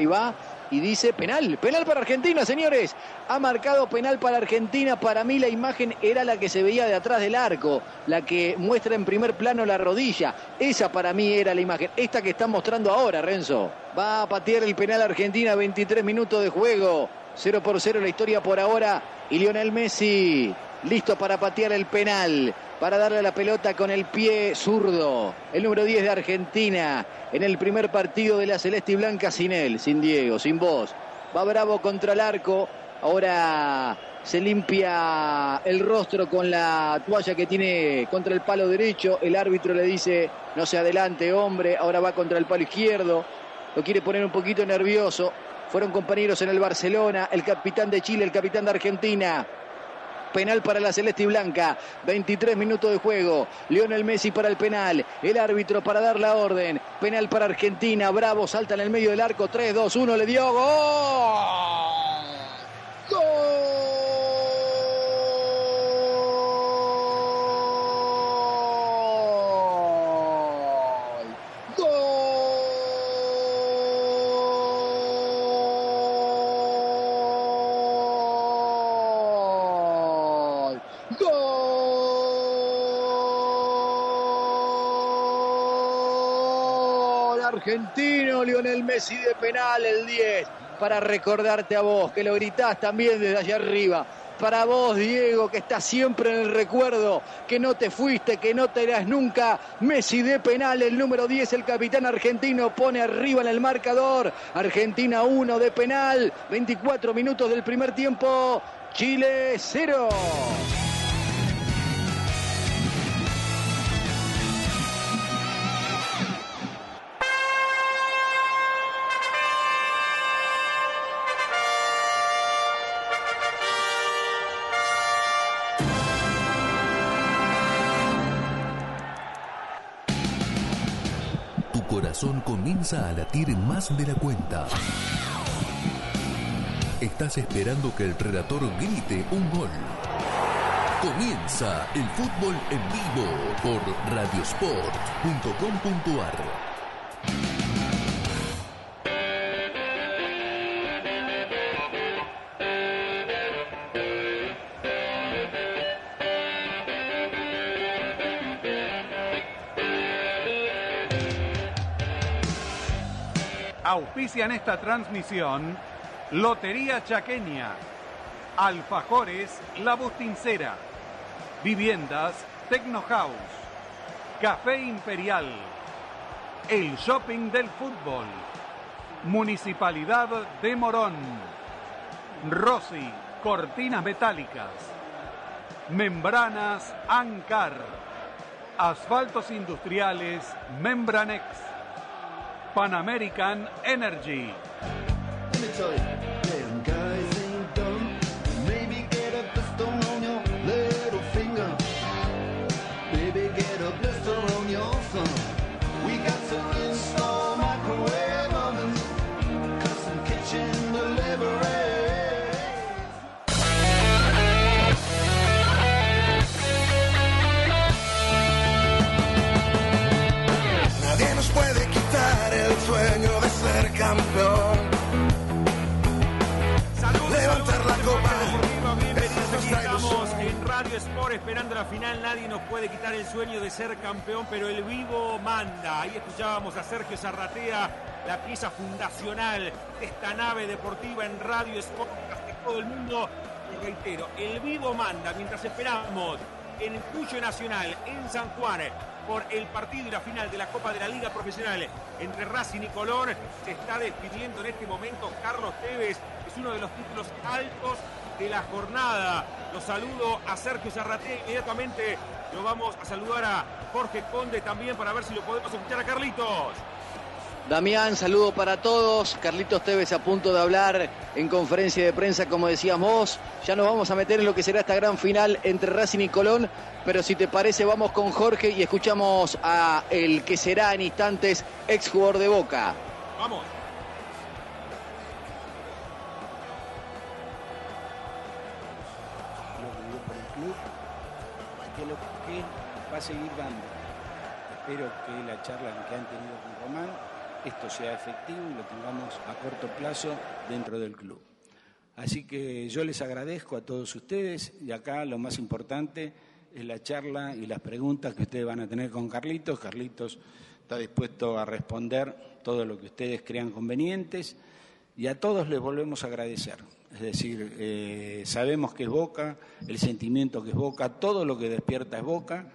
Ahí va. Y dice penal, penal para Argentina, señores. Ha marcado penal para Argentina. Para mí la imagen era la que se veía de atrás del arco, la que muestra en primer plano la rodilla. Esa para mí era la imagen. Esta que está mostrando ahora, Renzo. Va a patear el penal Argentina, 23 minutos de juego. 0 por 0 la historia por ahora. Y Lionel Messi listo para patear el penal, para darle la pelota con el pie zurdo. El número 10 de Argentina en el primer partido de la Celeste y Blanca sin él, sin Diego, sin vos. Va Bravo contra el arco. Ahora se limpia el rostro con la toalla que tiene contra el palo derecho. El árbitro le dice, no se adelante, hombre. Ahora va contra el palo izquierdo. Lo quiere poner un poquito nervioso. Fueron compañeros en el Barcelona, el capitán de Chile, el capitán de Argentina. Penal para la Celeste y Blanca. 23 minutos de juego. Lionel Messi para el penal. El árbitro para dar la orden. Penal para Argentina. Bravo salta en el medio del arco. 3, 2, 1. Le dio gol. Argentino, Lionel Messi de penal, el 10, para recordarte a vos, que lo gritás también desde allá arriba. Para vos, Diego, que estás siempre en el recuerdo, que no te fuiste, que no te irás nunca. Messi de penal, el número 10, el capitán argentino, pone arriba en el marcador. Argentina 1 de penal, 24 minutos del primer tiempo. Chile 0. A latir más de la cuenta. Estás esperando que el relator grite un gol. Comienza el fútbol en vivo por radiosport.com.ar. Auspician esta transmisión Lotería Chaqueña, Alfajores La Bustincera, Viviendas Tecno House, Café Imperial, El Shopping del Fútbol, Municipalidad de Morón, Rossi Cortinas Metálicas, Membranas Ancar, Asfaltos Industriales Membranex. Pan American Energy. Sport esperando la final. Nadie nos puede quitar el sueño de ser campeón, pero el vivo manda. Ahí escuchábamos a Sergio Zarratea, la pieza fundacional de esta nave deportiva en Radio Sport. Todo el mundo, y reitero, el vivo manda mientras esperamos en Cuyo Nacional en San Juan por el partido y la final de la Copa de la Liga Profesional entre Racing y Colón. Se está despidiendo en este momento Carlos Tevez, es uno de los títulos altos de la jornada. Los saludo a Sergio Zarrate, inmediatamente lo vamos a saludar a Jorge Conde también para ver si lo podemos escuchar a Carlitos. Damián, saludo para todos. Carlitos Tevez a punto de hablar en conferencia de prensa, como decíamos. Ya nos vamos a meter en lo que será esta gran final entre Racing y Colón. Pero si te parece, vamos con Jorge y escuchamos a el que será en instantes ex jugador de Boca. Vamos. Seguir dando. Espero que la charla que han tenido con Román esto sea efectivo y lo tengamos a corto plazo dentro del club. Así que yo les agradezco a todos ustedes y acá lo más importante es la charla y las preguntas que ustedes van a tener con Carlitos. Carlitos está dispuesto a responder todo lo que ustedes crean convenientes y a todos les volvemos a agradecer. Es decir, eh, sabemos que es Boca, el sentimiento que es Boca, todo lo que despierta es Boca.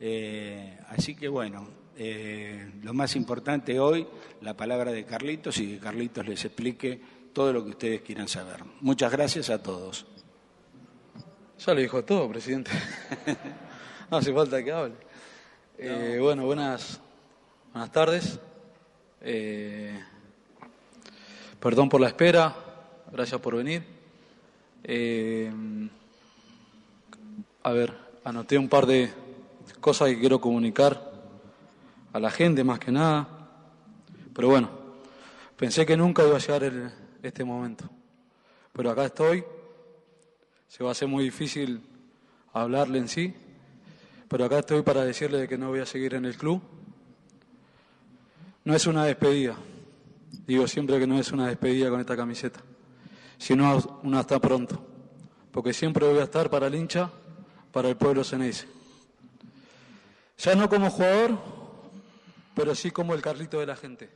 Eh, así que bueno, eh, lo más importante hoy, la palabra de Carlitos y que Carlitos les explique todo lo que ustedes quieran saber. Muchas gracias a todos. Ya lo dijo todo, presidente. no hace falta que hable. bueno, buenas, buenas tardes. perdón por la espera gracias por venir. Eh, a ver, anoté un par de cosas que quiero comunicar a la gente más que nada, pero bueno, pensé que nunca iba a llegar este momento, pero acá estoy, se va a hacer muy difícil hablarle en sí, pero acá estoy para decirle que no voy a seguir en el club. No es una despedida, digo siempre que no es una despedida con esta camiseta. Sino una hasta pronto, porque siempre voy a estar para el hincha, para el pueblo ceneice. Ya no como jugador, pero sí como el carlito de la gente.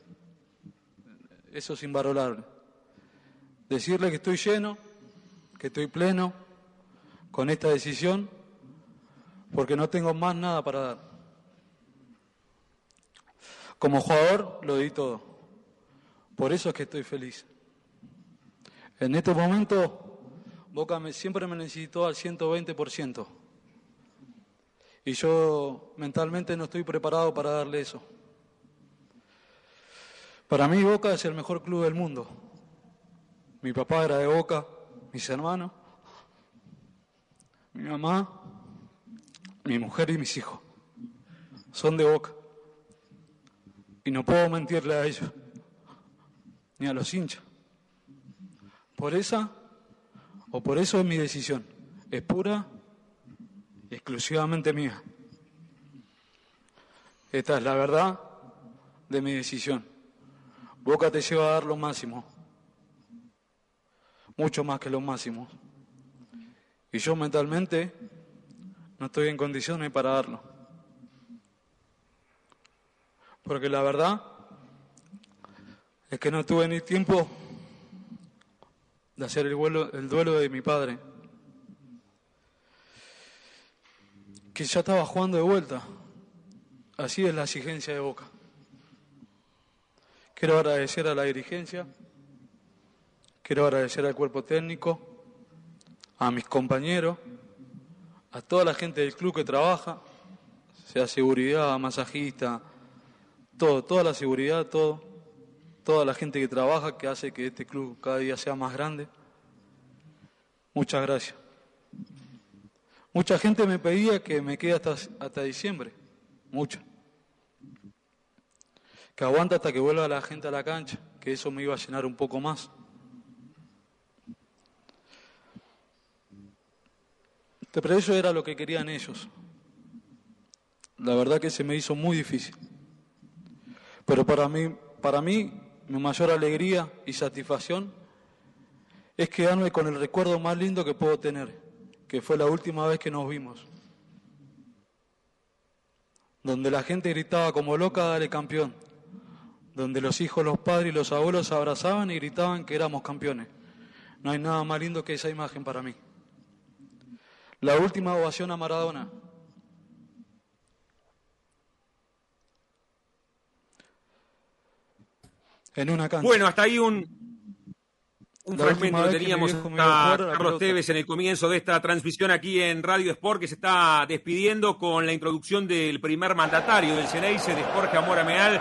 Eso es invalorable. Decirle que estoy lleno, que estoy pleno con esta decisión, porque no tengo más nada para dar. Como jugador lo di todo. Por eso es que estoy feliz. En este momento, Boca siempre me necesitó al 120%. Y yo mentalmente no estoy preparado para darle eso. Para mí Boca es el mejor club del mundo. Mi papá era de Boca, mis hermanos, mi mamá, mi mujer y mis hijos. Son de Boca. Y no puedo mentirle a ellos, ni a los hinchas. Por esa o por eso es mi decisión. Es pura exclusivamente mía. Esta es la verdad de mi decisión. Boca te lleva a dar lo máximo, mucho más que lo máximo. Y yo mentalmente no estoy en condiciones para darlo. Porque la verdad es que no tuve ni tiempo de hacer el, el duelo de mi padre, que ya estaba jugando de vuelta. Así es la exigencia de Boca. Quiero agradecer a la dirigencia, quiero agradecer al cuerpo técnico, a mis compañeros, a toda la gente del club que trabaja, sea seguridad, masajista, todo, toda la seguridad, todo toda la gente que trabaja, que hace que este club cada día sea más grande. Muchas gracias. Mucha gente me pedía que me quede hasta, hasta diciembre, mucha. Que aguanta hasta que vuelva la gente a la cancha, que eso me iba a llenar un poco más. Pero eso era lo que querían ellos. La verdad que se me hizo muy difícil. Pero para mí, para mí mi mayor alegría y satisfacción es quedarme con el recuerdo más lindo que puedo tener, que fue la última vez que nos vimos, donde la gente gritaba como loca, dale campeón, donde los hijos, los padres y los abuelos se abrazaban y gritaban que éramos campeones. No hay nada más lindo que esa imagen para mí. La última ovación a Maradona, Bueno, hasta ahí un, un fragmento que teníamos a Carlos Tevez en el comienzo de esta transmisión aquí en Radio Sport, que se está despidiendo con la introducción del primer mandatario del Ceneice, de Jorge Amora Meal,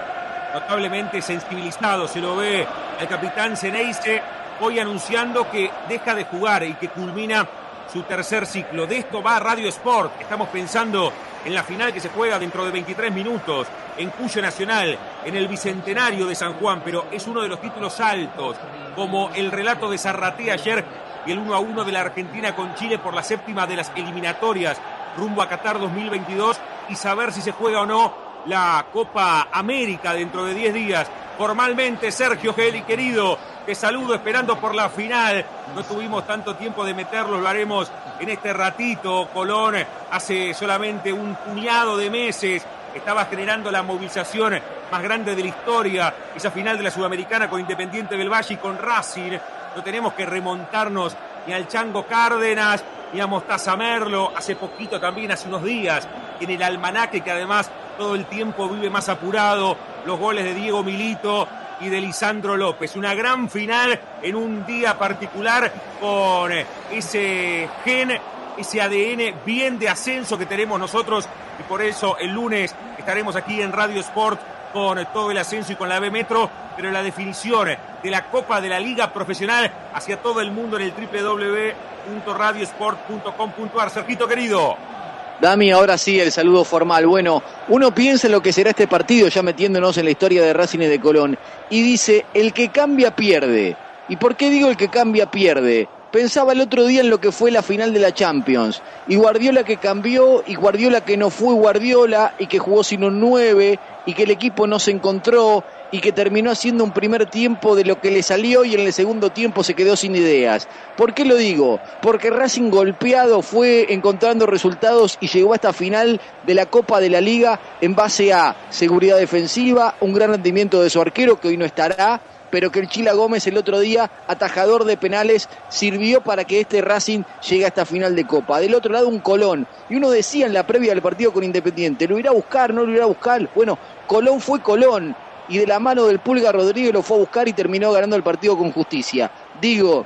notablemente sensibilizado. Se lo ve el capitán Ceneice hoy anunciando que deja de jugar y que culmina su tercer ciclo. De esto va Radio Sport. Estamos pensando en la final que se juega dentro de 23 minutos en Cuyo Nacional, en el Bicentenario de San Juan, pero es uno de los títulos altos, como el relato de Zarraté ayer y el 1 a 1 de la Argentina con Chile por la séptima de las eliminatorias rumbo a Qatar 2022 y saber si se juega o no la Copa América dentro de 10 días. Formalmente, Sergio Geli, querido, te saludo esperando por la final. No tuvimos tanto tiempo de meterlos, lo haremos en este ratito. Colón hace solamente un puñado de meses estaba generando la movilización más grande de la historia, esa final de la Sudamericana con Independiente del Valle y con Racing. No tenemos que remontarnos ni al Chango Cárdenas, ni a Mostaza Merlo, hace poquito también, hace unos días, en el almanaque que además todo el tiempo vive más apurado, los goles de Diego Milito y de Lisandro López. Una gran final en un día particular con ese gen, ese ADN bien de ascenso que tenemos nosotros y por eso el lunes estaremos aquí en Radio Sport con todo el ascenso y con la B Metro, pero la definición de la Copa de la Liga Profesional hacia todo el mundo en el www.radiosport.com.ar. Sergito querido. Dami, ahora sí el saludo formal. Bueno, uno piensa en lo que será este partido, ya metiéndonos en la historia de Racing y de Colón, y dice, el que cambia pierde. ¿Y por qué digo el que cambia pierde? Pensaba el otro día en lo que fue la final de la Champions. Y Guardiola que cambió, y Guardiola que no fue Guardiola, y que jugó sin un 9, y que el equipo no se encontró, y que terminó haciendo un primer tiempo de lo que le salió y en el segundo tiempo se quedó sin ideas. ¿Por qué lo digo? Porque Racing golpeado fue encontrando resultados y llegó a esta final de la Copa de la Liga en base a seguridad defensiva, un gran rendimiento de su arquero que hoy no estará, pero que el Chila Gómez el otro día, atajador de penales, sirvió para que este Racing llegue a esta final de Copa. Del otro lado un Colón. Y uno decía en la previa del partido con Independiente, ¿lo irá a buscar? ¿No lo irá a buscar? Bueno, Colón fue Colón. Y de la mano del Pulga Rodríguez lo fue a buscar y terminó ganando el partido con justicia. Digo,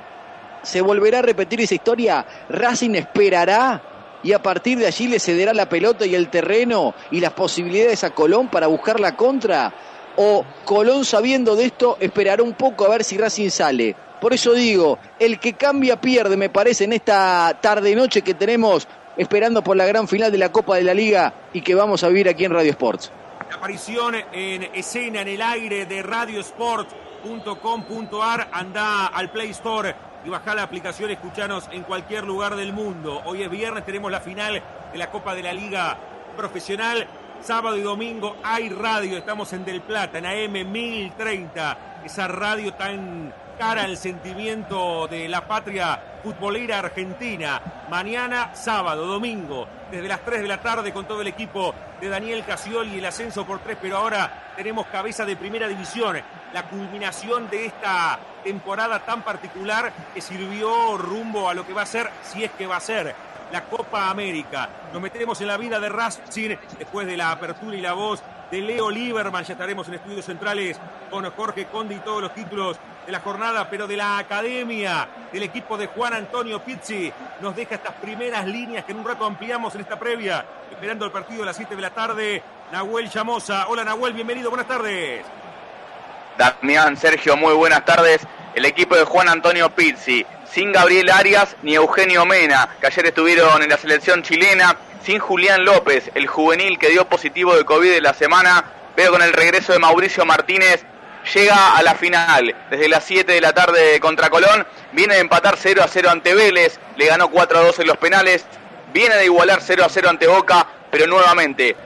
¿se volverá a repetir esa historia? ¿Racing esperará? y a partir de allí le cederá la pelota y el terreno y las posibilidades a Colón para buscar la contra o Colón sabiendo de esto esperará un poco a ver si Racing sale. Por eso digo, el que cambia pierde, me parece, en esta tarde-noche que tenemos esperando por la gran final de la Copa de la Liga y que vamos a vivir aquí en Radio Sports. Aparición en escena, en el aire de radiosport.com.ar, anda al Play Store y baja la aplicación, escuchanos en cualquier lugar del mundo. Hoy es viernes, tenemos la final de la Copa de la Liga Profesional Sábado y domingo hay radio, estamos en Del Plata, en AM 1030, esa radio tan cara al sentimiento de la patria futbolera argentina. Mañana, sábado, domingo, desde las 3 de la tarde con todo el equipo de Daniel Casiol y el ascenso por 3, pero ahora tenemos cabeza de primera división, la culminación de esta temporada tan particular que sirvió rumbo a lo que va a ser, si es que va a ser la Copa América. Nos metemos en la vida de Racing después de la apertura y la voz de Leo Lieberman. Ya estaremos en estudios centrales con Jorge Conde y todos los títulos de la jornada, pero de la academia del equipo de Juan Antonio Pizzi. Nos deja estas primeras líneas que en un rato ampliamos en esta previa, esperando el partido de las 7 de la tarde. Nahuel Llamosa. Hola Nahuel, bienvenido, buenas tardes. Damián, Sergio, muy buenas tardes. El equipo de Juan Antonio Pizzi sin Gabriel Arias ni Eugenio Mena, que ayer estuvieron en la selección chilena, sin Julián López, el juvenil que dio positivo de COVID en la semana, pero con el regreso de Mauricio Martínez llega a la final. Desde las 7 de la tarde contra Colón, viene de empatar 0 a 0 ante Vélez, le ganó 4 a 2 en los penales, viene de igualar 0 a 0 ante Boca, pero nuevamente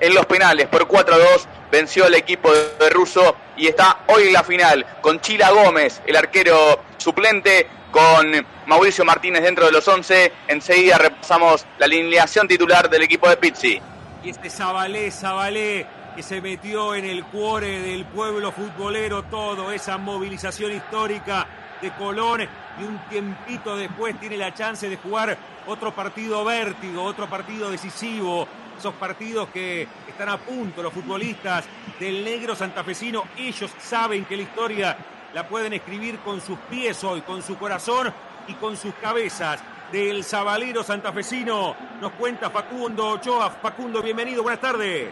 en los penales por 4 a 2 venció al equipo de Russo y está hoy en la final con Chila Gómez, el arquero suplente, con Mauricio Martínez dentro de los 11. Enseguida repasamos la alineación titular del equipo de Pizzi. Y este Zabalé, Zabalé, que se metió en el cuore del pueblo futbolero todo, esa movilización histórica de Colón y un tiempito después tiene la chance de jugar otro partido vértigo, otro partido decisivo, esos partidos que están a punto los futbolistas del negro santafesino, ellos saben que la historia la pueden escribir con sus pies hoy, con su corazón y con sus cabezas. Del Sabalero santafesino nos cuenta Facundo Ochoa. Facundo, bienvenido, buenas tardes.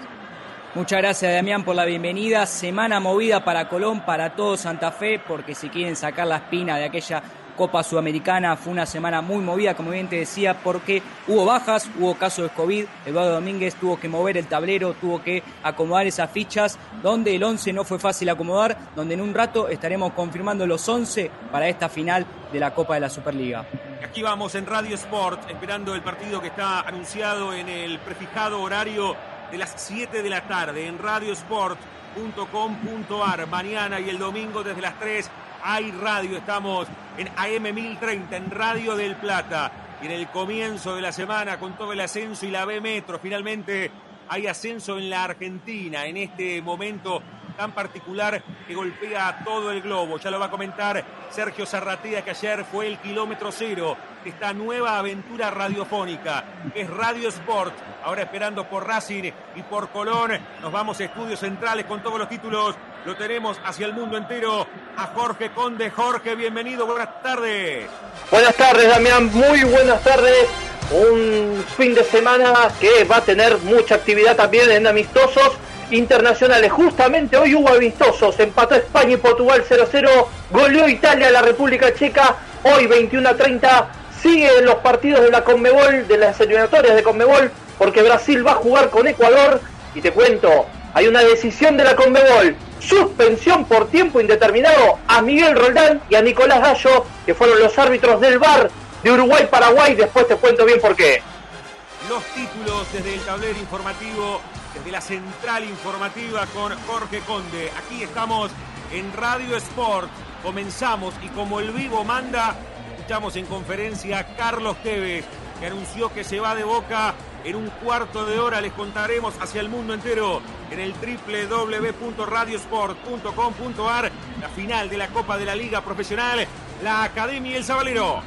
Muchas gracias Damián por la bienvenida. Semana movida para Colón, para todo Santa Fe, porque si quieren sacar la espina de aquella Copa Sudamericana. Fue una semana muy movida, como bien te decía, porque hubo bajas, hubo casos de COVID. Eduardo Domínguez tuvo que mover el tablero, tuvo que acomodar esas fichas, donde el 11 no fue fácil acomodar, donde en un rato estaremos confirmando los 11 para esta final de la Copa de la Superliga. Aquí vamos en Radio Sport, esperando el partido que está anunciado en el prefijado horario de las 7 de la tarde en radiosport.com.ar. Mañana y el domingo desde las 3 hay radio. Estamos en AM 1030, en Radio del Plata. Y en el comienzo de la semana, con todo el ascenso y la B Metro, finalmente hay ascenso en la Argentina. En este momento tan particular que golpea a todo el globo. Ya lo va a comentar Sergio Zarratea, que ayer fue el kilómetro cero de esta nueva aventura radiofónica, que es Radio Sport. Ahora esperando por Racing y por Colón. Nos vamos a estudios centrales con todos los títulos. Lo tenemos hacia el mundo entero a Jorge Conde. Jorge, bienvenido, buenas tardes. Buenas tardes, Damián, muy buenas tardes. Un fin de semana que va a tener mucha actividad también en amistosos internacionales. Justamente hoy hubo amistosos, empató España y Portugal 0-0, goleó Italia a la República Checa, hoy 21 30, siguen los partidos de la Conmebol, de las eliminatorias de Conmebol, porque Brasil va a jugar con Ecuador, y te cuento, hay una decisión de la Conmebol, suspensión por tiempo indeterminado a Miguel Roldán y a Nicolás Gallo, que fueron los árbitros del VAR de Uruguay-Paraguay, después te cuento bien por qué. Los títulos desde el tablero informativo desde la central informativa con Jorge Conde. Aquí estamos en Radio Sport. Comenzamos y como el vivo manda, escuchamos en conferencia a Carlos Tevez, que anunció que se va de boca en un cuarto de hora. Les contaremos hacia el mundo entero en el www.radiosport.com.ar la final de la Copa de la Liga Profesional, la Academia El Sabalero.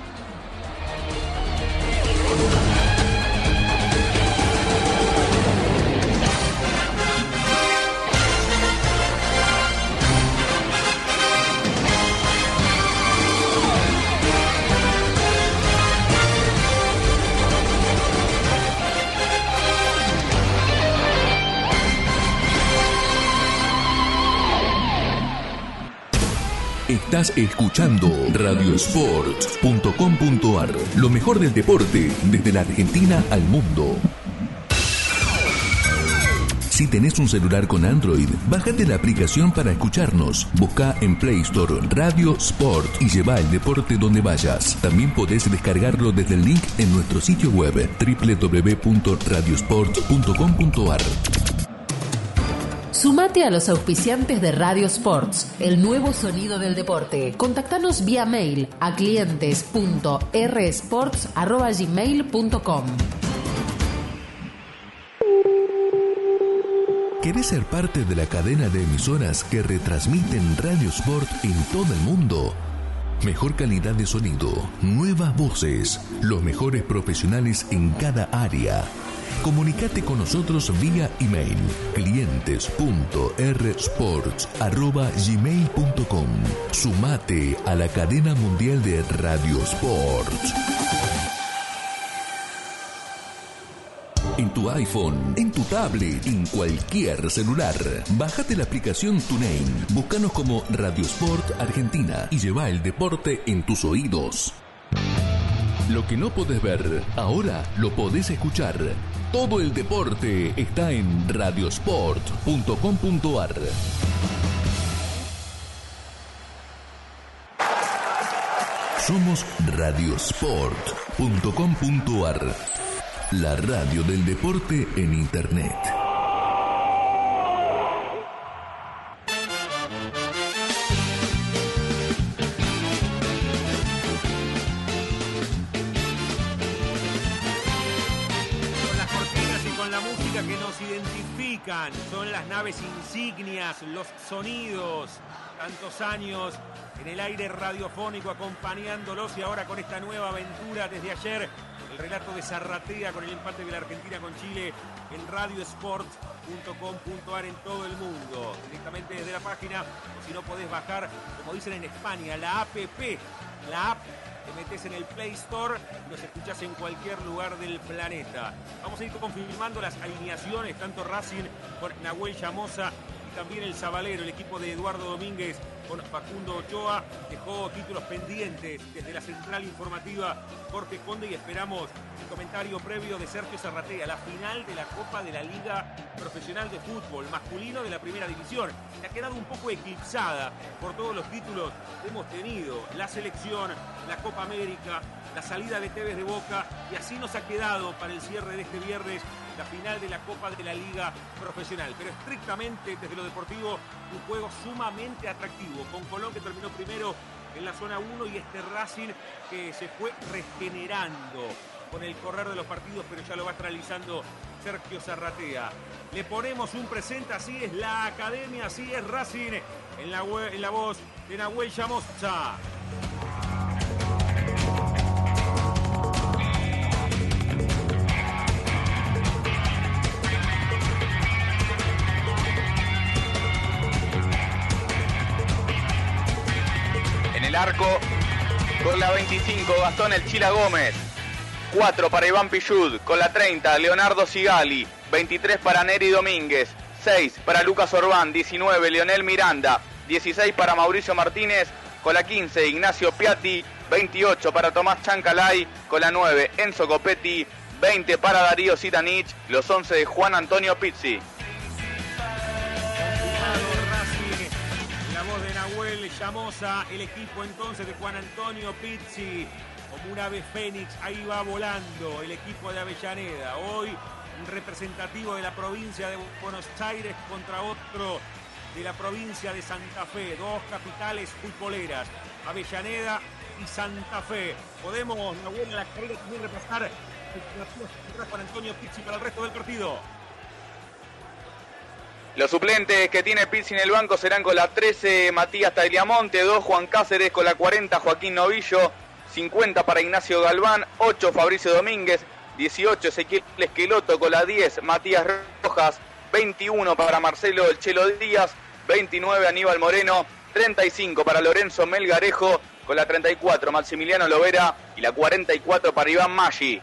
Estás escuchando radiosport.com.ar, lo mejor del deporte desde la Argentina al mundo. Si tenés un celular con Android, bájate la aplicación para escucharnos. Busca en Play Store Radio Sport y lleva el deporte donde vayas. También podés descargarlo desde el link en nuestro sitio web www.radiosport.com.ar. Sumate a los auspiciantes de Radio Sports, el nuevo sonido del deporte. Contactanos vía mail a clientes.rsports.gmail.com. ¿Querés ser parte de la cadena de emisoras que retransmiten Radio Sport en todo el mundo? Mejor calidad de sonido, nuevas voces, los mejores profesionales en cada área. Comunicate con nosotros vía email clientes.rsports.gmail.com Sumate a la cadena mundial de Radio Sports. En tu iPhone, en tu tablet, en cualquier celular. Bájate la aplicación TuneIn. Búscanos como Radio Sport Argentina y lleva el deporte en tus oídos. Lo que no podés ver, ahora lo podés escuchar. Todo el deporte está en radiosport.com.ar. Somos radiosport.com.ar, la radio del deporte en Internet. Son las naves insignias, los sonidos, tantos años en el aire radiofónico acompañándolos y ahora con esta nueva aventura desde ayer, el relato de Zarratea con el empate de la Argentina con Chile en radiosport.com.ar en todo el mundo, directamente desde la página, o si no podés bajar, como dicen en España, la APP, la app te metes en el Play Store y los escuchás en cualquier lugar del planeta. Vamos a ir confirmando las alineaciones, tanto Racing con Nahuel Llamosa y también el Zabalero, el equipo de Eduardo Domínguez, con Facundo Ochoa. Dejó títulos pendientes desde la central informativa Jorge Conde y esperamos el comentario previo de Sergio Zarratea, la final de la Copa de la Liga Profesional de Fútbol masculino de la Primera División. Que ha quedado un poco eclipsada por todos los títulos que hemos tenido. La selección, la Copa América, la salida de Tevez de Boca y así nos ha quedado para el cierre de este viernes la final de la Copa de la Liga Profesional. Pero estrictamente desde lo deportivo, un juego sumamente atractivo, con Colón que terminó primero en la zona 1 y este Racing que se fue regenerando con el correr de los partidos, pero ya lo va realizando Sergio Zarratea. Le ponemos un presente, así es la academia, así es Racing, en la, en la voz de Nahuel Yamocha. arco con la 25 Gastón El Chila Gómez. 4 para Iván Pillud. Con la 30 Leonardo Sigali. 23 para Neri Domínguez. 6 para Lucas Orbán. 19 Leonel Miranda. 16 para Mauricio Martínez. Con la 15 Ignacio Piatti. 28 para Tomás Chancalay. Con la 9 Enzo Copetti. 20 para Darío Sitanich. Los 11 de Juan Antonio Pizzi. Llamosa, el equipo entonces de Juan Antonio Pizzi, como un ave fénix, ahí va volando el equipo de Avellaneda. Hoy un representativo de la provincia de Buenos Aires contra otro de la provincia de Santa Fe, dos capitales futboleras, Avellaneda y Santa Fe. Podemos, la buena la carrera también repasar Juan Antonio Pizzi para el resto del partido. Los suplentes que tiene Pizzi en el banco serán con la 13 Matías Tagliamonte, 2 Juan Cáceres, con la 40 Joaquín Novillo, 50 para Ignacio Galván, 8 Fabricio Domínguez, 18 Ezequiel Esqueloto, con la 10 Matías Rojas, 21 para Marcelo El Chelo Díaz, 29 Aníbal Moreno, 35 para Lorenzo Melgarejo, con la 34 Maximiliano Lovera y la 44 para Iván Maggi.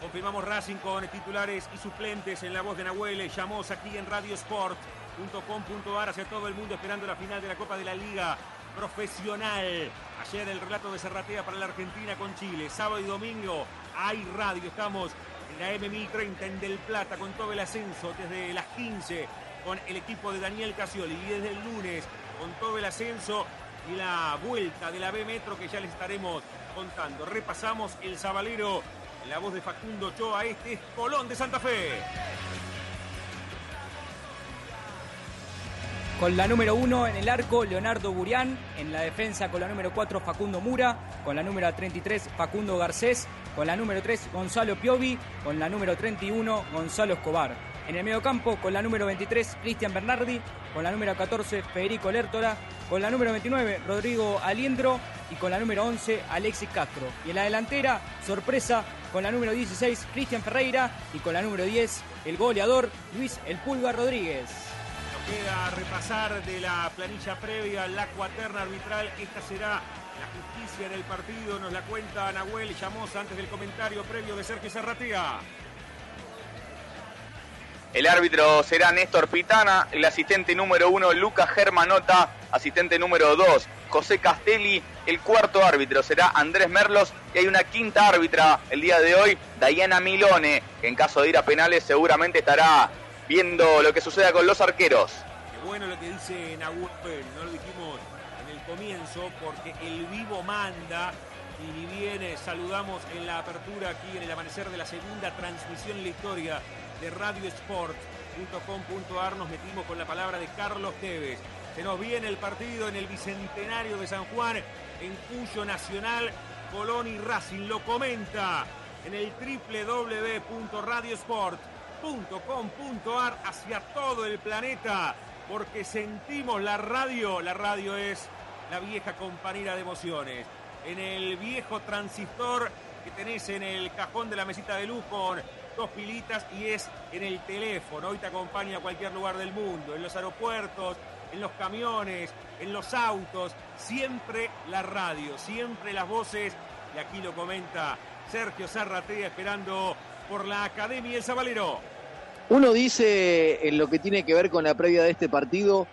Confirmamos Racing con titulares y suplentes en la voz de Nahuel. Llamamos aquí en radiosport.com.ar hacia todo el mundo esperando la final de la Copa de la Liga Profesional. Ayer el relato de Serratea para la Argentina con Chile. Sábado y domingo hay radio. Estamos en la M1030 en Del Plata con todo el ascenso desde las 15 con el equipo de Daniel Casioli y desde el lunes con todo el ascenso y la vuelta de la B Metro que ya les estaremos contando. Repasamos el Sabalero la voz de Facundo Ochoa, este es Colón de Santa Fe. Con la número 1 en el arco, Leonardo Burián. En la defensa, con la número 4, Facundo Mura. Con la número 33, Facundo Garcés. Con la número 3, Gonzalo Piovi. Con la número 31, Gonzalo Escobar. En el mediocampo, con la número 23, Cristian Bernardi. Con la número 14, Federico Lertora. Con la número 29, Rodrigo Aliendro. Y con la número 11, Alexis Castro. Y en la delantera, sorpresa, con la número 16 Cristian Ferreira y con la número 10 el goleador Luis El Pulga Rodríguez. Nos queda repasar de la planilla previa la cuaterna arbitral. Esta será la justicia en el partido, nos la cuenta Nahuel Llamos antes del comentario previo de Sergio Serratea. El árbitro será Néstor Pitana, el asistente número uno Lucas Germanota, asistente número dos José Castelli, el cuarto árbitro será Andrés Merlos y hay una quinta árbitra el día de hoy, Diana Milone, que en caso de ir a penales seguramente estará viendo lo que suceda con los arqueros. Qué bueno lo que dice Nahuel, no lo dijimos en el comienzo, porque el vivo manda y viene, saludamos en la apertura aquí en el amanecer de la segunda transmisión en la historia de radiosport.com.ar nos metimos con la palabra de Carlos Tevez. Se nos viene el partido en el Bicentenario de San Juan, en Cuyo Nacional, Colón y Racing. Lo comenta en el www.radiosport.com.ar hacia todo el planeta, porque sentimos la radio. La radio es la vieja compañera de emociones. En el viejo transistor que tenés en el cajón de la mesita de luz dos pilitas y es en el teléfono. Hoy te acompaña a cualquier lugar del mundo, en los aeropuertos, en los camiones, en los autos, siempre la radio, siempre las voces. Y aquí lo comenta Sergio Zarratea esperando por la Academia El Zabalero. Uno dice en lo que tiene que ver con la previa de este partido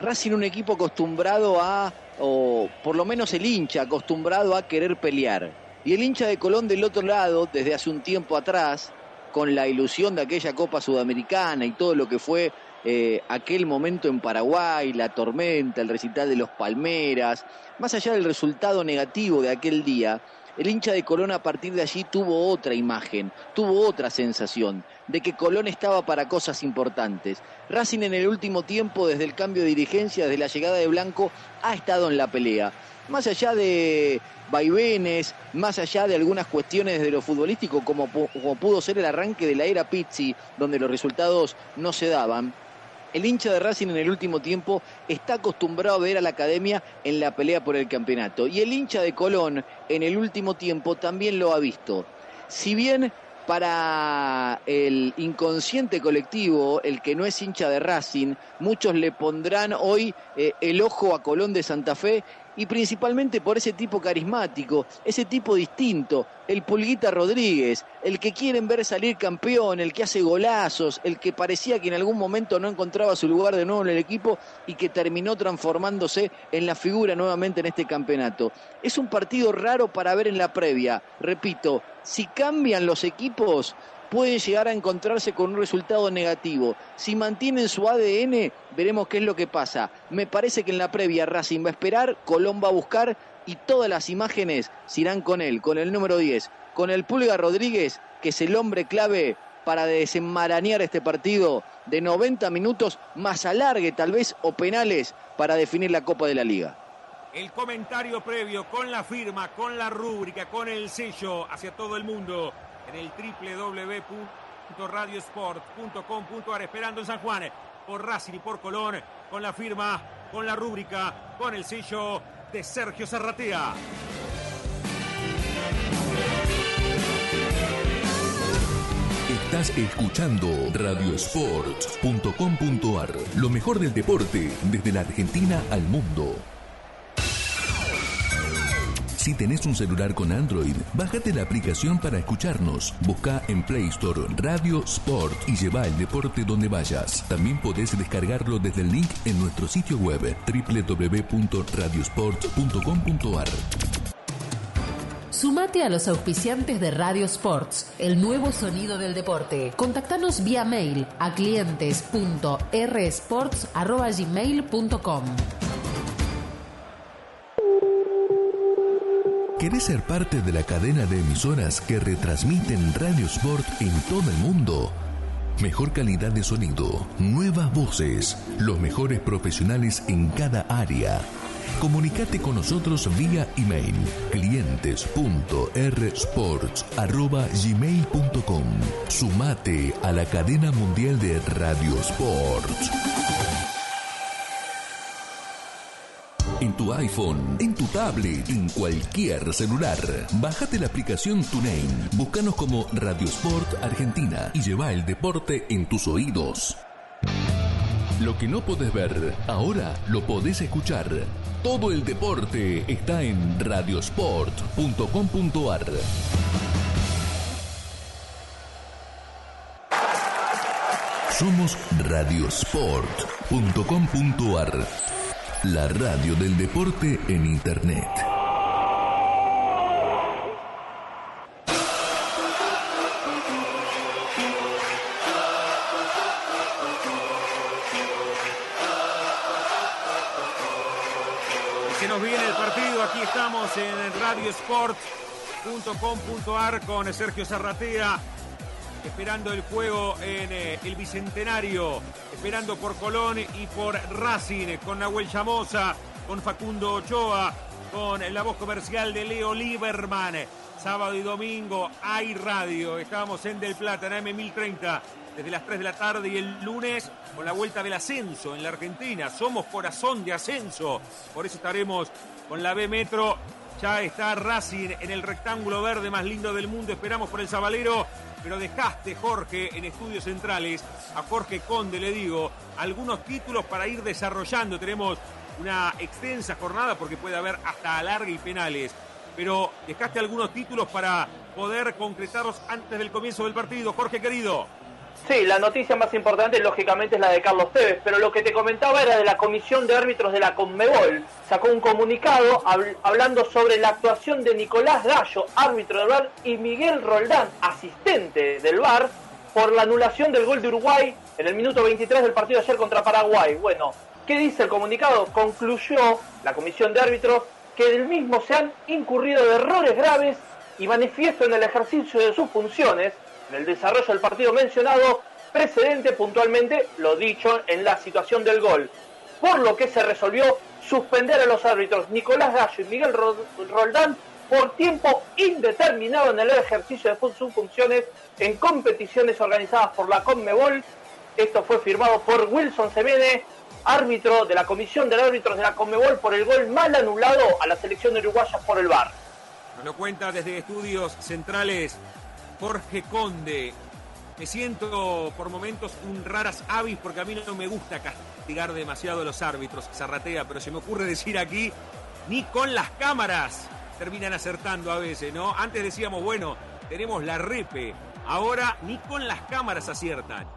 Racing un equipo acostumbrado a, o por lo menos el hincha acostumbrado a querer pelear. Y el hincha de Colón del otro lado, desde hace un tiempo atrás, con la ilusión de aquella Copa Sudamericana y todo lo que fue eh, aquel momento en Paraguay, la tormenta, el recital de los Palmeras, más allá del resultado negativo de aquel día, el hincha de Colón a partir de allí tuvo otra imagen, tuvo otra sensación de que Colón estaba para cosas importantes. Racing en el último tiempo, desde el cambio de dirigencia, desde la llegada de Blanco, ha estado en la pelea. Más allá de vaivenes, más allá de algunas cuestiones de lo futbolístico, como, como pudo ser el arranque de la era Pizzi, donde los resultados no se daban, el hincha de Racing en el último tiempo está acostumbrado a ver a la academia en la pelea por el campeonato. Y el hincha de Colón en el último tiempo también lo ha visto. Si bien para el inconsciente colectivo, el que no es hincha de Racing, muchos le pondrán hoy eh, el ojo a Colón de Santa Fe y principalmente por ese tipo carismático, ese tipo distinto, el Pulguita Rodríguez, el que quieren ver salir campeón, el que hace golazos, el que parecía que en algún momento no encontraba su lugar de nuevo en el equipo y que terminó transformándose en la figura nuevamente en este campeonato. Es un partido raro para ver en la previa, repito, si cambian los equipos, pueden llegar a encontrarse con un resultado negativo. Si mantienen su ADN, veremos qué es lo que pasa. Me parece que en la previa Racing va a esperar, Colón va a buscar y todas las imágenes se irán con él, con el número 10, con el Pulga Rodríguez, que es el hombre clave para desenmarañar este partido de 90 minutos, más alargue tal vez o penales para definir la Copa de la Liga. El comentario previo con la firma, con la rúbrica, con el sello hacia todo el mundo en el www.radiosport.com.ar esperando en San Juan por Racing y por Colón con la firma, con la rúbrica, con el sello de Sergio Serratea. Estás escuchando radiosport.com.ar, lo mejor del deporte desde la Argentina al mundo. Si tenés un celular con Android, bájate la aplicación para escucharnos. Busca en Play Store Radio Sport y lleva el deporte donde vayas. También podés descargarlo desde el link en nuestro sitio web www.radiosport.com.ar. Sumate a los auspiciantes de Radio Sports, el nuevo sonido del deporte. Contactanos vía mail a clientes.rsports.gmail.com. ¿Querés ser parte de la cadena de emisoras que retransmiten Radio Sport en todo el mundo? Mejor calidad de sonido, nuevas voces, los mejores profesionales en cada área. Comunicate con nosotros vía email clientes.rsports.gmail.com Sumate a la cadena mundial de Radio Sports. En tu iPhone, en tu tablet, en cualquier celular. Bájate la aplicación TuneIn. Búscanos como Radio Sport Argentina y lleva el deporte en tus oídos. Lo que no podés ver, ahora lo podés escuchar. Todo el deporte está en radiosport.com.ar. Somos radiosport.com.ar. La radio del deporte en Internet. Se nos viene el partido, aquí estamos en radiosport.com.ar con Sergio Zarratea, esperando el juego en eh, el Bicentenario, esperando por Colón y por Racing, con Nahuel Llamosa, con Facundo Ochoa, con la voz comercial de Leo Lieberman. Sábado y domingo hay radio, estamos en Del Plata, en M1030, desde las 3 de la tarde y el lunes con la vuelta del ascenso en la Argentina. Somos corazón de ascenso, por eso estaremos con la B Metro. Ya está Racing en el rectángulo verde más lindo del mundo, esperamos por el Zabalero pero dejaste, Jorge, en estudios centrales, a Jorge Conde le digo, algunos títulos para ir desarrollando. Tenemos una extensa jornada porque puede haber hasta alargue y penales. Pero dejaste algunos títulos para poder concretarlos antes del comienzo del partido. Jorge, querido. Sí, la noticia más importante lógicamente es la de Carlos Tevez, pero lo que te comentaba era de la Comisión de Árbitros de la Conmebol. Sacó un comunicado hablando sobre la actuación de Nicolás Gallo, árbitro del VAR, y Miguel Roldán, asistente del VAR, por la anulación del gol de Uruguay en el minuto 23 del partido ayer contra Paraguay. Bueno, ¿qué dice el comunicado? Concluyó la Comisión de Árbitros que del mismo se han incurrido de errores graves y manifiesto en el ejercicio de sus funciones en el desarrollo del partido mencionado, precedente puntualmente lo dicho en la situación del gol, por lo que se resolvió suspender a los árbitros Nicolás Gallo y Miguel Roldán por tiempo indeterminado en el ejercicio de sus funciones en competiciones organizadas por la Conmebol. Esto fue firmado por Wilson Semene, árbitro de la Comisión de Árbitros de la Conmebol por el gol mal anulado a la selección uruguaya por el VAR. Nos lo cuenta desde estudios centrales Jorge Conde. Me siento por momentos un raras avis porque a mí no me gusta castigar demasiado a los árbitros, zarratea, pero se me ocurre decir aquí, ni con las cámaras terminan acertando a veces, ¿no? Antes decíamos, bueno, tenemos la repe, ahora ni con las cámaras aciertan.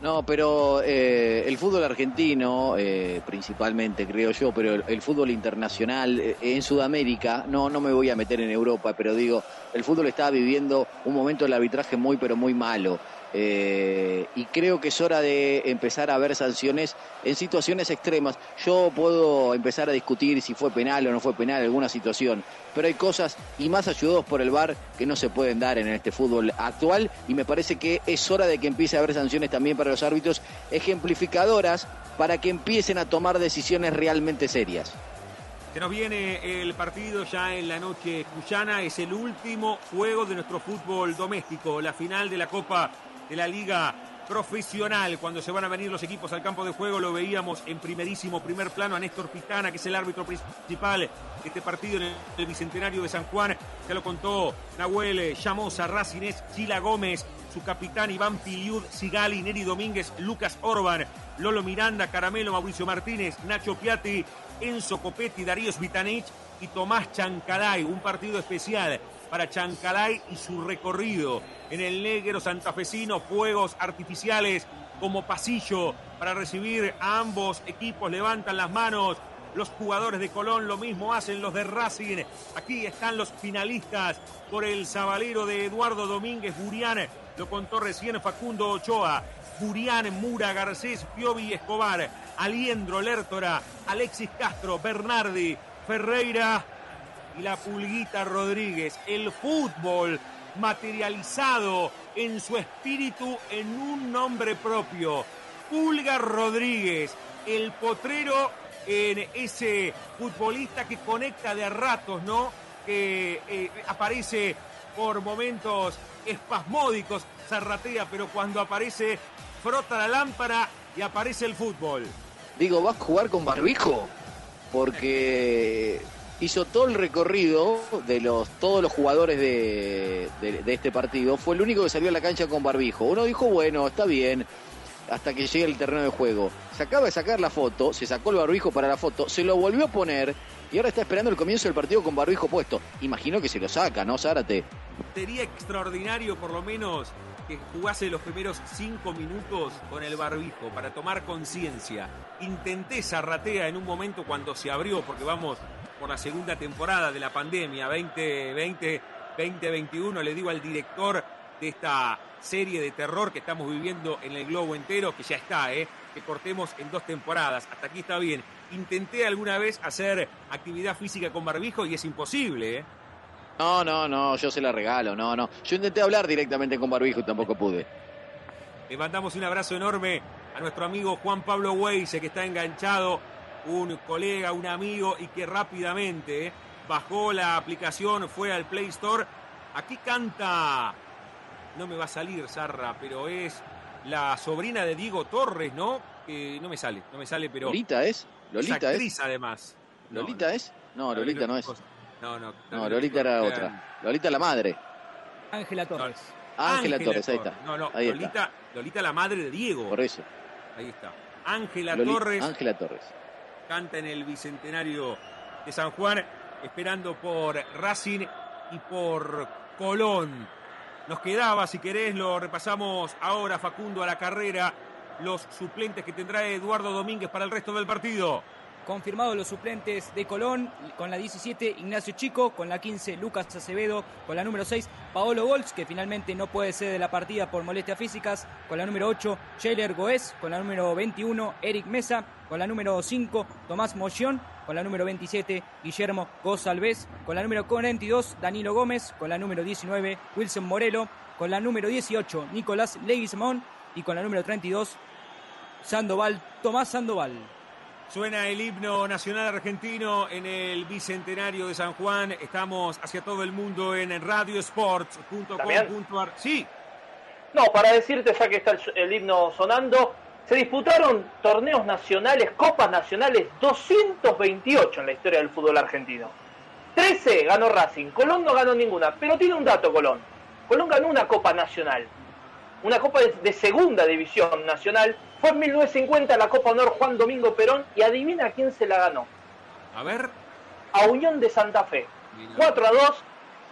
No, pero eh, el fútbol argentino, eh, principalmente creo yo, pero el, fútbol internacional eh, en Sudamérica, no, no me voy a meter en Europa, pero digo, el fútbol está viviendo un momento del arbitraje muy, pero muy malo. Eh, y creo que es hora de empezar a ver sanciones en situaciones extremas. Yo puedo empezar a discutir si fue penal o no fue penal alguna situación, pero hay cosas, y más ayudados por el VAR, que no se pueden dar en este fútbol actual, y me parece que es hora de que empiece a haber sanciones también para los árbitros ejemplificadoras para que empiecen a tomar decisiones realmente serias. Se nos viene el partido ya en la noche cuyana, es el último juego de nuestro fútbol doméstico, la final de la Copa de la Liga Profesional. Cuando se van a venir los equipos al campo de juego, lo veíamos en primerísimo primer plano a Néstor Pitana, que es el árbitro principal de este partido en el Bicentenario de San Juan. Ya lo contó Nahuel Llamosa, Racines, Chila Gómez, su capitán Iván Piliud, Sigali, Neri Domínguez, Lucas Orban, Lolo Miranda, Caramelo, Mauricio Martínez, Nacho Piatti, Enzo Copetti, Darío Vitanich y Tomás Chancalay. Un partido especial para Chancalay y su recorrido en el negro santafesino, fuegos artificiales como pasillo para recibir a ambos equipos, levantan las manos. Los jugadores de Colón lo mismo hacen los de Racing. Aquí están los finalistas por el sabalero de Eduardo Domínguez Burián. Lo contó recién Facundo Ochoa. Burián, Mura, Garcés, Piovi Escobar, Aliendro, Lertora, Alexis Castro, Bernardi, Ferreira y la Pulguita Rodríguez. El fútbol materializado en su espíritu en un nombre propio. Pulga Rodríguez, el potrero en ese futbolista que conecta de a ratos, ¿no? Que eh, aparece por momentos espasmódicos, zarratea, pero cuando aparece, frota la lámpara y aparece el fútbol. Digo, ¿vas a jugar con barbijo? Porque hizo todo el recorrido de los todos los jugadores de, este partido. Fue el único que salió a la cancha con barbijo. Uno dijo, bueno, está bien, hasta que llegue el terreno de juego. Se acaba de sacar la foto, se sacó el barbijo para la foto, se lo volvió a poner y ahora está esperando el comienzo del partido con barbijo puesto. Imagino que se lo saca, ¿no, Zárate? Sería extraordinario, por lo menos, que jugase los primeros cinco minutos con el barbijo para tomar conciencia. Intenté Zarratea en un momento cuando se abrió, porque vamos por la segunda temporada de la pandemia 2020-2021. Le digo al director de esta serie de terror que estamos viviendo en el globo entero, que ya está, ¿eh? que cortemos en dos temporadas. Hasta aquí está bien. Intenté alguna vez hacer actividad física con barbijo y es imposible. ¿eh? No, no, no, yo se la regalo, no, no. Yo intenté hablar directamente con barbijo y tampoco pude. Le mandamos un abrazo enorme a nuestro amigo Juan Pablo Weise, que está enganchado un colega, un amigo y que rápidamente bajó la aplicación, fue al Play Store. Aquí canta, no me va a salir Zarra, pero es la sobrina de Diego Torres, ¿no? Que no me sale, no me sale, pero... ¿Lolita es? ¿Lolita es? actriz, además. ¿Lolita es? No, Lolita no es. No, no. No, Lolita era otra. Lolita la madre. Ángela Torres. Ángela Torres, ahí está. No, no, ahí Lolita, está. Lolita la madre de Diego. Por eso. Ahí está. Ángela Torres. Ángela Torres canta en el Bicentenario de San Juan, esperando por Racing y por Colón. Nos quedaba, si querés, lo repasamos ahora, Facundo, a la carrera, los suplentes que tendrá Eduardo Domínguez para el resto del partido. Confirmados los suplentes de Colón, con la 17 Ignacio Chico, con la 15 Lucas Acevedo, con la número 6 Paolo Golz, que finalmente no puede ser de la partida por molestias físicas, con la número 8 Scheller Goes, con la número 21 Eric Mesa, con la número 5 Tomás Moción, con la número 27 Guillermo González, con la número 42 Danilo Gómez, con la número 19 Wilson Morelo, con la número 18 Nicolás Leguizamón y con la número 32 Sandoval, Tomás Sandoval. Suena el himno nacional argentino en el bicentenario de San Juan. Estamos hacia todo el mundo en radiosports.com.ar. Sí. No, para decirte, ya que está el himno sonando, se disputaron torneos nacionales, copas nacionales, 228 en la historia del fútbol argentino. 13 ganó Racing, Colón no ganó ninguna, pero tiene un dato Colón. Colón ganó una copa nacional, una copa de segunda división nacional. Fue en 1950 la Copa Honor Juan Domingo Perón y adivina quién se la ganó. A ver. A Unión de Santa Fe. 4 a 2,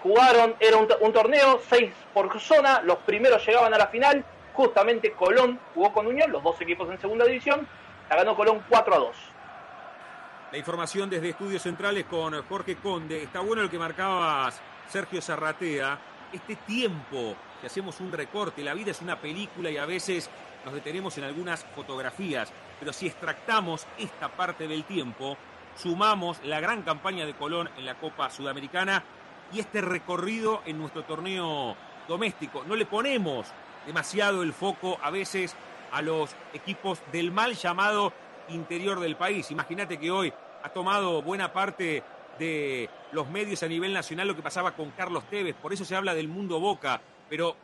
jugaron, era un, un torneo, 6 por zona, los primeros llegaban a la final, justamente Colón jugó con Unión, los dos equipos en segunda división, la ganó Colón 4 a 2. La información desde Estudios Centrales con Jorge Conde. Está bueno lo que marcabas, Sergio Zarratea. Este tiempo que hacemos un recorte, la vida es una película y a veces nos detenemos en algunas fotografías, pero si extractamos esta parte del tiempo, sumamos la gran campaña de Colón en la Copa Sudamericana y este recorrido en nuestro torneo doméstico. No le ponemos demasiado el foco a veces a los equipos del mal llamado interior del país. Imagínate que hoy ha tomado buena parte de los medios a nivel nacional lo que pasaba con Carlos Tevez, por eso se habla del mundo Boca, pero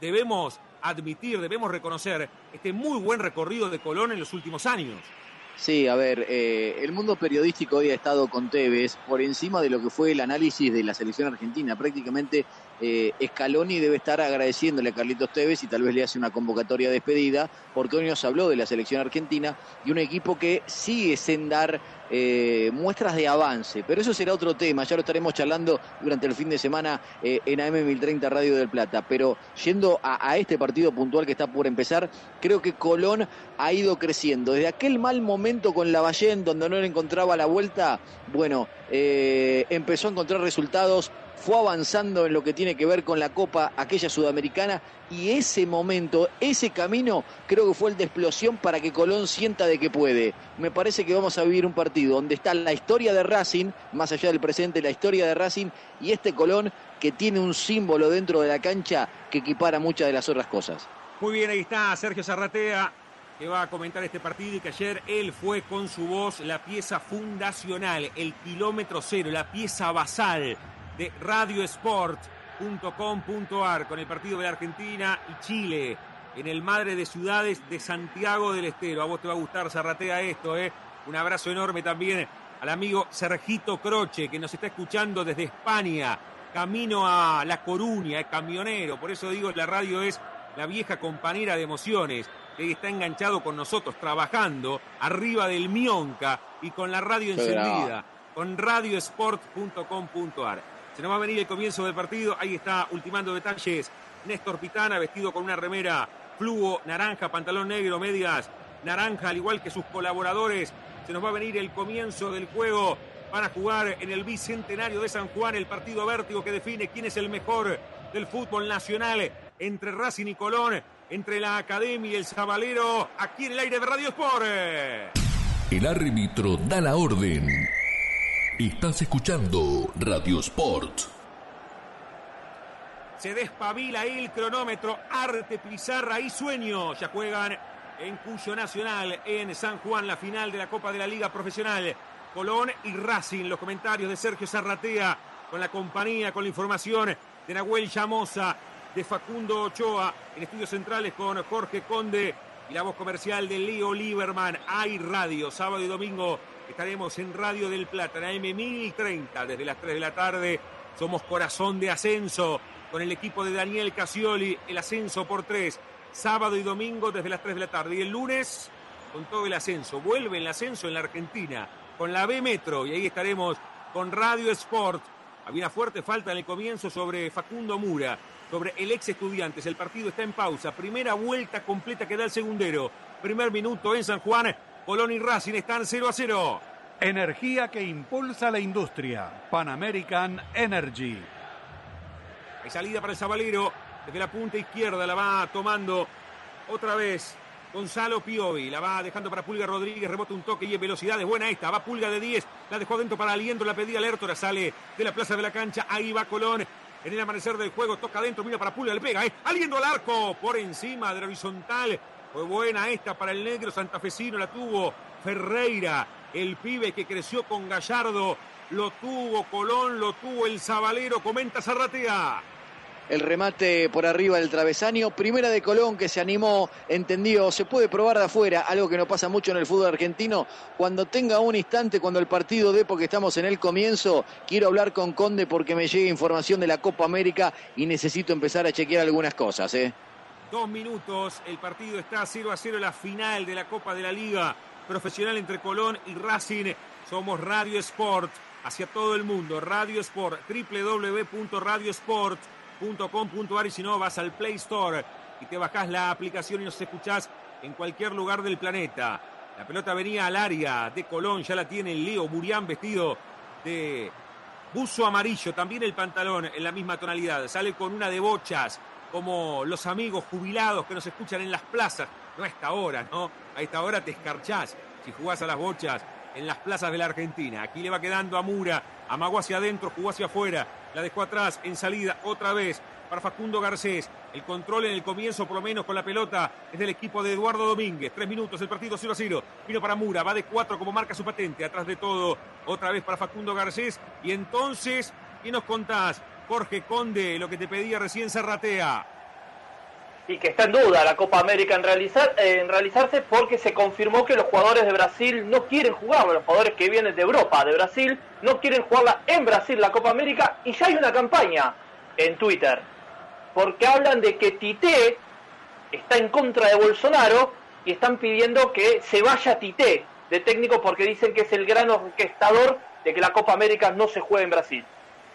debemos admitir, debemos reconocer este muy buen recorrido de Colón en los últimos años. Sí, a ver, eh, el mundo periodístico hoy ha estado con Tevez por encima de lo que fue el análisis de la selección argentina. Prácticamente eh, Scaloni debe estar agradeciéndole a Carlitos Tevez y tal vez le hace una convocatoria de despedida, porque hoy nos habló de la selección argentina y un equipo que sigue sin dar eh, muestras de avance. Pero eso será otro tema, ya lo estaremos charlando durante el fin de semana eh, en AM1030 Radio del Plata. Pero yendo a, a este partido puntual que está por empezar, creo que Colón ha ido creciendo. Desde aquel mal momento con Lavallén, donde no le encontraba la vuelta, bueno, eh, empezó a encontrar resultados fue avanzando en lo que tiene que ver con la Copa aquella sudamericana y ese momento, ese camino, creo que fue el de explosión para que Colón sienta de que puede. Me parece que vamos a vivir un partido donde está la historia de Racing, más allá del presente, la historia de Racing y este Colón que tiene un símbolo dentro de la cancha que equipara muchas de las otras cosas. Muy bien, ahí está Sergio Zarratea que va a comentar este partido y que ayer él fue con su voz la pieza fundacional, el kilómetro cero, la pieza basal de radiosport.com.ar con el partido de la Argentina y Chile en el Madre de Ciudades de Santiago del Estero. A vos te va a gustar, Zarratea, esto, ¿eh? Un abrazo enorme también al amigo Sergito Croce, que nos está escuchando desde España, camino a La Coruña, es camionero. Por eso digo, la radio es la vieja compañera de emociones, que está enganchado con nosotros, trabajando arriba del Mionca y con la radio encendida, con radiosport.com.ar. Se nos va a venir el comienzo del partido. Ahí está ultimando detalles Néstor Pitana, vestido con una remera fluo, naranja, pantalón negro, medias naranja, al igual que sus colaboradores. Se nos va a venir el comienzo del juego. Van a jugar en el bicentenario de San Juan el partido vértigo que define quién es el mejor del fútbol nacional entre Racing y Colón, entre la Academia y el Zabalero, aquí en el aire de Radio Sport. El árbitro da la orden. Estás escuchando Radio Sport. Se despabila el cronómetro. Arte, Pizarra y Sueño. Ya juegan en Cuyo Nacional, en San Juan, la final de la Copa de la Liga Profesional. Colón y Racing. Los comentarios de Sergio Zarratea con la compañía, con la información de Nahuel Llamosa, de Facundo Ochoa, en estudios centrales con Jorge Conde y la voz comercial de Leo Lieberman. Hay radio, sábado y domingo Estaremos en Radio del Plata, en AM 1030, desde las 3 de la tarde. Somos corazón de ascenso con el equipo de Daniel Casioli, el ascenso por 3, sábado y domingo desde las 3 de la tarde. Y el lunes, con todo el ascenso, vuelve el ascenso en la Argentina, con la B Metro, y ahí estaremos con Radio Sport. Había una fuerte falta en el comienzo sobre Facundo Mura. sobre el ex estudiantes. El partido está en pausa. Primera vuelta completa que da el segundero. Primer minuto en San Juan. Colón y Racing están 0 a 0. Energía que impulsa la industria. Pan American Energy. Hay salida para el Zabalero. Desde la punta izquierda la va tomando otra vez Gonzalo Piovi. La va dejando para Pulga Rodríguez. Rebota un toque y en velocidad. Es buena esta. Va Pulga de 10. La dejó adentro para Aliento. La pedía Lertora. Sale de la plaza de la cancha. Ahí va Colón. En el amanecer del juego toca adentro. Mira para Pulga. Le pega. ¿eh? Aliendo al arco. Por encima de la horizontal. Fue buena esta para el negro santafesino. La tuvo Ferreira. El pibe que creció con Gallardo. Lo tuvo Colón. Lo tuvo el Zabalero. Comenta Zarratea el remate por arriba del travesaño. Primera de Colón que se animó, entendió, se puede probar de afuera, algo que no pasa mucho en el fútbol argentino. Cuando tenga un instante, cuando el partido dé, porque estamos en el comienzo, quiero hablar con Conde porque me llega información de la Copa América y necesito empezar a chequear algunas cosas. ¿eh? Dos minutos, el partido está 0 a 0, la final de la Copa de la Liga profesional entre Colón y Racing. Somos Radio Sport hacia todo el mundo. Radio Sport, www.radiosport .com.ar y si no vas al Play Store y te bajás la aplicación y nos escuchás en cualquier lugar del planeta. La pelota venía al área de Colón, ya la tiene Leo Murián vestido de buzo amarillo, también el pantalón en la misma tonalidad. Sale con una de bochas, como los amigos jubilados que nos escuchan en las plazas. No a esta hora, ¿no? A esta hora te escarchás si jugás a las bochas en las plazas de la Argentina. Aquí le va quedando a Mura, amagó hacia adentro, jugó hacia afuera, la dejó atrás, en salida, otra vez para Facundo Garcés. El control en el comienzo, por lo menos con la pelota, es del equipo de Eduardo Domínguez. Tres minutos, el partido 0 a 0. Vino para Mura, va de cuatro como marca su patente. Atrás de todo, otra vez para Facundo Garcés. Y entonces, ¿qué nos contás? Jorge Conde, lo que te pedía recién Serratea y que está en duda la Copa América en, realizar, en realizarse porque se confirmó que los jugadores de Brasil no quieren jugar, los jugadores que vienen de Europa, de Brasil, no quieren jugarla en Brasil la Copa América y ya hay una campaña en Twitter, porque hablan de que Tite está en contra de Bolsonaro y están pidiendo que se vaya Tite de técnico porque dicen que es el gran orquestador de que la Copa América no se juegue en Brasil.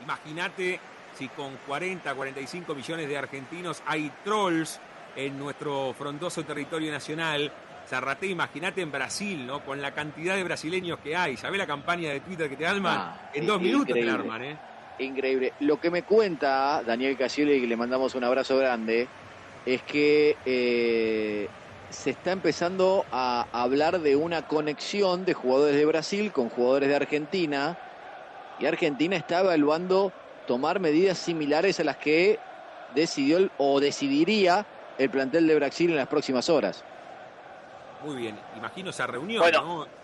Imagínate si con 40, 45 millones de argentinos hay trolls en nuestro frondoso territorio nacional. Zarrate, imagínate en Brasil, ¿no? Con la cantidad de brasileños que hay. ¿Sabés la campaña de Twitter que te arman? Ah, en dos minutos te arman, ¿eh? Increíble. Lo que me cuenta Daniel Casioli, que le mandamos un abrazo grande, es que eh, se está empezando a hablar de una conexión de jugadores de Brasil con jugadores de Argentina. Y Argentina está evaluando tomar medidas similares a las que decidió o decidiría el plantel de Brasil en las próximas horas. Muy bien, imagino esa reunión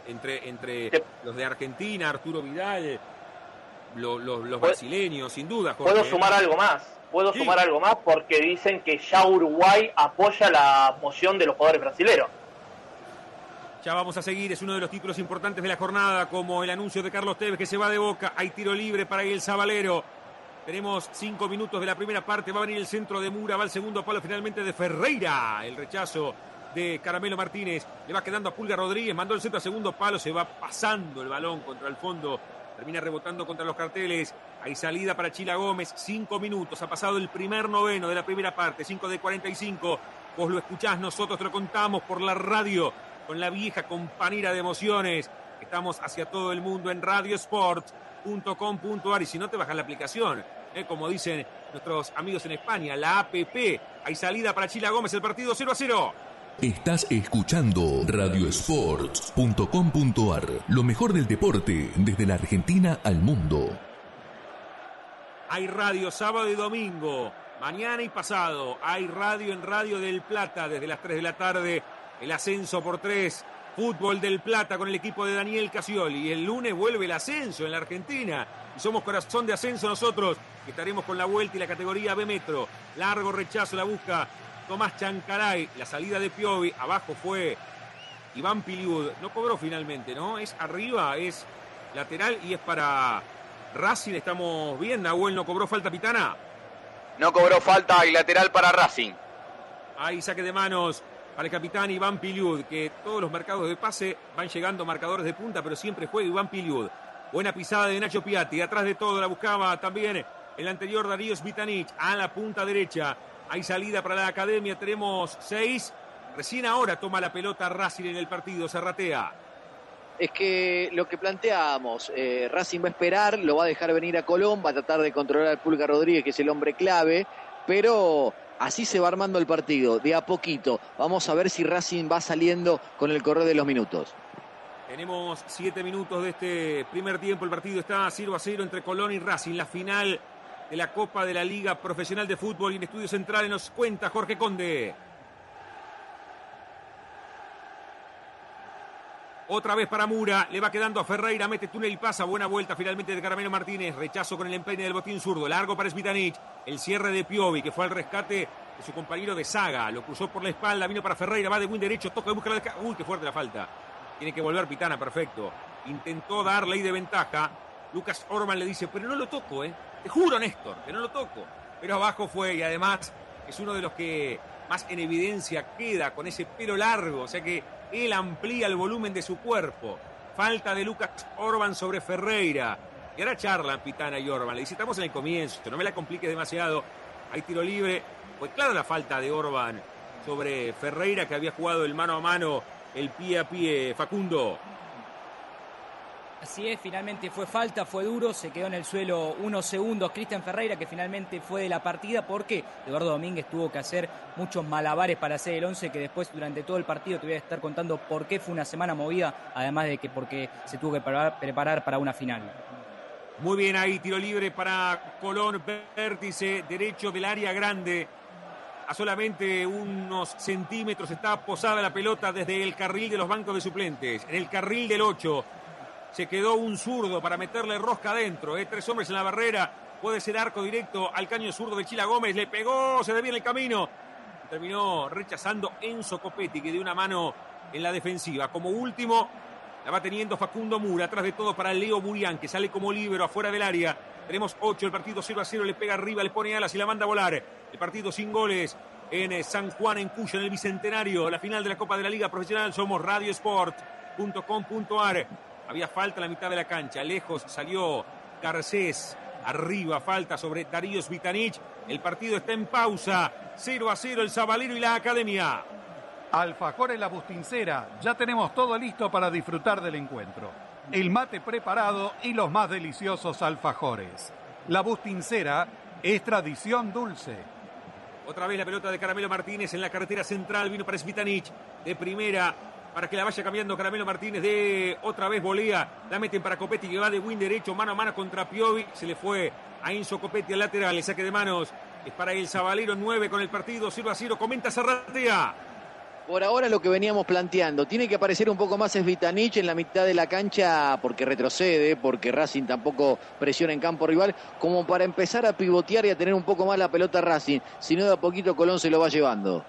entre, entre los de Argentina, Arturo Vidal, los brasileños, sin duda. Puedo ¿eh? sumar algo más, puedo sumar algo más porque dicen que ya Uruguay apoya la moción de los jugadores brasileños. Ya vamos a seguir, es uno de los títulos importantes de la jornada, como el anuncio de Carlos Tevez que se va de boca. Hay tiro libre para el Zabalero. Tenemos cinco minutos de la primera parte. Va a venir el centro de Mura. Va el segundo palo finalmente de Ferreira. El rechazo de Caramelo Martínez. Le va quedando a Pulga Rodríguez. Mandó el centro a segundo palo. Se va pasando el balón contra el fondo. Termina rebotando contra los carteles. Hay salida para Chila Gómez. Cinco minutos. Ha pasado el primer noveno de la primera parte. Cinco de 45. Vos lo escuchás, nosotros te lo contamos por la radio. Con la vieja compañera de emociones. Estamos hacia todo el mundo en Radio Sports .com.ar y si no te bajas la aplicación, ¿eh? como dicen nuestros amigos en España, la APP. Hay salida para Chila Gómez, el partido 0 a 0. Estás escuchando radiosports.com.ar, lo mejor del deporte desde la Argentina al mundo. Hay radio sábado y domingo, mañana y pasado. Hay radio en Radio del Plata desde las 3 de la tarde. El ascenso por 3 Fútbol del Plata con el equipo de Daniel Casioli. Y el lunes vuelve el ascenso en la Argentina. Y somos corazón de ascenso nosotros. Estaremos con la vuelta y la categoría B Metro. Largo rechazo la busca Tomás Chancaray. La salida de Piovi. Abajo fue Iván Piliud. No cobró finalmente, ¿no? Es arriba, es lateral y es para Racing. Estamos bien. Nahuel no cobró falta pitana. No cobró falta y lateral para Racing. Ahí saque de manos para el capitán Iván Piliud, que todos los mercados de pase van llegando marcadores de punta, pero siempre juega Iván Piliud. Buena pisada de Nacho Piatti, atrás de todo la buscaba también el anterior Darío Vitanich a la punta derecha. Hay salida para la academia, tenemos seis. Recién ahora toma la pelota Racing en el partido, Serratea. Es que lo que planteábamos, eh, Racing va a esperar, lo va a dejar venir a Colón, va a tratar de controlar al Pulga Rodríguez, que es el hombre clave, pero así se va armando el partido, de a poquito. Vamos a ver si Racing va saliendo con el correr de los minutos. Tenemos siete minutos de este primer tiempo. El partido está 0 a 0 entre Colón y Racing. La final de la Copa de la Liga Profesional de Fútbol y en Estudios Centrales nos cuenta Jorge Conde. Otra vez para Mura, le va quedando a Ferreira, mete túnel y pasa. Buena vuelta finalmente de Caramelo Martínez. Rechazo con el empeine del botín zurdo. Largo para Smitanich. El cierre de Piovi, que fue al rescate de su compañero de saga. Lo cruzó por la espalda, vino para Ferreira, va de win derecho, toca y busca la. Uy, qué fuerte la falta. Tiene que volver Pitana, perfecto. Intentó dar ley de ventaja. Lucas Orman le dice, pero no lo toco, ¿eh? Te juro, Néstor, que no lo toco. Pero abajo fue y además es uno de los que más en evidencia queda con ese pelo largo. O sea que él amplía el volumen de su cuerpo. Falta de Lucas Orban sobre Ferreira. Y ahora charlan Pitana y Orban. Le dice, estamos en el comienzo, no me la compliques demasiado. Hay tiro libre. Pues claro la falta de Orban sobre Ferreira que había jugado el mano a mano, el pie a pie. Facundo. Así es, finalmente fue falta, fue duro, se quedó en el suelo unos segundos Cristian Ferreira, que finalmente fue de la partida porque Eduardo Domínguez tuvo que hacer muchos malabares para hacer el 11, que después durante todo el partido te voy a estar contando por qué fue una semana movida, además de que porque se tuvo que preparar, para una final. Muy bien ahí, tiro libre para Colón, vértice derecho del área grande. A solamente unos centímetros está posada la pelota desde el carril de los bancos de suplentes, en el carril del 8 se quedó un zurdo para meterle rosca adentro. ¿eh? Tres hombres en la barrera. Puede ser arco directo al caño zurdo de Chila Gómez. Le pegó, se en el camino. Terminó rechazando Enzo Copetti, que dio una mano en la defensiva. Como último, la va teniendo Facundo Mura. Atrás de todo para Leo Burián, que sale como libero afuera del área. Tenemos ocho, el partido 0 a 0, le pega arriba, le pone alas y la manda a volar. El partido sin goles en eh, San Juan, en Cuyo, en el Bicentenario. La final de la Copa de la Liga Profesional. Somos radiosport.com.ar. Había falta en la mitad de la cancha. Lejos salió Garcés. Arriba falta sobre Darío Vitanich. El partido está en pausa. 0 a 0 el Zabalero y la Academia. Alfajor en la Bustincera. Ya tenemos todo listo para disfrutar del encuentro. El mate preparado y los más deliciosos alfajores. La Bustincera es tradición dulce. Otra vez la pelota de Caramelo Martínez en la carretera central. Vino para Svitanich. De primera para que la vaya cambiando Caramelo Martínez de otra vez volea. La meten para Copetti que va de win derecho, mano a mano contra Piovi. Se le fue a Enzo Copetti al lateral. El saque de manos es para el Zabalero 9 con el partido 0 a 0. Comenta Serratea. Por ahora lo que veníamos planteando, tiene que aparecer un poco más Svitanich en la mitad de la cancha porque retrocede, porque Racing tampoco presiona en campo rival, como para empezar a pivotear y a tener un poco más la pelota Racing. Si no, de a poquito Colón se lo va llevando.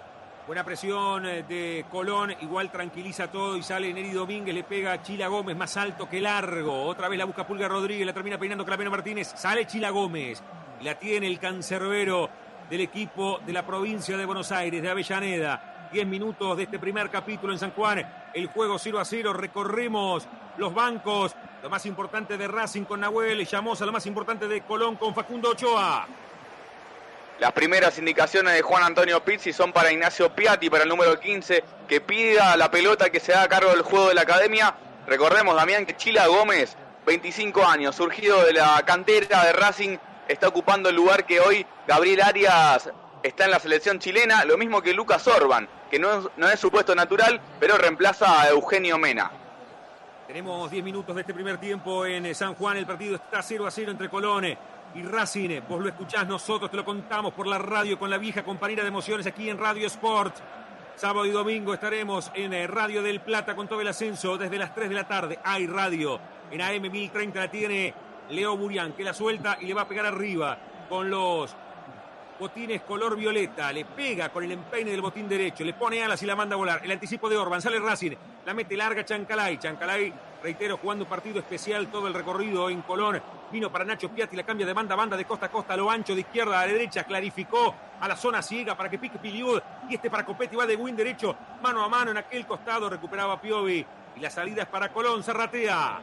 Buena presión eh, de Colón, igual tranquiliza todo y sale Neri Domínguez, le pega a Chila Gómez, más alto que largo. Otra vez la busca Pulga Rodríguez, la termina peinando Claveno Martínez. Sale Chila Gómez, la tiene el cancerbero del equipo de la provincia de Buenos Aires, de Avellaneda. Diez minutos de este primer capítulo en San Juan. El juego 0 a 0. Recorremos los bancos. Lo más importante de Racing con Nahuel. Llamamos a lo más importante de Colón con Facundo Ochoa. Las primeras indicaciones de Juan Antonio Pizzi son para Ignacio Piatti, para el número 15, que pida la pelota que se haga cargo del juego de la academia. Recordemos, Damián, que Chila Gómez, 25 años, surgido de la cantera de Racing, está ocupando el lugar que hoy Gabriel Arias está en la selección chilena, lo mismo que Lucas Orban, que no es, no es su puesto natural, pero reemplaza a Eugenio Mena. Tenemos 10 minutos de este primer tiempo en San Juan, el partido está 0 a 0 entre Colón y Racine, Vos lo escuchás, nosotros te lo contamos por la radio con la vieja compañera de emociones aquí en Radio Sport. Sábado y domingo estaremos en eh, Radio del Plata con todo el ascenso desde las 3 de la tarde. Hay radio. En AM 1030 la tiene Leo Burián, que la suelta y le va a pegar arriba con los botines color violeta. Le pega con el empeine del botín derecho. Le pone alas y la manda a volar. El anticipo de Orban. Sale Racing. La mete larga Chancalay. Chancalay reitero, jugando un partido especial todo el recorrido en Colón. Vino para Nacho Piatti, la cambia de banda a banda de costa a costa lo ancho, de izquierda a derecha, clarificó a la zona ciega para que pique Piliud. Y este para Copetti va de win derecho, mano a mano en aquel costado, recuperaba Piovi. Y la salida es para Colón, Serratea.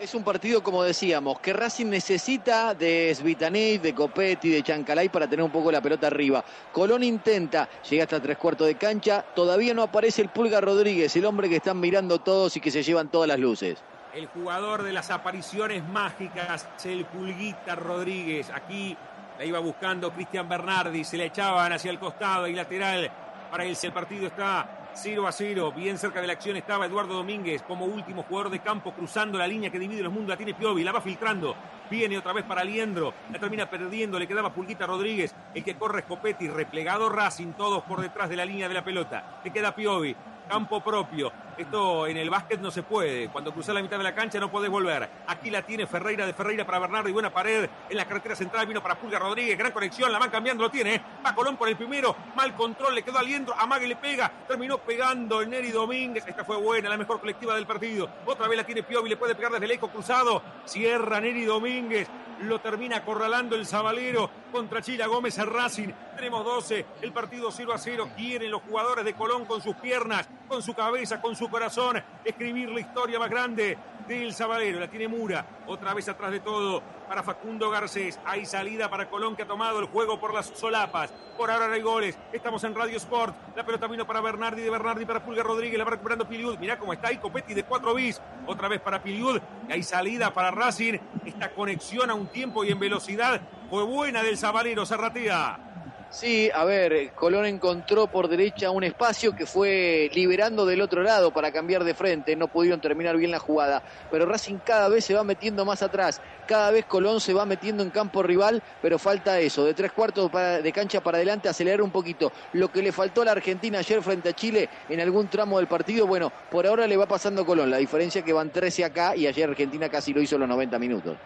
Es un partido, como decíamos, que Racing necesita de Svitaney, de Copetti, de Chancalay para tener un poco la pelota arriba. Colón intenta, llega hasta tres cuartos de cancha, todavía no aparece el Pulga Rodríguez, el hombre que están mirando todos y que se llevan todas las luces. El jugador de las apariciones mágicas, el Pulguita Rodríguez. Aquí la iba buscando Cristian Bernardi, se le echaban hacia el costado y lateral para él. El partido está 0 a 0. Bien cerca de la acción estaba Eduardo Domínguez como último jugador de campo cruzando la línea que divide los mundos. La tiene Piovi, la va filtrando. Viene otra vez para Liendro. La termina perdiendo. Le quedaba Pulguita Rodríguez. El que corre Scopetti. Replegado Racing. Todos por detrás de la línea de la pelota. Le queda Piovi campo propio. Esto en el básquet no se puede. Cuando cruzas la mitad de la cancha no podés volver. Aquí la tiene Ferreira de Ferreira para Bernardo y buena pared en la carretera central. Vino para Pulga Rodríguez. Gran conexión. La van cambiando. Lo tiene. ¿eh? Va Colón por el primero. Mal control. Le quedó aliento. Amague le pega. Terminó pegando el Neri Domínguez. Esta fue buena. La mejor colectiva del partido. Otra vez la tiene Piovi. Le puede pegar desde el eco cruzado. Cierra Neri Domínguez. Lo termina acorralando el Zabalero contra Chila Gómez el Racing. Tenemos 12. El partido 0 a 0. Quieren los jugadores de Colón con sus piernas con su cabeza, con su corazón, escribir la historia más grande del Zabalero. La tiene Mura, otra vez atrás de todo para Facundo Garcés. Hay salida para Colón que ha tomado el juego por las solapas. Por ahora no hay goles. Estamos en Radio Sport. La pelota vino para Bernardi, de Bernardi para Pulga Rodríguez. La va recuperando Piliud. Mirá cómo está ahí Copetti de 4 bis. Otra vez para Piliud. Hay salida para Racing. Esta conexión a un tiempo y en velocidad fue buena del Zabalero. Zarratea. Sí, a ver, Colón encontró por derecha un espacio que fue liberando del otro lado para cambiar de frente, no pudieron terminar bien la jugada, pero Racing cada vez se va metiendo más atrás, cada vez Colón se va metiendo en campo rival, pero falta eso, de tres cuartos de cancha para adelante, acelerar un poquito. Lo que le faltó a la Argentina ayer frente a Chile en algún tramo del partido, bueno, por ahora le va pasando Colón, la diferencia es que van 13 acá y ayer Argentina casi lo hizo los 90 minutos.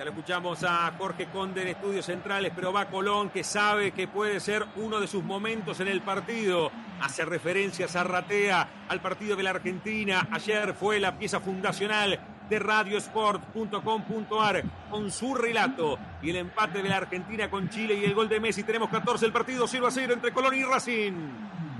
Ya lo escuchamos a Jorge Conde en Estudios Centrales, pero va Colón que sabe que puede ser uno de sus momentos en el partido. Hace referencia a Zarratea al partido de la Argentina. Ayer fue la pieza fundacional de radiosport.com.ar con su relato y el empate de la Argentina con Chile y el gol de Messi. Tenemos 14 el partido 0 a 0 entre Colón y Racing.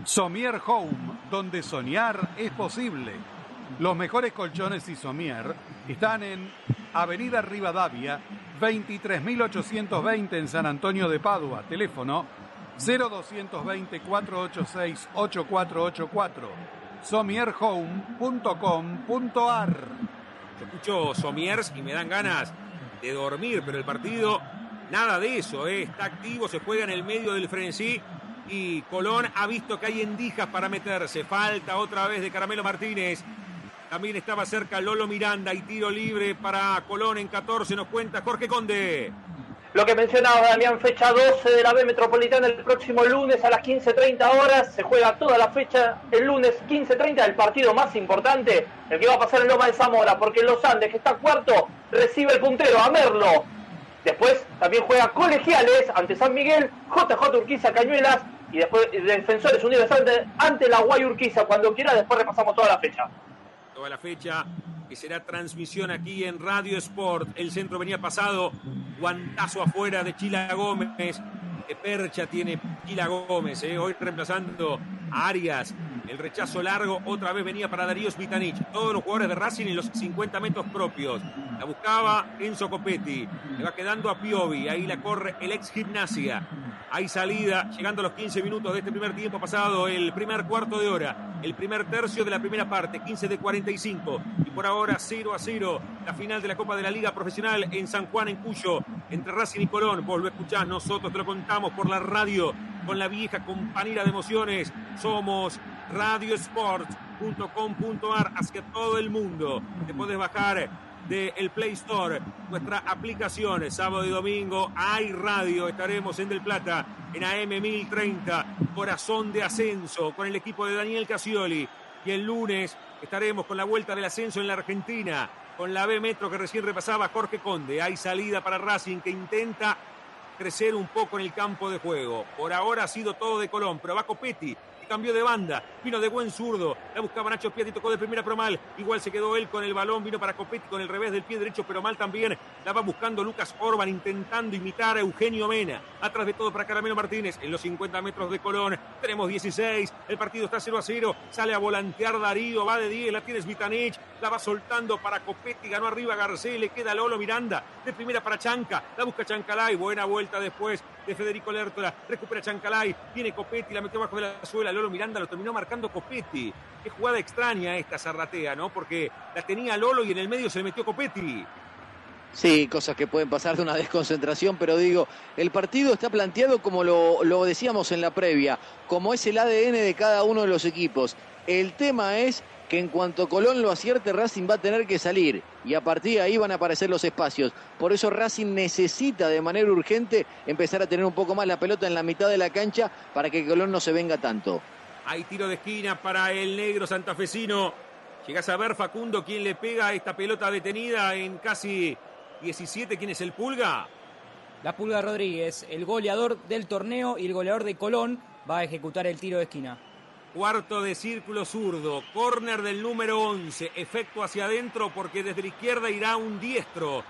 Somier Home, donde soñar es posible. Los mejores colchones y Somier están en Avenida Rivadavia, 23.820 en San Antonio de Padua. Teléfono 0220-486-8484. Somierhome.com.ar. Yo escucho Somiers y me dan ganas de dormir, pero el partido, nada de eso, ¿eh? está activo, se juega en el medio del frenesí y Colón ha visto que hay endijas para meterse. Falta otra vez de Caramelo Martínez. También estaba cerca Lolo Miranda y tiro libre para Colón en 14. Nos cuenta Jorge Conde. Lo que mencionaba Damián, fecha 12 de la B Metropolitana el próximo lunes a las 15.30 horas. Se juega toda la fecha el lunes 15.30, el partido más importante, el que va a pasar en Loma de Zamora, porque Los Andes, que está cuarto, recibe el puntero a Merlo. Después también juega Colegiales ante San Miguel, JJ Urquiza Cañuelas y después Defensores Unidos ante, ante la Guay Urquiza. Cuando quiera, después repasamos toda la fecha toda la fecha, que será transmisión aquí en Radio Sport. El centro venía pasado, guantazo afuera de Chila Gómez. De Percha tiene Chila Gómez, eh, hoy reemplazando a Arias. El rechazo largo otra vez venía para Darío Smitanich. Todos los jugadores de Racing en los 50 metros propios. La buscaba Enzo Copetti. Le va quedando a Piovi. Ahí la corre el ex gimnasia. Hay salida, llegando a los 15 minutos de este primer tiempo pasado, el primer cuarto de hora, el primer tercio de la primera parte, 15 de 45. Y por ahora 0 a 0, la final de la Copa de la Liga Profesional en San Juan, en Cuyo, entre Racing y Colón. Vos lo escuchás, nosotros te lo contamos por la radio, con la vieja compañera de emociones. Somos radiosport.com.ar, así que todo el mundo te puedes bajar del Play Store, nuestra aplicación, sábado y domingo, hay radio, estaremos en Del Plata, en AM 1030, corazón de ascenso, con el equipo de Daniel Casioli, y el lunes estaremos con la vuelta del ascenso en la Argentina, con la B Metro que recién repasaba Jorge Conde, hay salida para Racing que intenta crecer un poco en el campo de juego, por ahora ha sido todo de Colón, pero va Copetti, cambió de banda, vino de buen zurdo, la buscaba Nacho Piatti, tocó de primera pero mal, igual se quedó él con el balón, vino para Copetti con el revés del pie derecho pero mal también, la va buscando Lucas Orban intentando imitar a Eugenio Mena, atrás de todo para Caramelo Martínez, en los 50 metros de Colón, tenemos 16, el partido está 0 a 0, sale a volantear Darío, va de 10, la tiene Smitanich, la va soltando para Copetti, ganó arriba Garcés, le queda Lolo Miranda, de primera para Chanca, la busca Chancalay, buena vuelta después de Federico Lertola, recupera Chancalay, viene Copetti, la metió bajo de la suela, Lolo Miranda lo terminó marcando Copetti. Qué jugada extraña esta Zarratea, ¿no? Porque la tenía Lolo y en el medio se le metió Copetti. Sí, cosas que pueden pasar de una desconcentración, pero digo, el partido está planteado como lo, lo, decíamos en la previa, como es el ADN de cada uno de los equipos. El tema es que en cuanto Colón lo acierte, Racing va a tener que salir y a partir de ahí van a aparecer los espacios. Por eso Racing necesita de manera urgente empezar a tener un poco más la pelota en la mitad de la cancha para que Colón no se venga tanto. Hay tiro de esquina para el negro santafesino. Llegas a ver, Facundo, quién le pega a esta pelota detenida en casi 17. ¿Quién es el Pulga? La Pulga Rodríguez, el goleador del torneo y el goleador de Colón, va a ejecutar el tiro de esquina. Cuarto de círculo zurdo, córner del número 11, efecto hacia adentro porque desde la izquierda irá un diestro.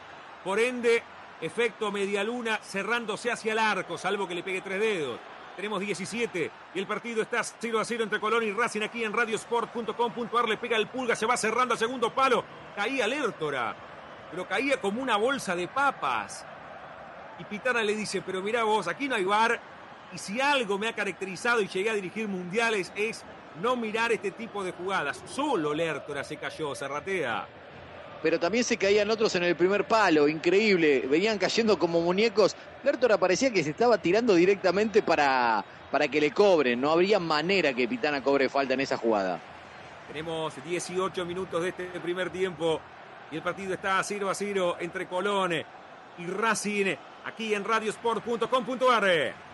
Por ende, efecto medialuna cerrándose hacia el arco, salvo que le pegue tres dedos. Tenemos 17 y el partido está 0 a 0 entre Colón y Racing aquí en radiosport.com.ar. Le pega el pulga, se va cerrando al segundo palo. Caía Lertora, pero caía como una bolsa de papas. Y Pitana le dice, pero mira vos, aquí no hay bar y si algo me ha caracterizado y llegué a dirigir mundiales es no mirar este tipo de jugadas. Solo Lertora se cayó, Serratea. Pero también se caían otros en el primer palo, increíble. Venían cayendo como muñecos. Lertora parecía que se estaba tirando directamente para, para que le cobren. No habría manera que Pitana cobre falta en esa jugada. Tenemos 18 minutos de este primer tiempo y el partido está 0 a 0 entre Colón y Racing aquí en radiosport.com.ar.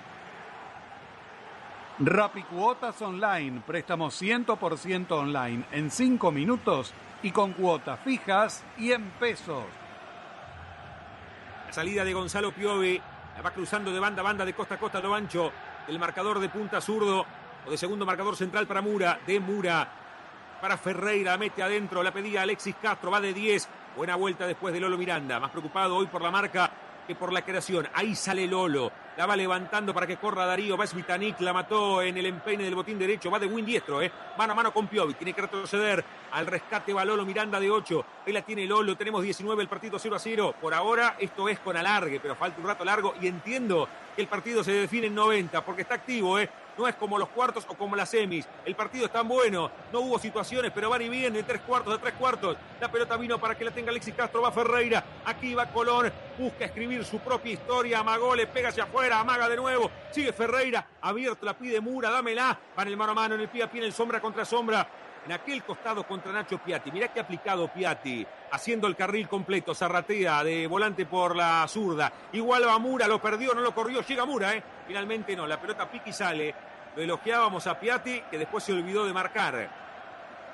Rapicuotas Online, préstamos 100% online en 5 minutos y con cuotas fijas y en pesos. La salida de Gonzalo Piovi, la va cruzando de banda a banda de costa a costa lo ancho, el marcador de punta zurdo o de segundo marcador central para Mura, de Mura. Para Ferreira, mete adentro, la pedía Alexis Castro, va de 10, buena vuelta después de Lolo Miranda, más preocupado hoy por la marca que por la creación. Ahí sale Lolo. La va levantando para que corra Darío. Va Svitanik, la mató en el empeine del botín derecho. Va de win diestro, ¿eh? Mano a mano con Piovi. Tiene que retroceder. Al rescate va Lolo Miranda de 8. Ahí la tiene Lolo. Tenemos 19, el partido 0 a 0. Por ahora esto es con alargue, pero falta un rato largo. Y entiendo que el partido se define en 90, porque está activo, ¿eh? No es como los cuartos o como las semis. El partido es tan bueno, no hubo situaciones, pero van y vienen de tres cuartos a tres cuartos. La pelota vino para que la tenga Alexis Castro, va Ferreira, aquí va Colón, busca escribir su propia historia, amagó, le pega hacia afuera, amaga de nuevo, sigue Ferreira, abierto, la pide Mura, dámela, para el mano a mano, en el pie a pie, en el sombra contra sombra. En aquel costado contra Nacho Piatti. Mirá que aplicado Piatti, haciendo el carril completo. Zarratea de volante por la zurda. Igual va Mura, lo perdió, no lo corrió. Llega Mura, ¿eh? Finalmente no, la pelota pique y sale. Lo elogiábamos a Piatti, que después se olvidó de marcar.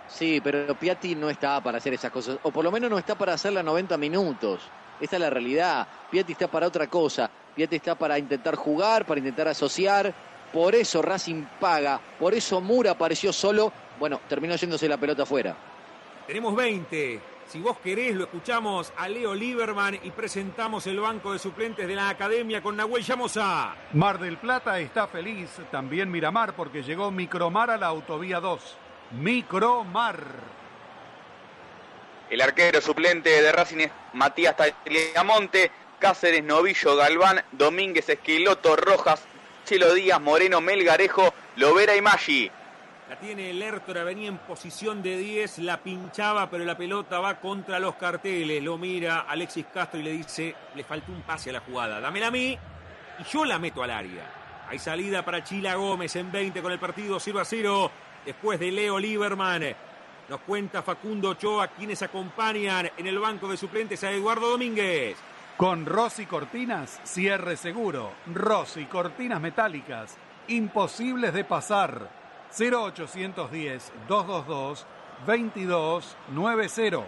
Sí, pero Piatti no está para hacer esas cosas, o por lo menos no está para hacerla 90 minutos. Esta es la realidad. Piatti está para otra cosa. Piatti está para intentar jugar, para intentar asociar. Por eso Racing paga, por eso Mura apareció solo. Bueno, terminó yéndose la pelota afuera. Tenemos 20. Si vos querés, lo escuchamos a Leo Lieberman y presentamos el banco de suplentes de la academia con Nahuel Llamosa. Mar del Plata está feliz, también Miramar, porque llegó Micromar a la autovía 2. Micromar. El arquero suplente de Racing es Matías Tagliamonte, Cáceres, Novillo, Galván, Domínguez, Esquiloto, Rojas, Chelo Díaz, Moreno, Melgarejo, Lovera y Maggi. La tiene Lertora, venía en posición de 10, la pinchaba, pero la pelota va contra los carteles. Lo mira Alexis Castro y le dice, le faltó un pase a la jugada, dámela a mí y yo la meto al área. Hay salida para Chila Gómez en 20 con el partido 0 a 0 después de Leo Lieberman. Nos cuenta Facundo Ochoa, quienes acompañan en el banco de suplentes a Eduardo Domínguez. Con Rossi Cortinas, cierre seguro. Rossi Cortinas metálicas, imposibles de pasar. 0810-222-2290.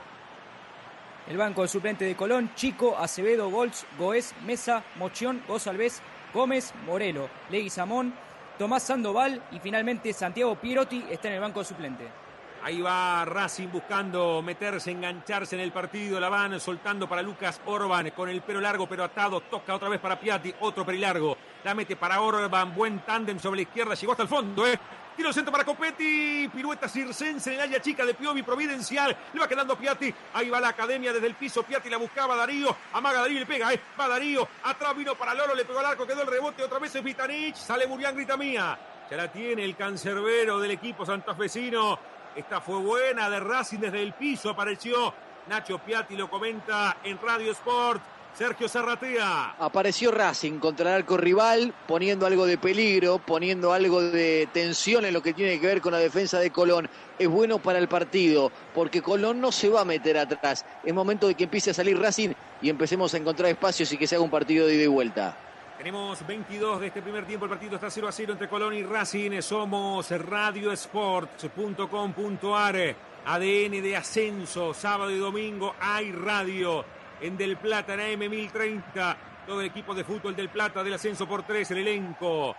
El banco suplente de Colón, Chico, Acevedo, Golz, Goez, Mesa, Mochión, González, Gómez, Morelo, Leguizamón, Tomás Sandoval y finalmente Santiago Pierotti está en el banco suplente. Ahí va Racing buscando meterse, engancharse en el partido. La van soltando para Lucas Orban con el pelo largo pero atado. Toca otra vez para Piatti, otro perilargo. La mete para Orban, buen tándem sobre la izquierda. Llegó hasta el fondo, ¿eh? Tiro centro para Copetti. Pirueta circense en el área chica de Piovi Providencial. Le va quedando Piatti. Ahí va la academia desde el piso. Piatti la buscaba Darío. Amaga Darío le pega, ¿eh? Va Darío. Atrás vino para Lolo. Le pegó al arco. Quedó el rebote. Otra vez es Vitanich. Sale Murián, grita mía. Ya la tiene el cancerbero del equipo santafesino. Esta fue buena de Racing desde el piso. Apareció Nacho Piatti. Lo comenta en Radio Sport. Sergio Zarratea. Apareció Racing contra el arco rival, poniendo algo de peligro, poniendo algo de tensión en lo que tiene que ver con la defensa de Colón. Es bueno para el partido, porque Colón no se va a meter atrás. Es momento de que empiece a salir Racing y empecemos a encontrar espacios y que se haga un partido de ida y vuelta. Tenemos 22 de este primer tiempo. El partido está 0 a 0 entre Colón y Racing. Somos radiosports.com.ar. ADN de ascenso. Sábado y domingo hay radio en Del Plata, en AM1030. Todo el equipo de fútbol del Plata del ascenso por tres, el elenco.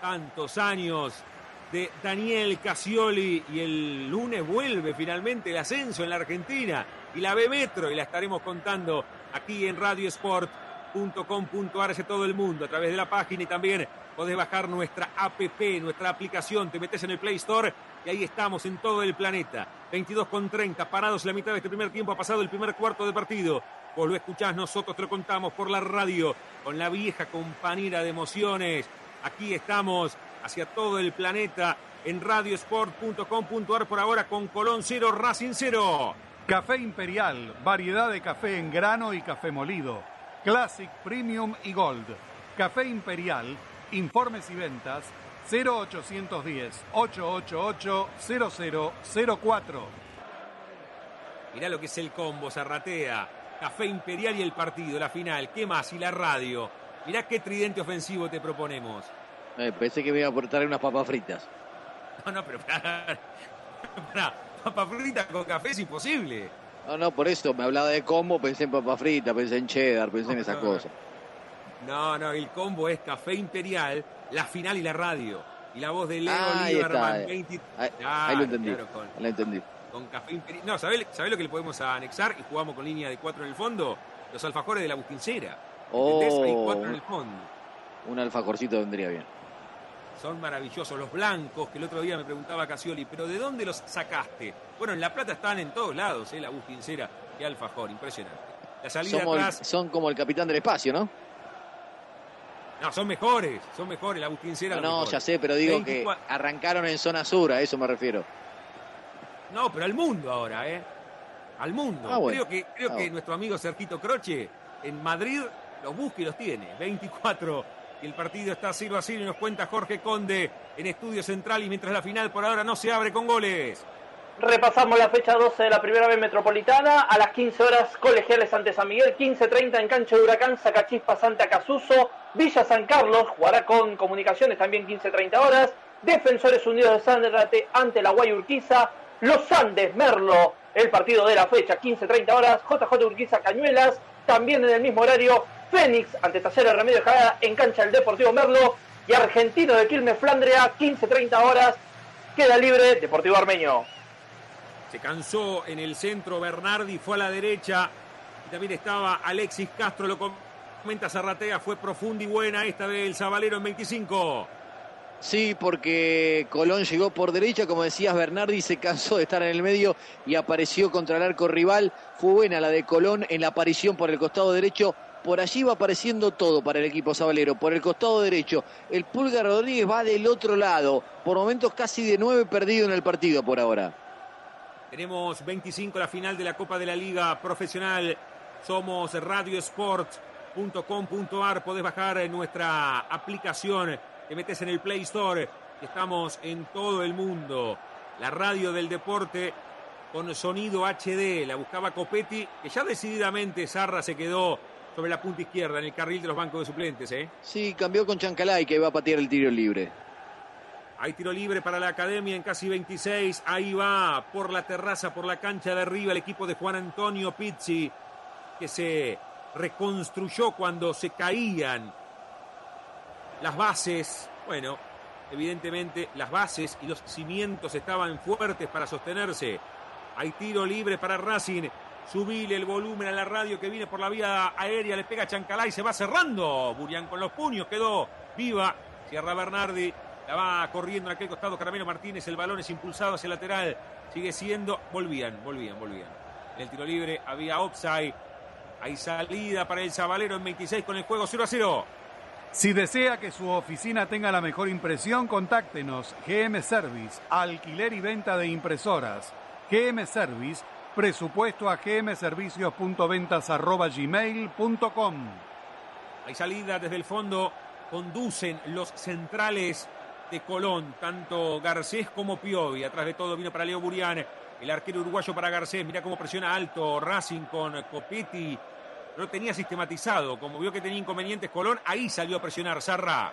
Tantos años de Daniel Casioli y el lunes vuelve finalmente el ascenso en la Argentina y la B Metro y la estaremos contando aquí en radiosport.com.ar todo el mundo a través de la página y también podés bajar nuestra app, nuestra aplicación, te metes en el Play Store y ahí estamos en todo el planeta. 22 con 30, parados la mitad de este primer tiempo, ha pasado el primer cuarto de partido. Vos lo escuchás, nosotros te lo contamos por la radio, con la vieja compañera de emociones. Aquí estamos hacia todo el planeta en radiosport.com.ar por ahora con Colón 0, Racing 0. Café Imperial, variedad de café en grano y café molido. Classic, Premium y Gold. Café Imperial, informes y ventas 0810 888 0004. Mirá lo que es el combo, Zarratea. Café Imperial y el partido, la final. ¿Qué más? Y la radio. Mirá qué tridente ofensivo te proponemos. Eh, pensé que me iba a aportar unas papas fritas. No, no, pero para, para papas fritas con café es imposible. No, no, por eso me hablaba de combo, pensé en papas fritas, pensé en cheddar, pensé en esas cosas. No, no, el combo es Café Imperial, la final y la radio. Y la voz de Leo Ah, ahí Lieberman. está. 20 Ahí, ahí lo entendí. claro, con- Lo entendí. con café imperial. No, ¿sabés, sabés lo que le podemos anexar? Y jugamos con línea de cuatro en el fondo. Los alfajores de la bustincera. ¿Entendés? Hay Oh, cuatro en el fondo. un alfajorcito vendría bien. Son maravillosos. Los blancos, que el otro día me preguntaba Casioli, ¿pero de dónde los sacaste? Bueno, en La Plata están en todos lados, ¿eh? La bustincera y alfajor. Impresionante. La salida Somos el- atrás. son como el capitán del espacio, ¿no? No, son mejores. Son mejores. La bustincera. No, no, mejores. ya sé, pero digo 24 que arrancaron en zona sur, a eso me refiero. No, pero al mundo ahora, ¿eh? Al mundo. Ah, bueno. Creo que, creo Ah, que nuestro amigo Cerquito Croce en Madrid los busca y los tiene. 24. El partido está 0 a 0 y nos cuenta Jorge Conde en Estudio Central. Y mientras la final por ahora no se abre con goles. Repasamos la fecha 12 de la primera B metropolitana. A las 15 horas, Colegiales ante San Miguel. 15.30 en Cancha de Huracán, Sacachispa Santa Casuso. Villa San Carlos jugará con Comunicaciones también 15.30 horas. Defensores Unidos de Sandrate ante la Guay Urquiza. Los Andes, Merlo, el partido de la fecha, 15.30 horas. JJ Urquiza Cañuelas, también en el mismo horario. Fénix ante Talleres Remedio de Jalada en Cancha del Deportivo Merlo. Y Argentino de Quilmes Flandria, 15.30 horas. Queda libre Deportivo Armeño. Se cansó en el centro Bernardi, fue a la derecha. Y también estaba Alexis Castro, lo comenta Zarratea. Fue profunda y buena esta del Zabalero en 25. Sí, porque Colón llegó por derecha, como decías, Bernardi se cansó de estar en el medio y apareció contra el arco rival. Fue buena la de Colón en la aparición por el costado derecho. Por allí va apareciendo todo para el equipo sabalero. Por el costado derecho, el Pulga Rodríguez va del otro lado. Por momentos casi de nueve perdido en el partido por ahora. Tenemos 25 la final de la Copa de la Liga Profesional. Somos radiosport.com.ar. Podés bajar nuestra aplicación. Te metes en el Play Store. Estamos en todo el mundo. La radio del deporte con sonido HD. La buscaba Copetti, que ya decididamente Zarra se quedó sobre la punta izquierda en el carril de los bancos de suplentes. ¿eh? Sí, cambió con Chancalay que va a patear el tiro libre. Hay tiro libre para la academia en casi 26. Ahí va por la terraza, por la cancha de arriba el equipo de Juan Antonio Pizzi, que se reconstruyó cuando se caían las bases. Bueno, evidentemente las bases y los cimientos estaban fuertes para sostenerse. Hay tiro libre para Racing. Subile el volumen a la radio que viene por la vía aérea, le pega Chancalay, se va cerrando. Burián con los puños, quedó viva. Cierra Bernardi, la va corriendo en aquel costado Caramelo Martínez, el balón es impulsado hacia el lateral. Sigue siendo, volvían, volvían, volvían. En el tiro libre había offside. Hay salida para el Zabalero en 26 con el juego 0 a 0. Si desea que su oficina tenga la mejor impresión, contáctenos. GM Service, alquiler y venta de impresoras. GM Service, presupuesto a gmservicios.ventas.gmail.com. Hay salida desde el fondo, conducen los centrales de Colón, tanto Garcés como Piovi. Atrás de todo vino para Leo Burián, el arquero uruguayo para Garcés. Mira cómo presiona alto Racing con Copetti. No tenía sistematizado, como vio que tenía inconvenientes Colón, ahí salió a presionar Zarra.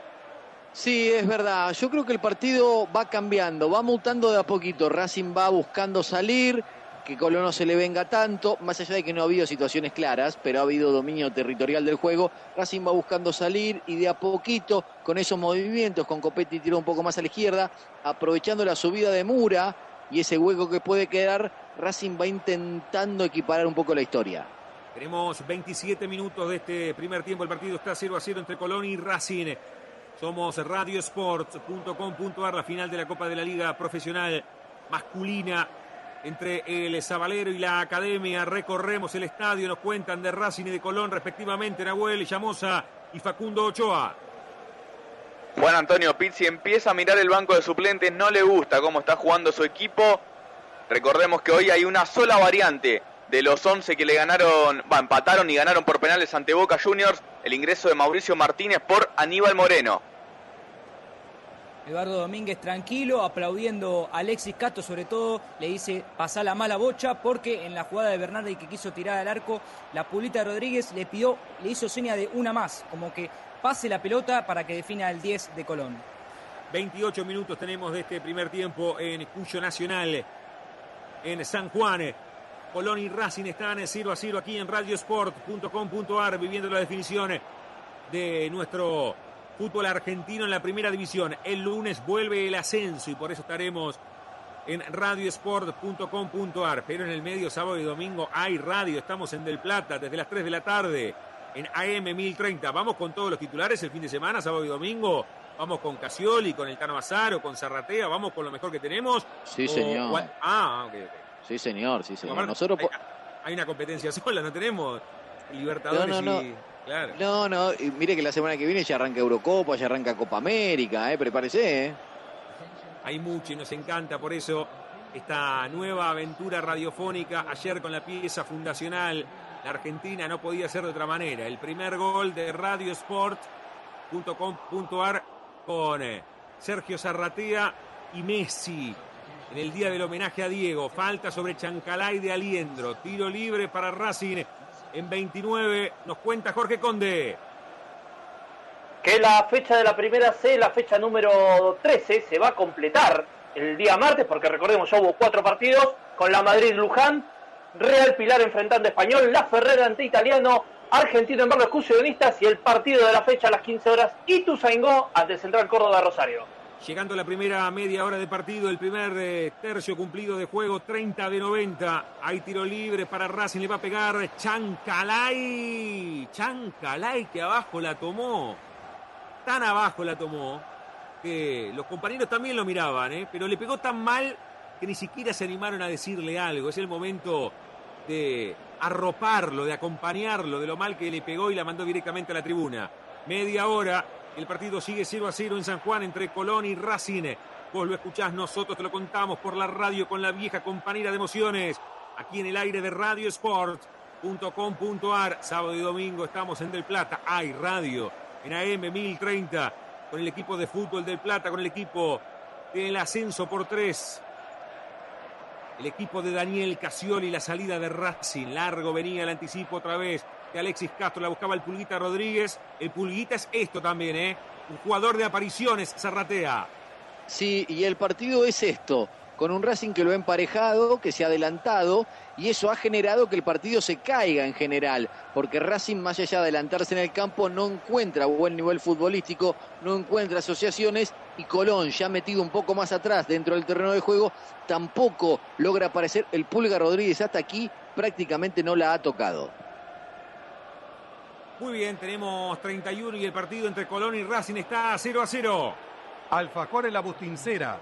Sí, es verdad. Yo creo que el partido va cambiando, va mutando de a poquito. Racing va buscando salir, que Colón no se le venga tanto, más allá de que no ha habido situaciones claras, pero ha habido dominio territorial del juego. Racing va buscando salir y de a poquito, con esos movimientos, con Copetti tiró un poco más a la izquierda, aprovechando la subida de Mura y ese hueco que puede quedar, Racing va intentando equiparar un poco la historia. Tenemos 27 minutos de este primer tiempo. El partido está 0 a 0 entre Colón y Racing. Somos radiosports.com.ar, la final de la Copa de la Liga Profesional Masculina entre el Zabalero y la Academia. Recorremos el estadio, nos cuentan de Racing y de Colón respectivamente, Nahuel Llamosa y Facundo Ochoa. Juan Antonio Pizzi empieza a mirar el banco de suplentes, no le gusta cómo está jugando su equipo. Recordemos que hoy hay una sola variante de los 11 que le ganaron, va, empataron y ganaron por penales ante Boca Juniors, el ingreso de Mauricio Martínez por Aníbal Moreno. Eduardo Domínguez tranquilo, aplaudiendo a Alexis Cato, sobre todo le dice pasar la mala bocha, porque en la jugada de Bernardi que quiso tirar al arco, la Pulita Rodríguez le pidió, le hizo seña de una más, como que pase la pelota para que defina el 10 de Colón. 28 minutos tenemos de este primer tiempo en Cuyo Nacional, en San Juan. Colón y Racing están en 0 a 0 aquí en radiosport.com.ar viviendo la definición de nuestro fútbol argentino en la primera división. El lunes vuelve el ascenso y por eso estaremos en radiosport.com.ar. Pero en el medio, sábado y domingo, hay radio. Estamos en Del Plata desde las 3 de la tarde en AM 1030. Vamos con todos los titulares el fin de semana, sábado y domingo. Vamos con Casioli, con el Cano Mazaro, con Zarratea. Vamos con lo mejor que tenemos. Sí, señor. Ah, ok, ok. Sí, señor, sí, señor. Nosotros... hay, hay una competencia sola, no tenemos Libertadores No, no, no. y... Claro. No, no, y mire que la semana que viene ya arranca Eurocopa, ya arranca Copa América, eh, prepárese, eh. Hay mucho y nos encanta por eso esta nueva aventura radiofónica. Ayer con la pieza fundacional, la Argentina no podía ser de otra manera. El primer gol de radiosport.com.ar con eh, Sergio Zarratea y Messi. En el día del homenaje a Diego, falta sobre Chancalay de Aliendro, tiro libre para Racing en 29, nos cuenta Jorge Conde. que la fecha de la primera C, la fecha número 13, se va a completar el día martes, porque recordemos, ya hubo cuatro partidos, con la Madrid-Luján, Real Pilar enfrentando a Español, La Ferrera ante Italiano, Argentino en Barrio Excursionistas y el partido de la fecha a las 15 horas, Ituzaingó ante Central Córdoba Rosario. Llegando a la primera media hora de partido, el primer eh, tercio cumplido de juego, 30 de 90. Hay tiro libre para Racing, le va a pegar Chancalay. Chancalay que abajo la tomó. Tan abajo la tomó que los compañeros también lo miraban, ¿eh? pero le pegó tan mal que ni siquiera se animaron a decirle algo. Es el momento de arroparlo, de acompañarlo, de lo mal que le pegó y la mandó directamente a la tribuna. Media hora, el partido sigue 0 a 0 en San Juan entre Colón y Racing. Vos lo escuchás, nosotros te lo contamos por la radio con la vieja compañera de emociones. Aquí en el aire de radiosport.com.ar. Sábado y domingo estamos en Del Plata. Hay radio en AM 1030 con el equipo de fútbol del Plata, con el equipo del ascenso por tres. El equipo de Daniel Casioli, la salida de Racing. Largo venía el anticipo otra vez Alexis Castro. La buscaba el Pulguita Rodríguez. El Pulguita es esto también, ¿eh? Un jugador de apariciones, Zarratea. Sí, y el partido es esto. con un Racing que lo ha emparejado, que se ha adelantado y eso ha generado que el partido se caiga en general, porque Racing más allá de adelantarse en el campo no encuentra buen nivel futbolístico, no encuentra asociaciones y Colón ya metido un poco más atrás dentro del terreno de juego tampoco logra aparecer el Pulga Rodríguez hasta aquí prácticamente no la ha tocado. Muy bien, tenemos 31 y el partido entre Colón y Racing está 0 a 0. Alfajor en la Bustincera.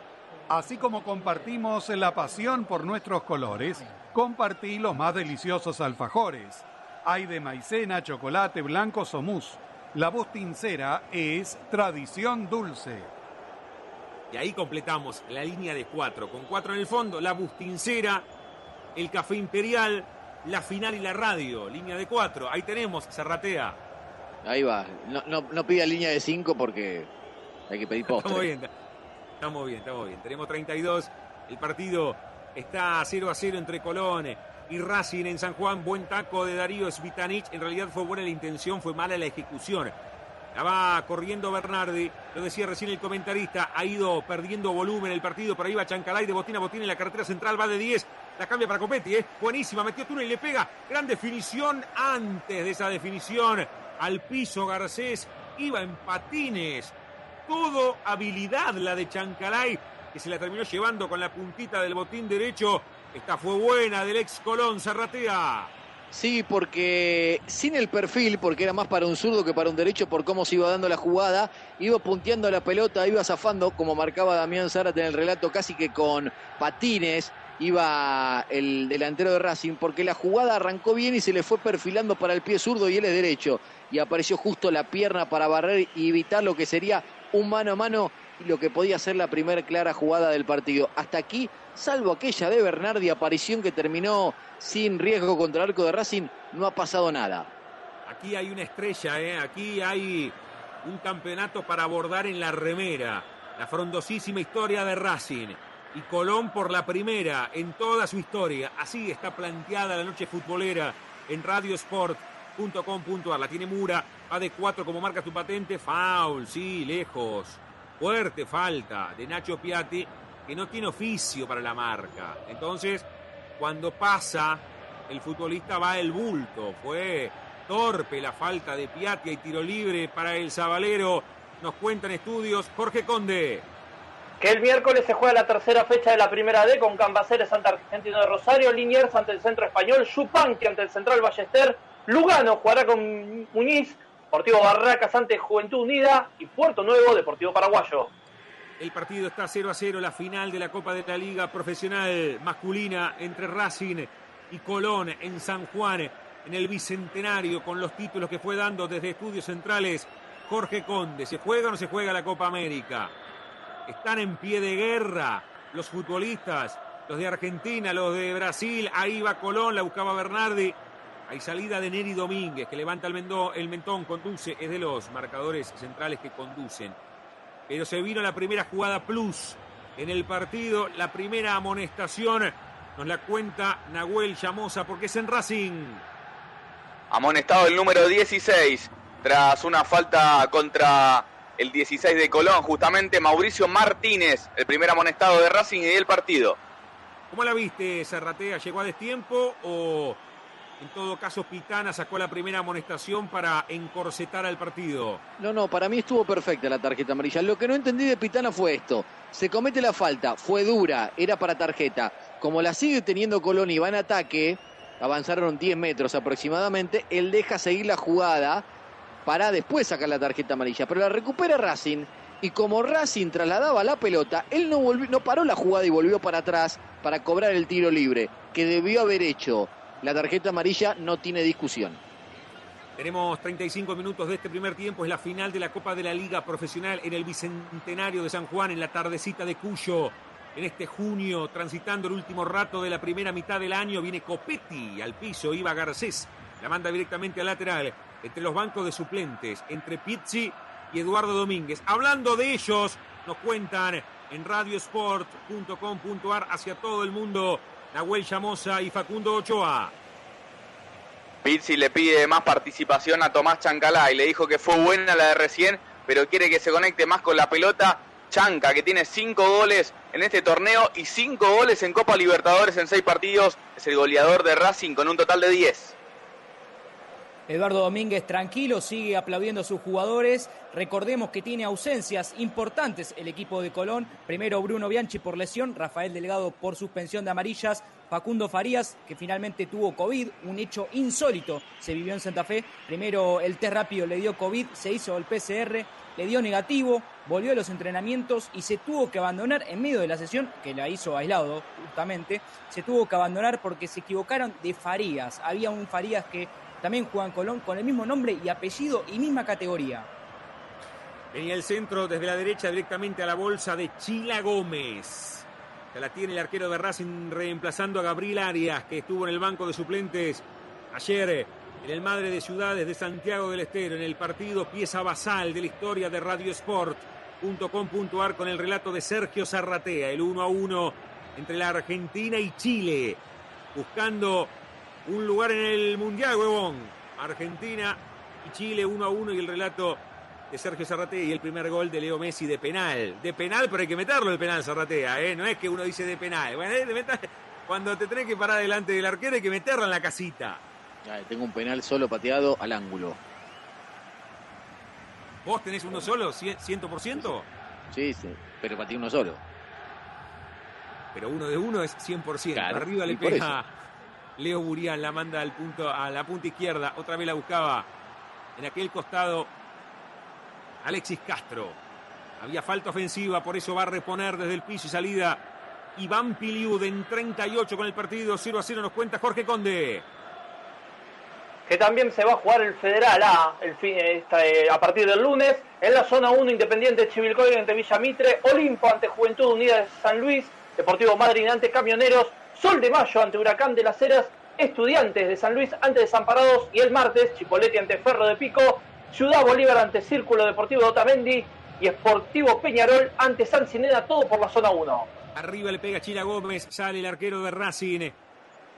Así como compartimos la pasión por nuestros colores, compartí los más deliciosos alfajores. Hay de maicena, chocolate, blanco o mousse. La Bustincera es tradición dulce. Y ahí completamos la línea de cuatro. Con cuatro en el fondo, la Bustincera, el Café Imperial, la final y la radio. Línea de cuatro. Ahí tenemos, Serratea. Ahí va. No, no, no pida línea de cinco porque hay que pedir postre. Estamos bien, estamos bien, estamos bien. Tenemos 32. El partido está 0 a 0 entre Colón y Racing en San Juan. Buen taco de Darío Svitanich. En realidad fue buena la intención, fue mala la ejecución. La va corriendo Bernardi, lo decía recién el comentarista, ha ido perdiendo volumen el partido, pero ahí va Chancalay de botina a botina en la carretera central, va de 10, la cambia para Copetti, ¿eh? buenísima, metió túnel y le pega, gran definición antes de esa definición, al piso Garcés, iba en patines, todo habilidad la de Chancalay, que se la terminó llevando con la puntita del botín derecho, esta fue buena del ex Colón, Zarratea. Sí, porque sin el perfil, porque era más para un zurdo que para un derecho por cómo se iba dando la jugada, iba punteando la pelota, iba zafando, como marcaba Damián Zárate en el relato, casi que con patines, iba el delantero de Racing, porque la jugada arrancó bien y se le fue perfilando para el pie zurdo y él es derecho. Y apareció justo la pierna para barrer y evitar lo que sería un mano a mano y lo que podía ser la primera clara jugada del partido. Hasta aquí, salvo aquella de Bernardi, aparición que terminó sin riesgo contra el arco de Racing, no ha pasado nada. Aquí hay una estrella, ¿eh? aquí hay un campeonato para abordar en la remera. La frondosísima historia de Racing. Y Colón por la primera en toda su historia. Así está planteada la noche futbolera en radiosport.com.ar. La tiene Mura, va de cuatro como marca su patente. Foul, sí, lejos. Fuerte falta de Nacho Piatti, que no tiene oficio para la marca. Entonces, cuando pasa, el futbolista va el bulto. Fue torpe la falta de Piatti y tiro libre para el Zabalero. Nos cuentan estudios Jorge Conde. Que el miércoles se juega la tercera fecha de la primera D con Cambaceres ante Argentino de Rosario, Liniers ante el Centro Español, Chupanqui ante el Central Ballester, Lugano jugará con Muñiz, Deportivo Barracas ante Juventud Unida y Puerto Nuevo, Deportivo Paraguayo. El partido está 0 a 0, la final de la Copa de la Liga Profesional Masculina entre Racing y Colón en San Juan, en el Bicentenario, con los títulos que fue dando desde Estudios Centrales Jorge Conde. ¿Se juega o no se juega la Copa América? Están en pie de guerra los futbolistas, los de Argentina, los de Brasil. Ahí va Colón, la buscaba Bernardi. Hay salida de Neri Domínguez, que levanta el, el mentón, conduce, es de los marcadores centrales que conducen. Pero se vino la primera jugada plus en el partido, la primera amonestación. Nos la cuenta Nahuel Llamosa porque es en Racing. Amonestado el número 16 tras una falta contra el 16 de Colón, justamente Mauricio Martínez, el primer amonestado de Racing y del partido. ¿Cómo la viste, Serratea? ¿Llegó a destiempo o en todo caso Pitana sacó la primera amonestación para encorsetar al partido? No, no, para mí estuvo perfecta la tarjeta amarilla. Lo que no entendí de Pitana fue esto. Se comete la falta, fue dura, era para tarjeta. Como la sigue teniendo Colón y va en ataque, avanzaron 10 metros aproximadamente, él deja seguir la jugada para después sacar la tarjeta amarilla. Pero la recupera Racing y como Racing trasladaba la pelota, él no, volvió, no paró la jugada y volvió para atrás para cobrar el tiro libre, que debió haber hecho. La tarjeta amarilla no tiene discusión. Tenemos 35 minutos de este primer tiempo, es la final de la Copa de la Liga Profesional en el Bicentenario de San Juan, en la tardecita de Cuyo. En este junio, transitando el último rato de la primera mitad del año, viene Copetti al piso, iba Garcés, la manda directamente al lateral entre los bancos de suplentes, entre Pizzi y Eduardo Domínguez. Hablando de ellos, nos cuentan en radiosport.com.ar hacia todo el mundo Nahuel Llamosa y Facundo Ochoa. Pizzi le pide más participación a Tomás Chancalá y le dijo que fue buena la de recién, pero quiere que se conecte más con la pelota. Chanca, que tiene cinco goles en este torneo y cinco goles en Copa Libertadores en seis partidos. Es el goleador de Racing con un total de 10. Eduardo Domínguez tranquilo, sigue aplaudiendo a sus jugadores. Recordemos que tiene ausencias importantes el equipo de Colón. Primero Bruno Bianchi por lesión, Rafael Delgado por suspensión de amarillas, Facundo Farías, que finalmente tuvo COVID, un hecho insólito se vivió en Santa Fe. Primero el test rápido le dio COVID, se hizo el PCR, le dio negativo, volvió a los entrenamientos y se tuvo que abandonar en medio de la sesión, que la hizo aislado justamente, se tuvo que abandonar porque se equivocaron de Farías. Había un Farías que también Juan Colón con el mismo nombre y apellido y misma categoría. Venía el centro desde la derecha directamente a la bolsa de Chila Gómez. Que la tiene el arquero de Racing reemplazando a Gabriel Arias, que estuvo en el banco de suplentes ayer en el Madre de Ciudades de Santiago del Estero, en el partido pieza basal de la historia de Radio Sport.com.ar con el relato de Sergio Zarratea, el 1 a 1 entre la Argentina y Chile, buscando un lugar en el Mundial, huevón. Argentina y Chile 1 a 1 y el relato de Sergio Zarratea y el primer gol de Leo Messi de penal. De penal, pero hay que meterlo el penal, Zarratea, ¿eh? No es que uno dice de penal. cuando te tenés que parar delante del arquero hay que meterlo en la casita. tengo un penal solo pateado al ángulo. ¿Vos tenés uno solo, 100%? Sí, sí, pero pateé uno solo. Pero uno de uno es 100%. Arriba le pega Leo Burián la manda al punto, a la punta izquierda. Otra vez la buscaba en aquel costado Alexis Castro. Había falta ofensiva, por eso va a reponer desde el piso y salida Iván Piliud en 38 con el partido 0 a 0. Nos cuenta Jorge Conde. Que también se va a jugar el Federal A el fin, eh, a partir del lunes. En la zona 1, Independiente Chivilcoy ante Villa Mitre. Olimpo ante Juventud Unida de San Luis. Deportivo Madrid ante Camioneros. Sol de Mayo ante Huracán de las Heras, Estudiantes de San Luis ante Desamparados y el martes Chipoleti ante Ferro de Pico, Ciudad Bolívar ante Círculo Deportivo de Otamendi y Esportivo Peñarol ante San Cineda, todo por la zona 1. Arriba le pega Chila Gómez, sale el arquero de Racing.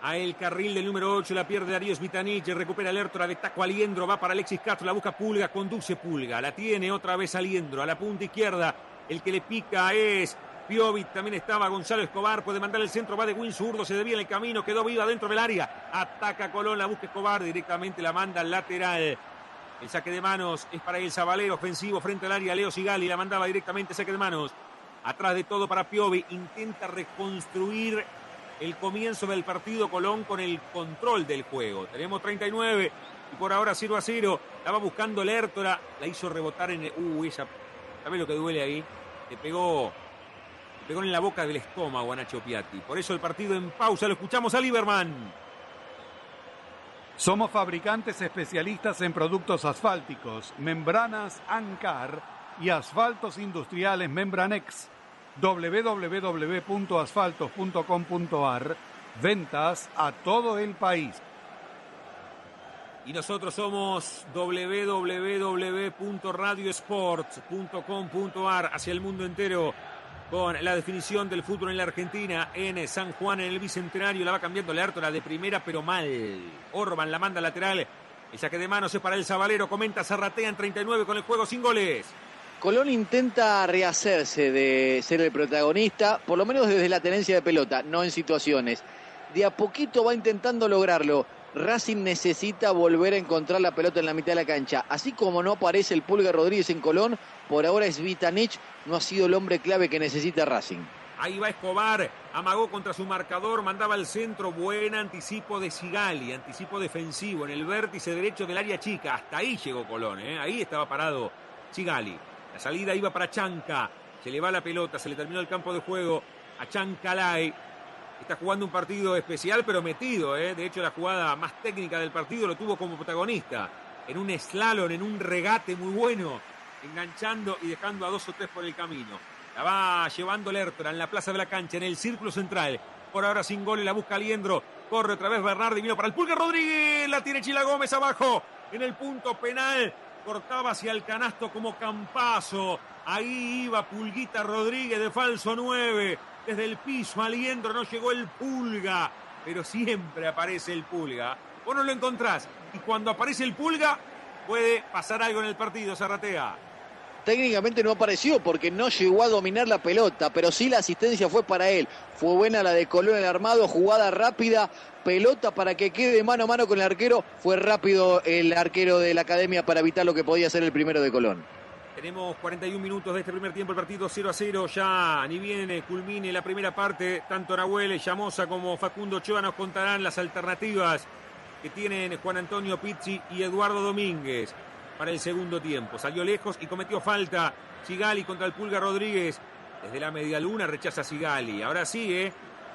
A el carril del número 8 la pierde Darío Vitanich, recupera el Ertora de Taco Aliendro, va para Alexis Castro, la busca Pulga, conduce Pulga, la tiene otra vez Aliendro, a la punta izquierda, el que le pica es Piovic también estaba Gonzalo Escobar, puede mandar el centro, va de Win zurdo, se debía en el camino, quedó viva dentro del área. Ataca Colón, la busca Escobar, directamente la manda al lateral. El saque de manos es para el Zabalero, ofensivo frente al área. Leo Sigali la mandaba directamente, saque de manos. Atrás de todo para Piovi, intenta reconstruir el comienzo del partido Colón con el control del juego. Tenemos 39 y por ahora 0 a 0. La va buscando Lertora, la hizo rebotar en. El... Uh, ella. ¿Sabes lo que duele ahí? Le pegó pegó en la boca del estómago a Nacho Piatti. Por eso el partido en pausa. Lo escuchamos a Lieberman. Somos fabricantes especialistas en productos asfálticos, membranas ANCAR y asfaltos industriales Membranex. www.asfaltos.com.ar Ventas a todo el país. Y nosotros somos www.radiosports.com.ar hacia el mundo entero con la definición del fútbol en la Argentina en San Juan en el Bicentenario. La va cambiando la de primera, pero mal. Orban la manda lateral. El saque de manos es para el Zabalero. Comenta Zarratea en 39 con el juego sin goles. Colón intenta rehacerse de ser el protagonista, por lo menos desde la tenencia de pelota, no en situaciones. De a poquito va intentando lograrlo. Racing necesita volver a encontrar la pelota en la mitad de la cancha. Así como no aparece el Pulga Rodríguez en Colón, por ahora es Vitanich, no ha sido el hombre clave que necesita Racing. Ahí va Escobar, amagó contra su marcador, mandaba al centro, buen anticipo de Sigali, anticipo defensivo en el vértice derecho del área chica. Hasta ahí llegó Colón, ¿eh? ahí estaba parado Sigali. La salida iba para Chanca, se le va la pelota, se le terminó el campo de juego a Chancalay. Está jugando un partido especial, pero metido. ¿eh? De hecho, la jugada más técnica del partido lo tuvo como protagonista. En un slalom, en un regate muy bueno, enganchando y dejando a dos o tres por el camino. La va llevando Lertora en la plaza de la cancha, en el círculo central. Por ahora sin gol y la busca Liendro. Corre otra vez Bernardi, vino para el Pulga Rodríguez. La tiene Chila Gómez abajo en el punto penal. Cortaba hacia el canasto como campazo. Ahí iba Pulguita Rodríguez de falso 9 desde el piso aliendro, no llegó el pulga, pero siempre aparece el pulga. Vos no lo encontrás y cuando aparece el pulga puede pasar algo en el partido, Zarratea. Técnicamente no apareció porque no llegó a dominar la pelota, pero sí la asistencia fue para él. Fue buena la de Colón el armado, jugada rápida, pelota para que quede mano a mano con el arquero. Fue rápido el arquero de la academia para evitar lo que podía ser el primero de Colón. Tenemos 41 minutos de este primer tiempo, el partido 0 a 0. Ya ni bien culmine la primera parte, tanto Nahuel Llamosa como Facundo Ochoa nos contarán las alternativas que tienen Juan Antonio Pizzi y Eduardo Domínguez para el segundo tiempo. Salió lejos y cometió falta Sigali contra el Pulga Rodríguez. Desde la media luna rechaza Sigali. Ahora sí, ¿eh?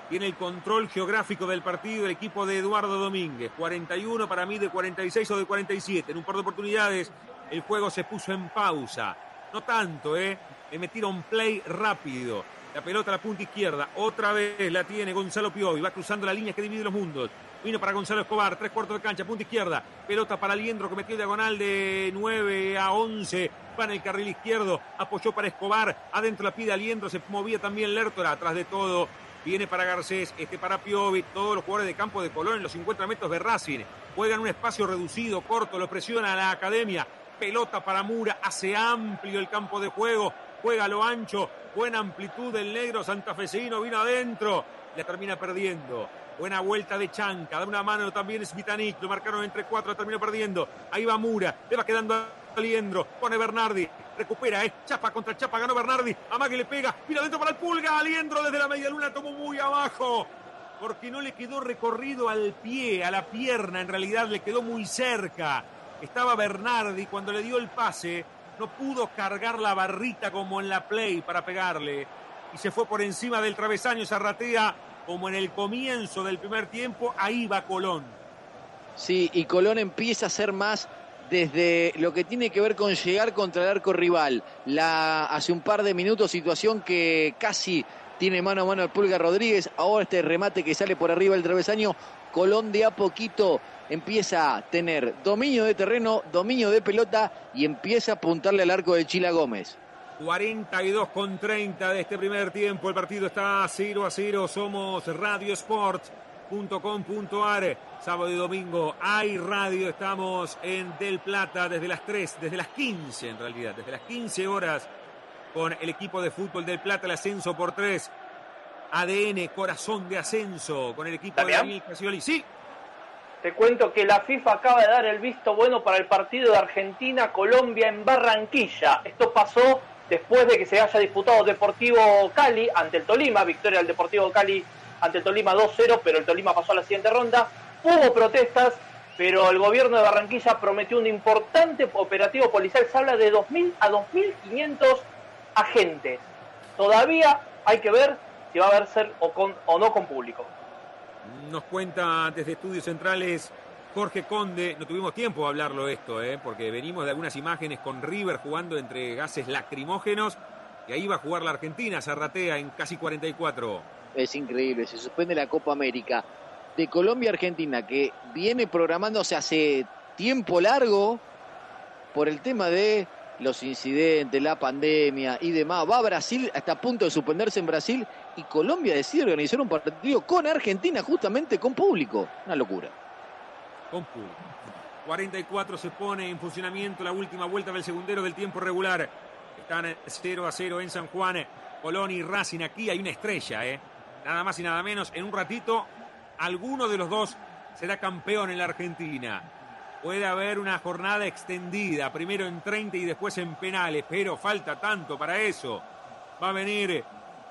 Tiene el control geográfico del partido el equipo de Eduardo Domínguez. 41 para mí de 46 o de 47. En un par de oportunidades el juego se puso en pausa. No tanto, ¿eh? Le metieron play rápido. La pelota a la punta izquierda. Otra vez la tiene Gonzalo Piovi. Va cruzando la línea que divide los mundos. Vino para Gonzalo Escobar, tres cuartos de cancha, punta izquierda. Pelota para Liendro que metió diagonal de 9 a 11. Va en el carril izquierdo. Apoyó para Escobar. Adentro la pide Liendro. Se movía también Lertora. Atrás de todo. Viene para Garcés, este para Piovi, todos los jugadores de campo de Colón en los 50 metros de Racing. Juegan un espacio reducido, corto, lo presiona la academia. Pelota para Mura, hace amplio el campo de juego. Juega a lo ancho, buena amplitud del negro santafesino, vino adentro. La termina perdiendo. Buena vuelta de Chanca, da una mano también Smitanik, lo marcaron entre cuatro, terminó perdiendo. Ahí va Mura, le va quedando a Liendro, pone Bernardi, recupera, eh, chapa contra chapa, ganó Bernardi, Amagui le pega, mira adentro para el pulga, Aliendro desde la media luna tomó muy abajo, porque no le quedó recorrido al pie, a la pierna, en realidad le quedó muy cerca. Estaba Bernardi cuando le dio el pase, no pudo cargar la barrita como en la play para pegarle y se fue por encima del travesaño Zarratea como en el comienzo del primer tiempo, ahí va Colón. Sí, y Colón empieza a ser más desde lo que tiene que ver con llegar contra el arco rival. Hace un par de minutos situación que casi tiene mano a mano el Pulga Rodríguez. Ahora este remate que sale por arriba del travesaño. Colón de a poquito empieza a tener dominio de terreno, dominio de pelota y empieza a apuntarle al arco de Chila Gómez. 42 con 30 de este primer tiempo. El partido está 0 a 0. Somos radiosport.com.ar. Sábado y domingo hay radio. Estamos en Del Plata desde las 3, desde las 15 en realidad, desde las 15 horas con el equipo de fútbol del Plata, el ascenso por 3. ADN, corazón de ascenso con el equipo de Daniel Casioli. Sí. Te cuento que la FIFA acaba de dar el visto bueno para el partido de Argentina-Colombia en Barranquilla. Esto pasó después de que se haya disputado Deportivo Cali ante el Tolima, victoria del Deportivo Cali ante el Tolima 2-0, pero el Tolima pasó a la siguiente ronda. Hubo protestas, pero el gobierno de Barranquilla prometió un importante operativo policial. Se habla de 2.000 a 2.500 agentes. Todavía hay que ver si va a haber ser o, no con público. Nos cuenta desde Estudios Centrales Jorge Conde, no tuvimos tiempo de hablarlo esto, ¿eh? porque venimos de algunas imágenes con River jugando entre gases lacrimógenos y ahí va a jugar la Argentina, Zarratea en casi 44. Es increíble, se suspende la Copa América de Colombia-Argentina que viene programándose hace tiempo largo por el tema de los incidentes, la pandemia y demás. Va a Brasil, hasta a punto de suspenderse en Brasil y Colombia decide organizar un partido con Argentina justamente con público. Una locura con 44 se pone en funcionamiento la última vuelta del segundero del tiempo regular. Están 0 a 0 en San Juan. Colón y Racing. Aquí hay una estrella, ¿eh? Nada más y nada menos. En un ratito, alguno de los dos será campeón en la Argentina. Puede haber una jornada extendida, primero en 30 y después en penales, pero falta tanto para eso. Va a venir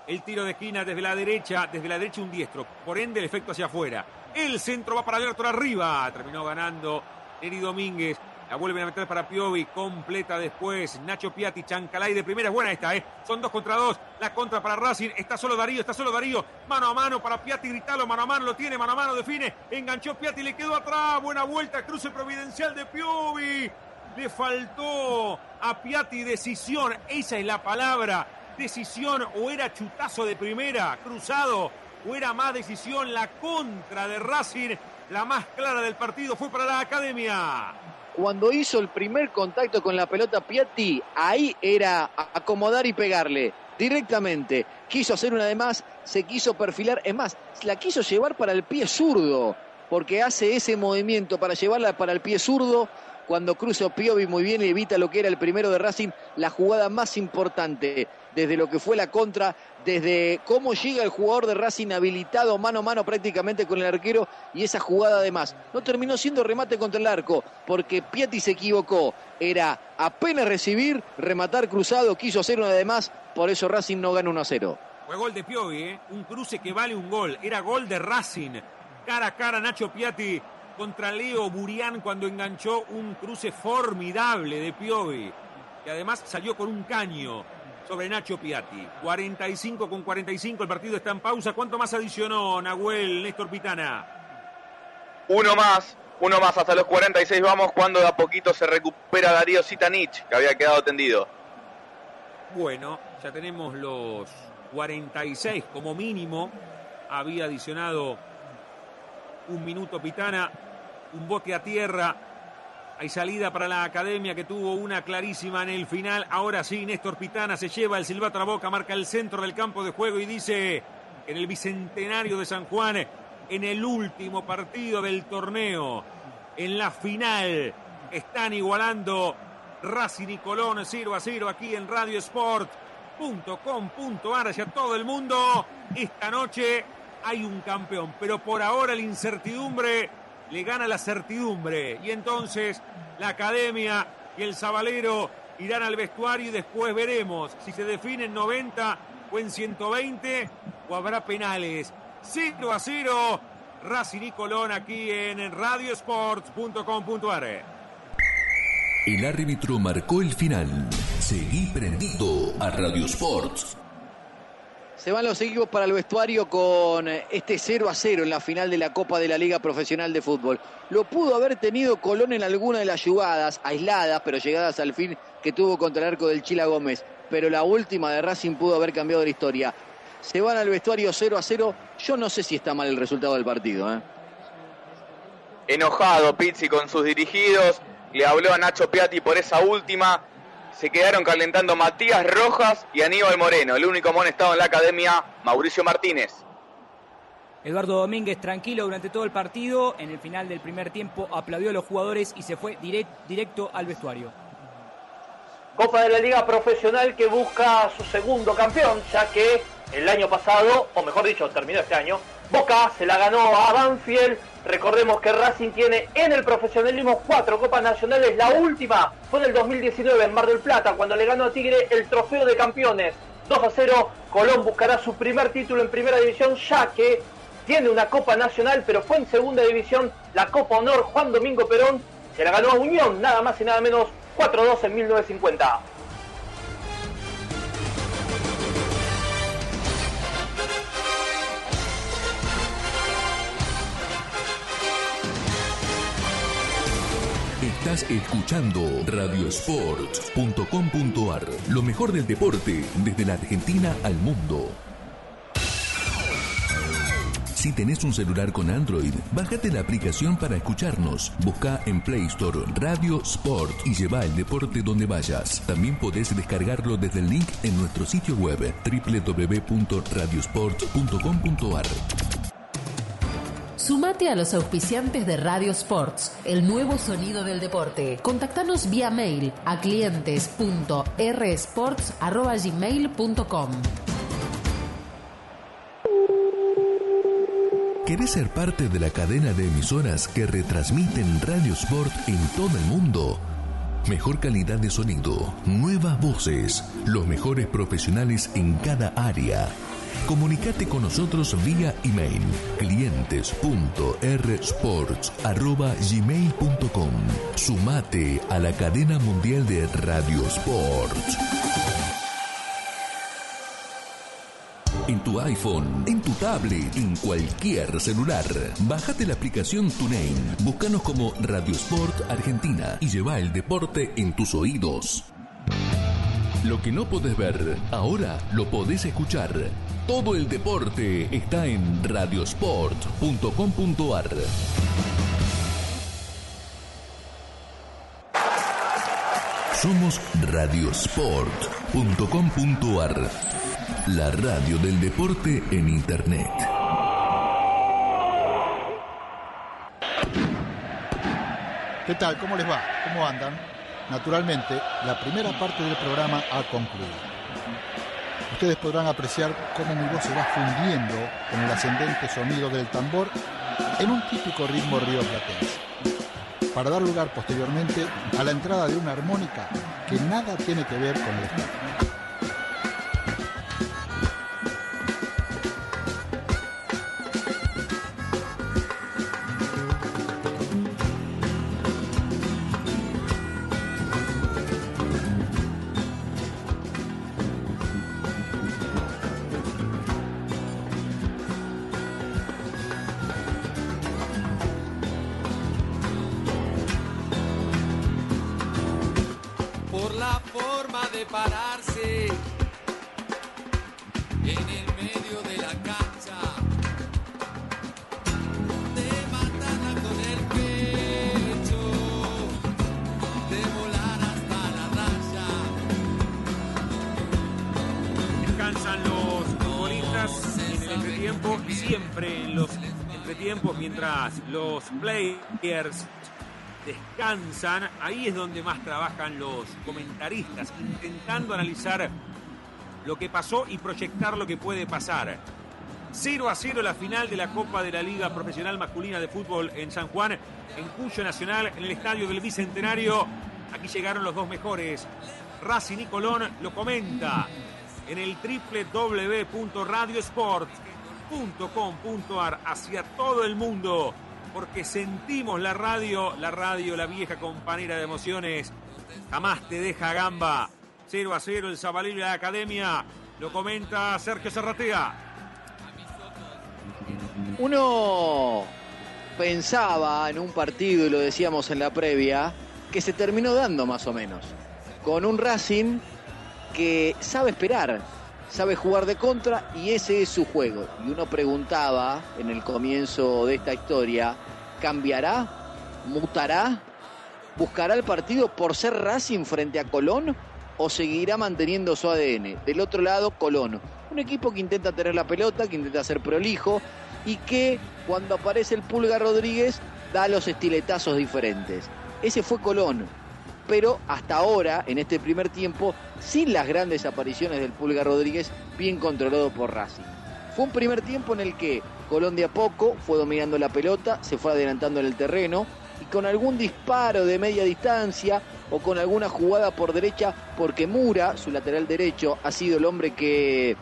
el tiro de esquina desde la derecha, desde la derecha un diestro, por ende el efecto hacia afuera. El centro va para Lertor arriba. Terminó ganando Eri Domínguez. La vuelven a meter para Piovi. Completa después. Nacho Piatti, Chancalay de primera. Es buena esta, ¿eh? Son dos contra dos. La contra para Racing. Está solo Darío, está solo Darío. Mano a mano para Piatti. Gritalo, mano a mano. Lo tiene, mano a mano. Define. Enganchó Piatti. Le quedó atrás. Buena vuelta. Cruce providencial de Piovi. Le faltó a Piatti decisión. Esa es la palabra. Decisión o era chutazo de primera. Cruzado fuera más decisión la contra de Racing, la más clara del partido fue para la academia. Cuando hizo el primer contacto con la pelota Piatti, ahí era acomodar y pegarle directamente. Quiso hacer una de más, se quiso perfilar, es más, la quiso llevar para el pie zurdo, porque hace ese movimiento para llevarla para el pie zurdo cuando cruza Piovi muy bien y evita lo que era el primero de Racing, la jugada más importante desde lo que fue la contra, desde cómo llega el jugador de Racing habilitado mano a mano prácticamente con el arquero y esa jugada además. No terminó siendo remate contra el arco porque Piatti se equivocó. Era apenas recibir, rematar cruzado, quiso hacer una de más, por eso Racing no gana 1 a 0. Fue gol de Piovi, ¿eh? un cruce que vale un gol. Era gol de Racing. Cara a cara Nacho Piatti contra Leo Burián cuando enganchó un cruce formidable de Piovi. Que además salió con un caño sobre Nacho Piatti. 45 con 45, el partido está en pausa. ¿Cuánto más adicionó Nahuel Néstor Pitana? Uno más, uno más hasta los 46 vamos cuando de a poquito se recupera Darío Sitanich, que había quedado tendido. Bueno, ya tenemos los 46 como mínimo. Había adicionado un minuto Pitana, un bote a tierra hay salida para la academia que tuvo una clarísima en el final. Ahora sí, Néstor Pitana se lleva el silbato a la boca, marca el centro del campo de juego y dice en el bicentenario de San Juan, en el último partido del torneo, en la final, están igualando Racing y Colón 0 a 0 aquí en radiosport.com.ar hacia todo el mundo. Esta noche hay un campeón, pero por ahora la incertidumbre le gana la certidumbre. Y entonces la academia y el Zabalero irán al vestuario y después veremos si se define en 90 o en 120 o habrá penales. 0 a 0, Racing y Colón aquí en radiosports.com.ar. El árbitro marcó el final. Seguí prendido a Radio Sports. Se van los equipos para el vestuario con este 0 a 0 en la final de la Copa de la Liga Profesional de Fútbol. Lo pudo haber tenido Colón en alguna de las jugadas, aisladas, pero llegadas al fin, que tuvo contra el arco del Chila Gómez. Pero la última de Racing pudo haber cambiado la historia. Se van al vestuario 0 a 0. Yo no sé si está mal el resultado del partido. ¿eh? Enojado Pizzi con sus dirigidos. Le habló a Nacho Piatti por esa última se quedaron calentando Matías Rojas y Aníbal Moreno. El único amonestado en la academia, Mauricio Martínez. Eduardo Domínguez tranquilo durante todo el partido. En el final del primer tiempo aplaudió a los jugadores y se fue directo al vestuario. Copa de la Liga Profesional que busca su segundo campeón, ya que el año pasado, o mejor dicho, terminó este año, Boca se la ganó a Banfield. Recordemos que Racing tiene en el profesionalismo cuatro Copas Nacionales. La última fue en el 2019 en Mar del Plata, cuando le ganó a Tigre el trofeo de campeones. 2 a 0, Colón buscará su primer título en primera división, ya que tiene una Copa Nacional, pero fue en segunda división la Copa Honor Juan Domingo Perón. Se la ganó a Unión, nada más y nada menos, 4-2 en 1950. Estás escuchando radiosports.com.ar, lo mejor del deporte desde la Argentina al mundo. Si tenés un celular con Android, bájate la aplicación para escucharnos. Busca en Play Store Radio Sport y lleva el deporte donde vayas. También podés descargarlo desde el link en nuestro sitio web www.radiosport.com.ar. Sumate a los auspiciantes de Radio Sports, el nuevo sonido del deporte. Contactanos vía mail a clientes.rsports.gmail.com. ¿Querés ser parte de la cadena de emisoras que retransmiten Radio Sport en todo el mundo? Mejor calidad de sonido, nuevas voces, los mejores profesionales en cada área. Comunicate con nosotros vía email clientes.rsports.gmail.com Sumate a la cadena mundial de Radio Sports. En tu iPhone, en tu tablet, en cualquier celular. Bájate la aplicación TuneIn. Búscanos como Radio Sport Argentina y lleva el deporte en tus oídos. Lo que no podés ver, ahora lo podés escuchar. Todo el deporte está en radiosport.com.ar. Somos radiosport.com.ar, la radio del deporte en Internet. ¿Qué tal? ¿Cómo les va? ¿Cómo andan? Naturalmente, la primera parte del programa ha concluido. Ustedes podrán apreciar cómo mi voz se va fundiendo con el ascendente sonido del tambor en un típico ritmo rioplatense, para dar lugar posteriormente a la entrada de una armónica que nada tiene que ver con el estado. Players descansan, ahí es donde más trabajan los comentaristas, intentando analizar lo que pasó y proyectar lo que puede pasar. 0 a 0 la final de la Copa de la Liga Profesional Masculina de Fútbol en San Juan, en Cuyo Nacional, en el Estadio del Bicentenario. Aquí llegaron los dos mejores. Racing y Colón lo comenta en el www.radiosport.com.ar hacia todo el mundo porque sentimos la radio, la radio, la vieja compañera de emociones, jamás te deja gamba. 0 a 0 el Zabalí de la Academia, lo comenta Sergio Serratea. Uno pensaba en un partido, y lo decíamos en la previa, que se terminó dando más o menos. Con un Racing que sabe esperar, sabe jugar de contra y ese es su juego. Y uno preguntaba en el comienzo de esta historia, ¿cambiará? ¿Mutará? ¿Buscará el partido por ser Racing frente a Colón? ¿O seguirá manteniendo su ADN? Del otro lado, Colón. Un equipo que intenta tener la pelota, que intenta ser prolijo y que cuando aparece el Pulga Rodríguez da los estiletazos diferentes. Ese fue Colón. Pero hasta ahora, en este primer tiempo, sin las grandes apariciones del Pulga Rodríguez, bien controlado por Racing. Fue un primer tiempo en el que Colón de a poco fue dominando la pelota, se fue adelantando en el terreno y con algún disparo de media distancia o con alguna jugada por derecha, porque Mura, su lateral derecho, ha sido el hombre que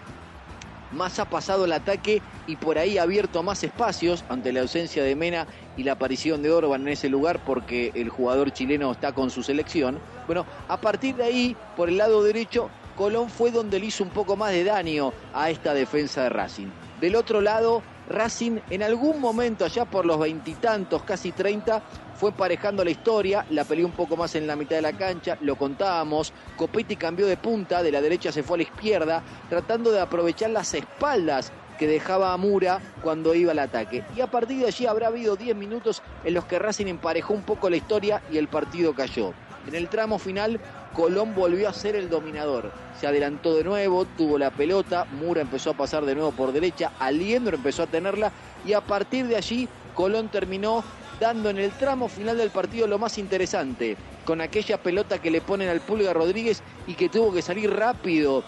más ha pasado el ataque y por ahí ha abierto más espacios ante la ausencia de Mena y la aparición de Orban en ese lugar porque el jugador chileno está con su selección. Bueno, a partir de ahí, por el lado derecho, Colón fue donde le hizo un poco más de daño a esta defensa de Racing. Del otro lado, Racing en algún momento, allá por los veintitantos, casi treinta, fue emparejando la historia, la peleó un poco más en la mitad de la cancha, lo contábamos, Copetti cambió de punta, de la derecha se fue a la izquierda, tratando de aprovechar las espaldas que dejaba a Mura cuando iba al ataque. Y a partir de allí habrá habido 10 minutos en los que Racing emparejó un poco la historia y el partido cayó. En el tramo final, Colón volvió a ser el dominador. Se adelantó de nuevo, tuvo la pelota, Mura empezó a pasar de nuevo por derecha, Aliendro empezó a tenerla y a partir de allí Colón terminó dando en el tramo final del partido lo más interesante, con aquella pelota que le ponen al Pulga Rodríguez y que tuvo que salir rápido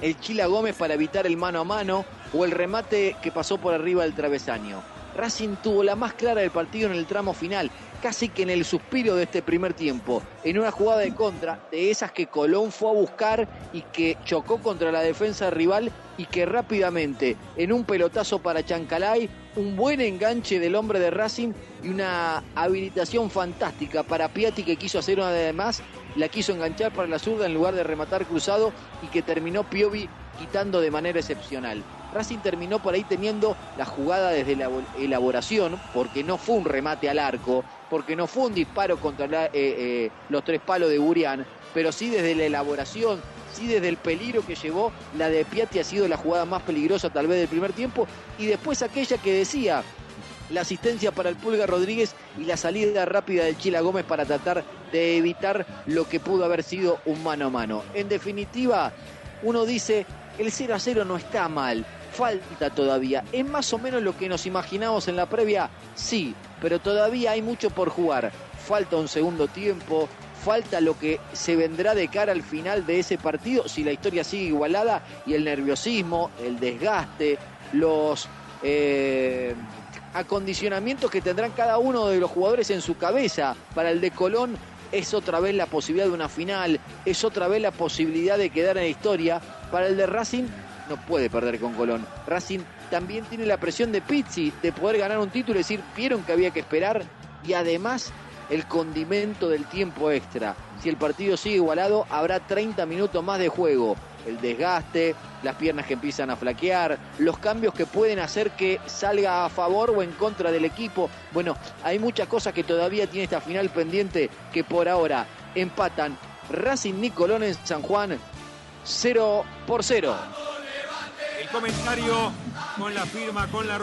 el Chila Gómez para evitar el mano a mano o el remate que pasó por arriba del travesaño. Racing tuvo la más clara del partido en el tramo final, casi que en el suspiro de este primer tiempo, en una jugada de contra, de esas que Colón fue a buscar y que chocó contra la defensa rival y que rápidamente, en un pelotazo para Chancalay, un buen enganche del hombre de Racing y una habilitación fantástica para Piatti que quiso hacer una de más, la quiso enganchar para la zurda en lugar de rematar cruzado y que terminó Piovi quitando de manera excepcional. Racing terminó por ahí teniendo la jugada desde la elaboración, porque no fue un remate al arco, porque no fue un disparo contra eh, eh, los tres palos de Burián, pero sí desde la elaboración, sí desde el peligro que llevó, la de Piatti ha sido la jugada más peligrosa tal vez del primer tiempo, y después aquella que decía la asistencia para el Pulga Rodríguez y la salida rápida del Chila Gómez para tratar de evitar lo que pudo haber sido un mano a mano. En definitiva, uno dice, el 0 a 0 no está mal, falta todavía. ¿Es más o menos lo que nos imaginamos en la previa? Sí, pero todavía hay mucho por jugar. falta un segundo tiempo, falta lo que se vendrá de cara al final de ese partido, si la historia sigue igualada y el nerviosismo, el desgaste, los eh, acondicionamientos que tendrán cada uno de los jugadores en su cabeza. Para el de Colón es otra vez la posibilidad de una final, es otra vez la posibilidad de quedar en la historia. Para el de Racing no puede perder con Colón. Racing también tiene la presión de Pizzi de poder ganar un título y decir, vieron que había que esperar y además el condimento del tiempo extra. Si el partido sigue igualado, habrá 30 minutos más de juego. El desgaste, las piernas que empiezan a flaquear, los cambios que pueden hacer que salga a favor o en contra del equipo. Bueno, hay muchas cosas que todavía tiene esta final pendiente que por ahora empatan Racing Nicolón en San Juan 0 por 0. Comentario con la firma, con la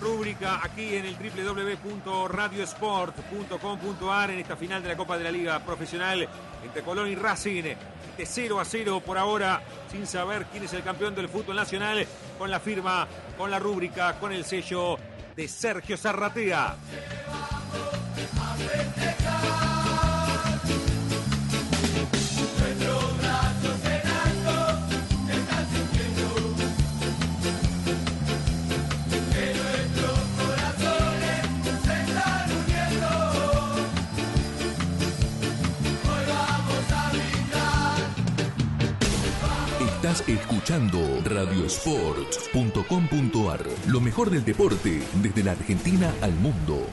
rúbrica aquí en el www.radiosport.com.ar en esta final de la Copa de la Liga Profesional entre Colón y Racing. De 0 a 0 por ahora, sin saber quién es el campeón del fútbol nacional, con la firma, con la rúbrica, con el sello de Sergio Zarratea. Estás escuchando radiosports.com.ar, lo mejor del deporte desde la Argentina al mundo.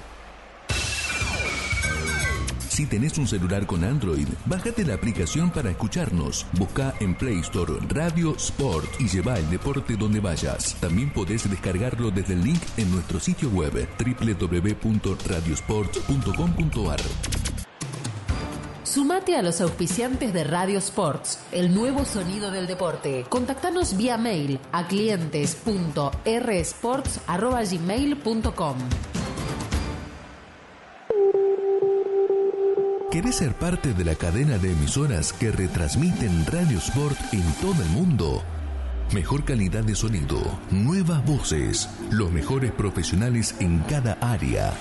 Si tenés un celular con Android, bájate la aplicación para escucharnos. Busca en Play Store Radio Sport y lleva el deporte donde vayas. También podés descargarlo desde el link en nuestro sitio web www.radiosport.com.ar. Sumate a los auspiciantes de Radio Sports, el nuevo sonido del deporte. Contactanos vía mail a clientes.rsports.gmail.com. ¿Querés ser parte de la cadena de emisoras que retransmiten Radio Sport en todo el mundo? Mejor calidad de sonido, nuevas voces, los mejores profesionales en cada área.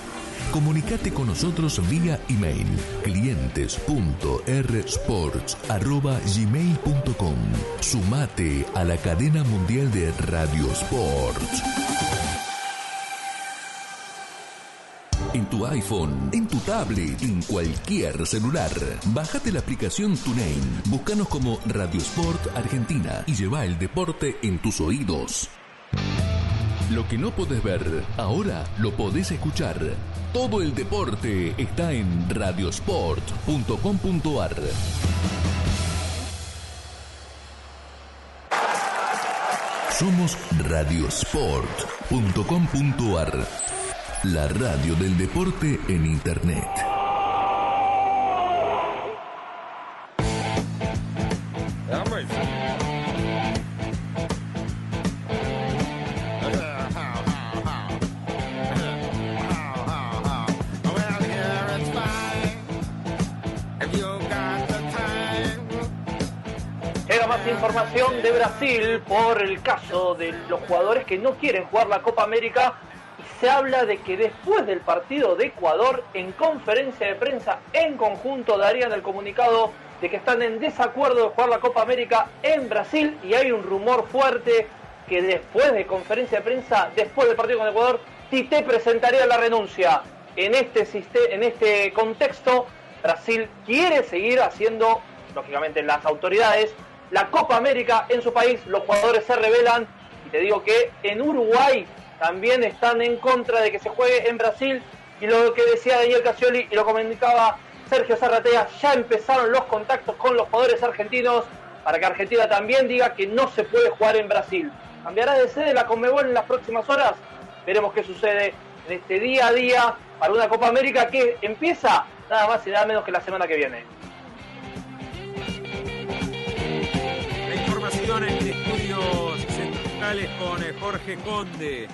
Comunicate con nosotros vía email clientes.rsports.gmail.com Sumate a la cadena mundial de Radio Sports. En tu iPhone, en tu tablet, en cualquier celular. Bájate la aplicación TuneIn. Búscanos como Radio Sport Argentina y lleva el deporte en tus oídos. Lo que no podés ver, ahora lo podés escuchar. Todo el deporte está en radiosport.com.ar. Somos radiosport.com.ar. La radio del deporte en Internet. Por el caso de los jugadores que no quieren jugar la Copa América y se habla de que después del partido de Ecuador, en conferencia de prensa en conjunto darían el comunicado de que están en desacuerdo de jugar la Copa América en Brasil y hay un rumor fuerte que después de conferencia de prensa, después del partido con Ecuador, Tite presentaría la renuncia. En este, en este contexto, Brasil quiere seguir haciendo, lógicamente las autoridades, la Copa América en su país, los jugadores se rebelan y te digo que en Uruguay también están en contra de que se juegue en Brasil y lo que decía Daniel Casioli y lo comunicaba Sergio Zarratea, ya empezaron los contactos con los jugadores argentinos para que Argentina también diga que no se puede jugar en Brasil. ¿Cambiará de sede la Conmebol en las próximas horas? Veremos qué sucede en este día a día para una Copa América que empieza nada más y nada menos que la semana que viene. Con eh, Jorge Conde.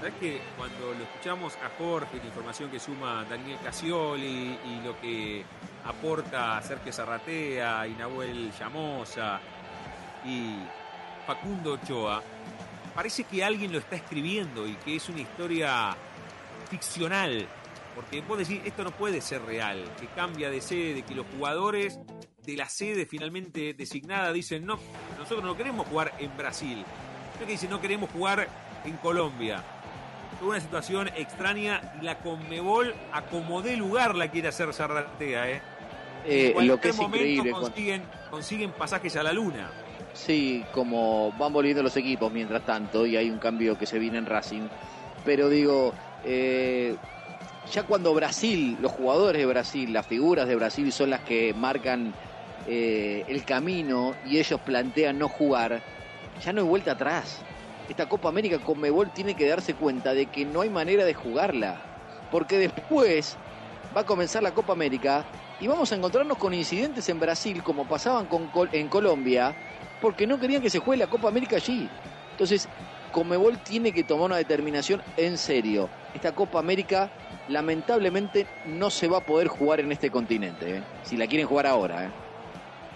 ¿Sabes que cuando lo escuchamos a Jorge, la información que suma Daniel Casioli y lo que aporta Sergio Zarratea y Nahuel Llamosa y Facundo Ochoa, parece que alguien lo está escribiendo y que es una historia ficcional. Porque vos decís, esto no puede ser real, que cambia de sede, que los jugadores de la sede finalmente designada dicen, no, nosotros no queremos jugar en Brasil. Creo que dicen, no queremos jugar en Colombia. Es una situación extraña y la Conmebol a como dé lugar la quiere hacer Zarratea, ¿eh? Eh, en cualquier lo que es momento increíble. cuando- consiguen pasajes a la luna. Sí, como van volviendo los equipos mientras tanto y hay un cambio que se viene en Racing. Pero digo, eh, ya cuando Brasil, los jugadores de Brasil, las figuras de Brasil son las que marcan eh, el camino y ellos plantean no jugar, ya no hay vuelta atrás. Esta Copa América con Mebol tiene que darse cuenta de que no hay manera de jugarla. Porque después va a comenzar la Copa América y vamos a encontrarnos con incidentes en Brasil como pasaban en Colombia porque no querían que se juegue la Copa América allí. Entonces, Comebol tiene que tomar una determinación en serio. Esta Copa América lamentablemente no se va a poder jugar en este continente, ¿eh? si la quieren jugar ahora. ¿eh?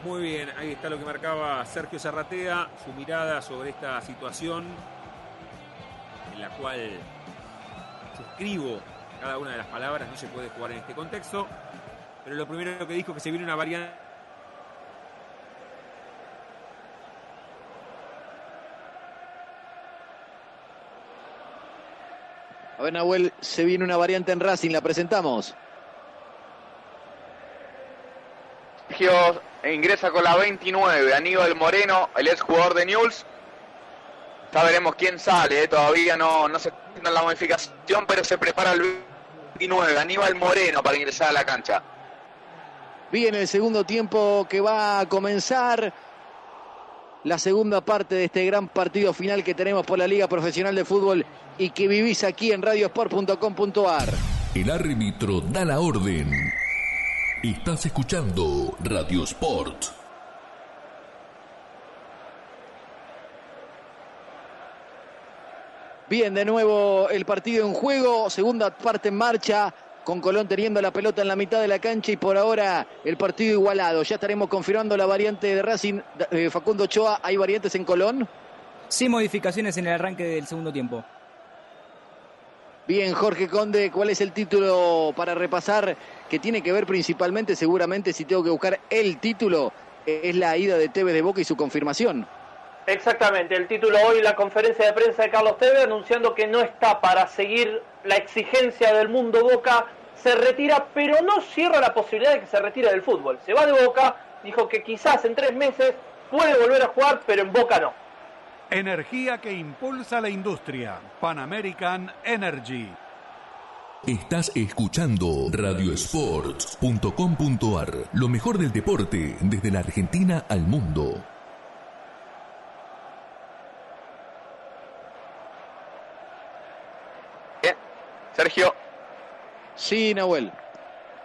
Muy bien, ahí está lo que marcaba Sergio Zarratea, su mirada sobre esta situación en la cual suscribo cada una de las palabras, no se puede jugar en este contexto, pero lo primero que dijo que se viene una variante A ver, Nahuel, se viene una variante en Racing, la presentamos. Sergio ingresa con la 29, Aníbal Moreno, el ex jugador de Newell's. Ya veremos quién sale, eh, todavía no, no se tiene la modificación, pero se prepara el 29, Aníbal Moreno para ingresar a la cancha. Viene el segundo tiempo que va a comenzar. La segunda parte de este gran partido final que tenemos por la Liga Profesional de Fútbol y que vivís aquí en radiosport.com.ar. El árbitro da la orden. Estás escuchando Radio Sport. Bien, de nuevo el partido en juego, segunda parte en marcha, con Colón teniendo la pelota en la mitad de la cancha y por ahora el partido igualado. Ya estaremos confirmando la variante de Racing. Eh, Facundo Ochoa, ¿hay variantes en Colón? Sin modificaciones en el arranque del segundo tiempo. Bien, Jorge Conde, ¿cuál es el título para repasar? Que tiene que ver principalmente, seguramente, si tengo que buscar el título, es la ida de Tevez de Boca y su confirmación. Exactamente, el título hoy, la conferencia de prensa de Carlos Tevez anunciando que no está para seguir la exigencia del mundo Boca, se retira, pero no cierra la posibilidad de que se retire del fútbol. Se va de Boca, dijo que quizás en tres meses puede volver a jugar, pero en Boca no. Energía que impulsa la industria. Pan American Energy. Estás escuchando radiosport.com.ar, lo mejor del deporte desde la Argentina al mundo. Bien, Sergio. Sí, Nahuel.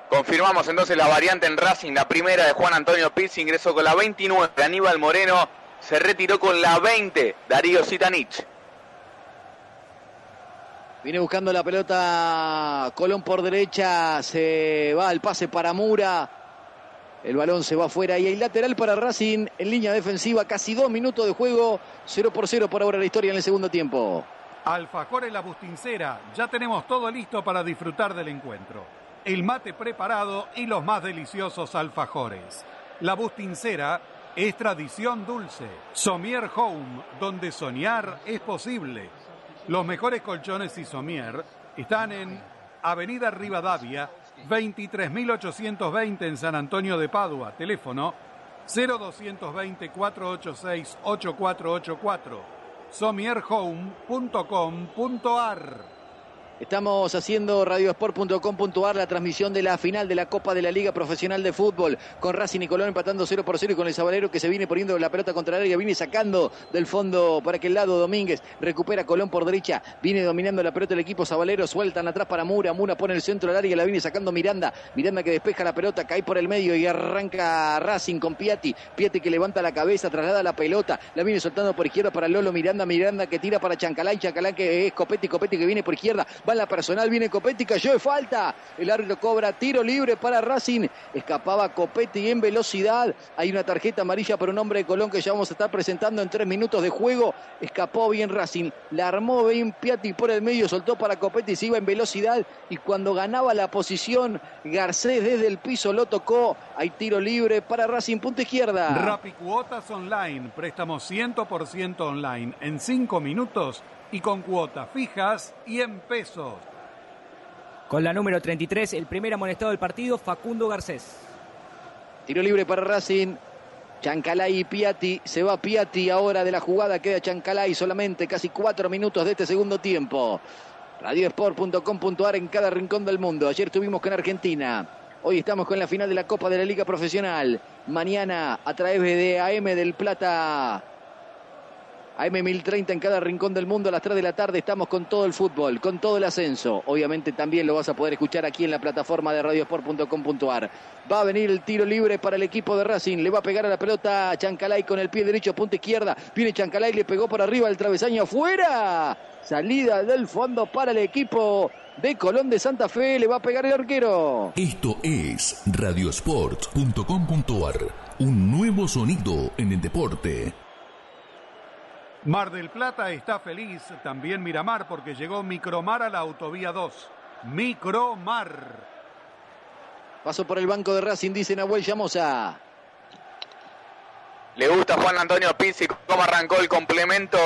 Confirmamos entonces la variante en Racing, la primera de Juan Antonio Pizzi, ingresó con la 29, Aníbal Moreno se retiró con la 20, Darío Sitanich. Viene buscando la pelota Colón por derecha, se va al pase para Mura. El balón se va afuera y hay lateral para Racing en línea defensiva, casi dos minutos de juego, 0 por 0 por ahora la historia en el segundo tiempo. Alfajor en la Bustincera, ya tenemos todo listo para disfrutar del encuentro. El mate preparado y los más deliciosos alfajores. La Bustincera es tradición dulce. Somier Home, donde soñar es posible. Los mejores colchones y somier están en Avenida Rivadavia, 23.820 en San Antonio de Padua. Teléfono 0220-486-8484. somierhome.com.ar Estamos haciendo radiosport.com.ar la transmisión de la final de la Copa de la Liga Profesional de Fútbol con Racing y Colón empatando 0 por 0 y con el Sabalero que se viene poniendo la pelota contra el área, viene sacando del fondo para aquel lado Domínguez, recupera Colón por derecha, viene dominando la pelota el equipo Sabalero, sueltan atrás para Mura, Mura pone el centro del área, la viene sacando Miranda, Miranda que despeja la pelota, cae por el medio y arranca Racing con Piatti, Piatti que levanta la cabeza, traslada la pelota, la viene soltando por izquierda para Lolo Miranda, Miranda que tira para Chancalay, Chancalay que es Copetti, Copetti que viene por izquierda, la personal, viene Copetti, cayó de falta. El árbitro cobra tiro libre para Racing. Escapaba Copetti en velocidad. Hay una tarjeta amarilla para un hombre de Colón que ya vamos a estar presentando en tres minutos de juego. Escapó bien Racing. La armó bien Piatti por el medio, soltó para Copetti, se iba en velocidad. Y cuando ganaba la posición, Garcés desde el piso lo tocó. Hay tiro libre para Racing, punta izquierda. Rapicuotas Online, préstamos 100% online en 5 minutos y con cuotas fijas y en pesos. Con la número 33, el primer amonestado del partido, Facundo Garcés. Tiro libre para Racing. Chancalay y Piatti. Se va Piatti ahora de la jugada. Queda Chancalay solamente casi cuatro minutos de este segundo tiempo. Radiosport.com.ar en cada rincón del mundo. Ayer estuvimos con Argentina. Hoy estamos con la final de la Copa de la Liga Profesional. Mañana a través de AM del Plata. AM 1030 en cada rincón del mundo a las 3 de la tarde estamos con todo el fútbol, con todo el ascenso. Obviamente también lo vas a poder escuchar aquí en la plataforma de radiosport.com.ar. Va a venir el tiro libre para el equipo de Racing. Le va a pegar a la pelota a Chancalay con el pie derecho, punta izquierda. Viene Chancalay, le pegó por arriba el travesaño afuera. Salida del fondo para el equipo de Colón de Santa Fe. Le va a pegar el arquero. Esto es radiosport.com.ar. Un nuevo sonido en el deporte. Mar del Plata está feliz, también Miramar, porque llegó Micromar a la autovía 2. Micromar. Paso por el banco de Racing, dice Nahuel Llamosa. Le gusta a Juan Antonio Pizzi cómo arrancó el complemento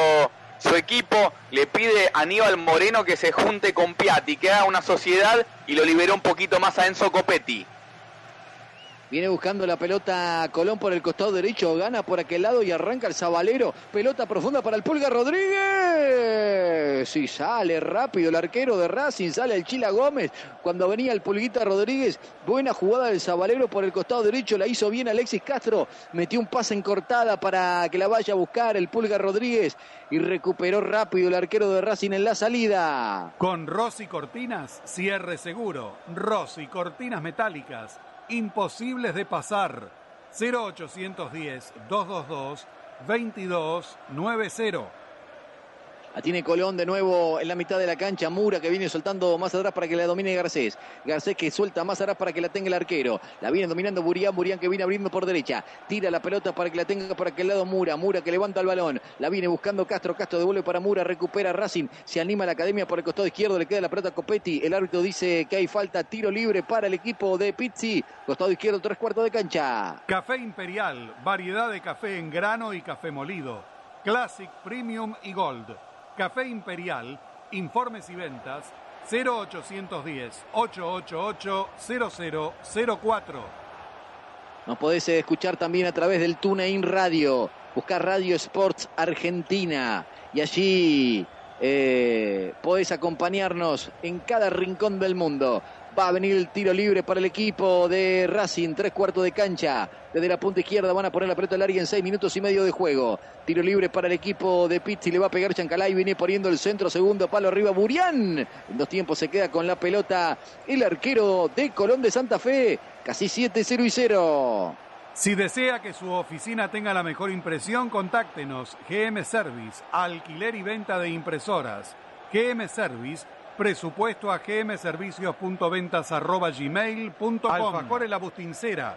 su equipo. Le pide a Aníbal Moreno que se junte con Piatti, que haga una sociedad y lo liberó un poquito más a Enzo Copetti. Viene buscando la pelota Colón por el costado derecho, gana por aquel lado y arranca el Zabalero. Pelota profunda para el Pulga Rodríguez. Sí, sale rápido el arquero de Racing, sale el Chila Gómez. Cuando venía el Pulguita Rodríguez, buena jugada del Zabalero por el costado derecho, la hizo bien Alexis Castro. Metió un pase en cortada para que la vaya a buscar el Pulga Rodríguez y recuperó rápido el arquero de Racing en la salida. Con Rossi Cortinas, cierre seguro. Rossi Cortinas Metálicas imposibles de pasar. 0810-222-2290. La tiene Colón de nuevo en la mitad de la cancha. Mura que viene soltando más atrás para que la domine Garcés. Garcés que suelta más atrás para que la tenga el arquero. La viene dominando Burián. Burián que viene abriendo por derecha. Tira la pelota para que la tenga por aquel lado Mura. Mura que levanta el balón. La viene buscando Castro. Castro devuelve para Mura. Recupera Racing. Se anima la academia por el costado izquierdo. Le queda la pelota a Copetti. El árbitro dice que hay falta. Tiro libre para el equipo de Pizzi. Costado izquierdo, tres cuartos de cancha. Café Imperial. Variedad de café en grano y café molido. Classic, Premium y Gold. Café Imperial, informes y ventas 0810-888-0004. Nos podés escuchar también a través del TuneIn Radio. Buscar Radio Sports Argentina. Y allí eh, podés acompañarnos en cada rincón del mundo. Va a venir el tiro libre para el equipo de Racing, tres cuartos de cancha. Desde la punta izquierda van a poner la pelota al área en seis minutos y medio de juego. Tiro libre para el equipo de Pizzi, le va a pegar Chancalay, viene poniendo el centro, segundo palo arriba, Burián. En dos tiempos se queda con la pelota el arquero de Colón de Santa Fe. Casi 7-0 y 0. Si desea que su oficina tenga la mejor impresión, contáctenos. GM Service, alquiler y venta de impresoras. GM Service, presupuesto a gmservicios.ventas.gmail.com. Alfajor la Bustincera.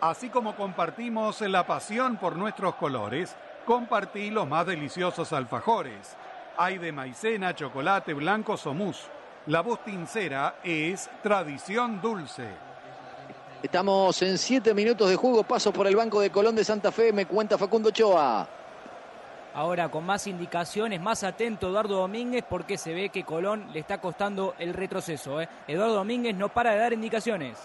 Así como compartimos la pasión por nuestros colores, compartí los más deliciosos alfajores. Hay de maicena, chocolate, blancos o mousse. La Bustincera es tradición dulce. Estamos en siete minutos de juego. Paso por el banco de Colón de Santa Fe. Me cuenta Facundo Choa. Ahora con más indicaciones, más atento Eduardo Domínguez porque se ve que Colón le está costando el retroceso. ¿eh? Eduardo Domínguez no para de dar indicaciones.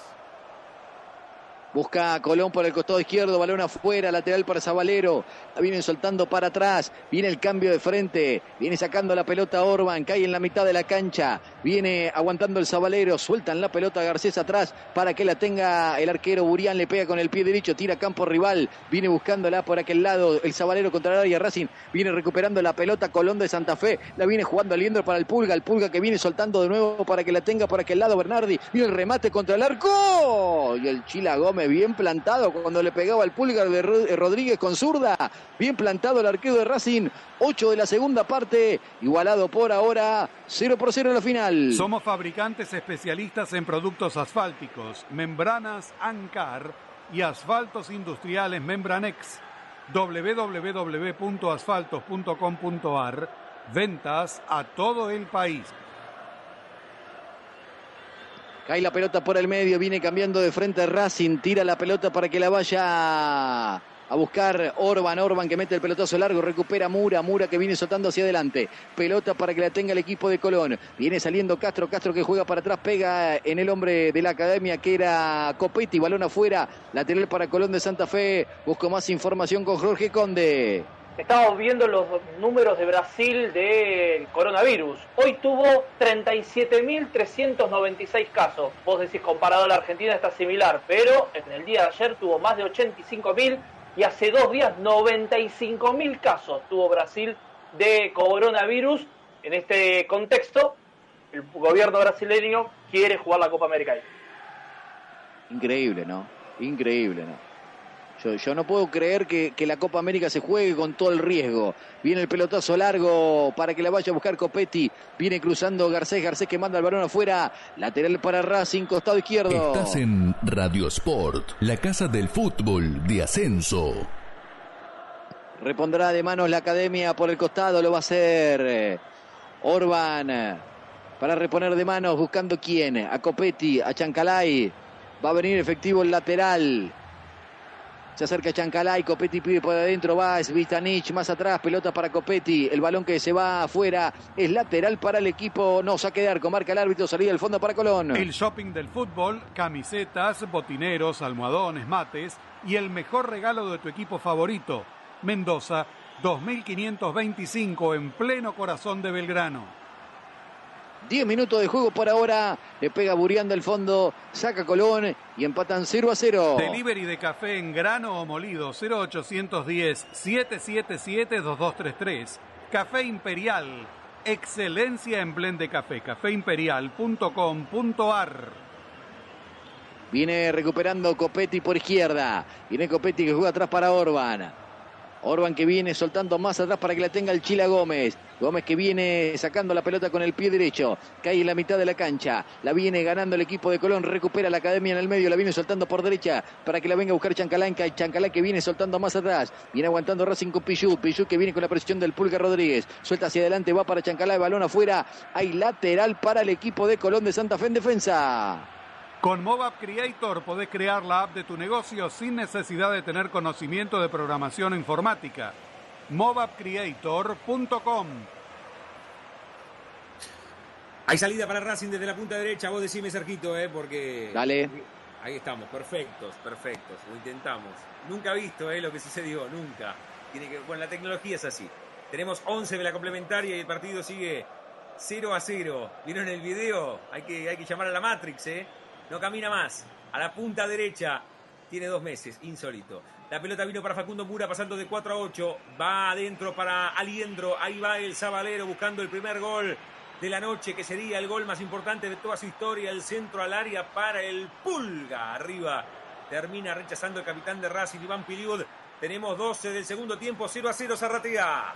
Busca Colón por el costado izquierdo, balón afuera, lateral para Zabalero. La vienen soltando para atrás. Viene el cambio de frente. Viene sacando la pelota Orban. Cae en la mitad de la cancha. Viene aguantando el Zabalero. Sueltan la pelota Garcés atrás para que la tenga el arquero Burián. Le pega con el pie derecho. Tira campo rival. Viene buscándola por aquel lado. El Zabalero contra el área Racing. Viene recuperando la pelota Colón de Santa Fe. La viene jugando Aliendro para el Pulga. El Pulga que viene soltando de nuevo para que la tenga por aquel lado Bernardi. Viene el remate contra el arco. Y el Chila Gómez Bien plantado cuando le pegaba el pulgar de eh, Rodríguez con zurda. Bien plantado el arquero de Racing. 8 de la segunda parte. Igualado por ahora. 0 por 0 en la final. Somos fabricantes especialistas en productos asfálticos, membranas Ancar y asfaltos industriales Membranex. www.asfaltos.com.ar Ventas a todo el país. Cae la pelota por el medio, viene cambiando de frente Racing, tira la pelota para que la vaya a buscar Orban, Orban que mete el pelotazo largo, recupera Mura, Mura que viene soltando hacia adelante, pelota para que la tenga el equipo de Colón, viene saliendo Castro, Castro que juega para atrás, pega en el hombre de la academia que era Copetti, balón afuera, lateral para Colón de Santa Fe, busco más información con Jorge Conde. Estamos viendo los números de Brasil del coronavirus. Hoy tuvo 37.396 casos. Vos decís, comparado a la Argentina está similar, pero en el día de ayer tuvo más de 85.000 y hace dos días 95.000 casos tuvo Brasil de coronavirus. En este contexto, el gobierno brasileño quiere jugar la Copa América. Increíble, ¿no? Increíble, ¿no? Yo, yo no puedo creer que, que la Copa América se juegue con todo el riesgo. Viene el pelotazo largo para que la vaya a buscar Copetti. Viene cruzando Garcés, Garcés que manda el balón afuera. Lateral para Racing, costado izquierdo. Estás en Radio Sport, la casa del fútbol de ascenso. Repondrá de manos la academia por el costado, lo va a hacer eh, Orban eh, para reponer de manos, buscando quién, a Copetti, a Chancalay. Va a venir efectivo el lateral. Se acerca Chancalay, Copetti pide por adentro, va, es Vistanich, más atrás, pelota para Copetti, el balón que se va afuera, es lateral para el equipo, no, saque de arco, marca el árbitro, salida del fondo para Colón. El shopping del fútbol, camisetas, botineros, almohadones, mates y el mejor regalo de tu equipo favorito. Mendoza, 2525 en pleno corazón de Belgrano. 10 minutos de juego por ahora, le pega Burianda el fondo, saca Colón y empatan 0 a 0. Delivery de café en grano o molido 0810-777-2233. Café Imperial. Excelencia en blend de café. Caféimperial.com.ar. Viene recuperando Copetti por izquierda. Viene Copetti que juega atrás para Orban. Orban que viene soltando más atrás para que la tenga el Chila Gómez. Gómez que viene sacando la pelota con el pie derecho. Cae en la mitad de la cancha. La viene ganando el equipo de Colón. Recupera la academia en el medio. La viene soltando por derecha para que la venga a buscar Chancalán. Chancalán que viene soltando más atrás. Viene aguantando Racing con Pichu. Pichu que viene con la presión del Pulga Rodríguez. Suelta hacia adelante. Va para Chancalá. El balón afuera. Hay lateral para el equipo de Colón de Santa Fe en defensa. Con MobApp Creator podés crear la app de tu negocio sin necesidad de tener conocimiento de programación informática. mobappcreator.com Hay salida para Racing desde la punta derecha. Vos decime, Cerquito, ¿eh? Porque. Dale. Ahí estamos, perfectos, perfectos. Lo intentamos. Nunca visto, ¿eh? Lo que sucedió, nunca. Tiene que... Bueno, la tecnología es así. Tenemos 11 de la complementaria y el partido sigue 0 a 0. ¿Vieron el video? Hay que, hay que llamar a la Matrix, ¿eh? No camina más. A la punta derecha. Tiene dos meses, insólito. La pelota vino para Facundo Mura pasando de 4 a 8. Va adentro para Aliendro. Ahí va el Sabalero buscando el primer gol de la noche, que sería el gol más importante de toda su historia. El centro al área para el Pulga. Arriba termina rechazando el capitán de Racing, Iván Piliud. Tenemos 12 del segundo tiempo, 0 a 0 Zarratea.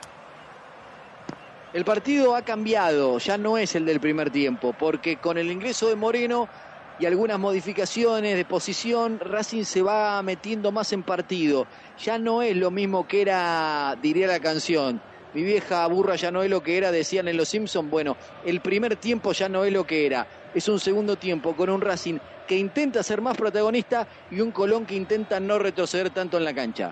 El partido ha cambiado, ya no es el del primer tiempo, porque con el ingreso de Moreno y algunas modificaciones de posición, Racing se va metiendo más en partido. Ya no es lo mismo que era, diría la canción. Mi vieja burra ya no es lo que era, decían en Los Simpsons. Bueno, el primer tiempo ya no es lo que era. Es un segundo tiempo con un Racing que intenta ser más protagonista y un Colón que intenta no retroceder tanto en la cancha.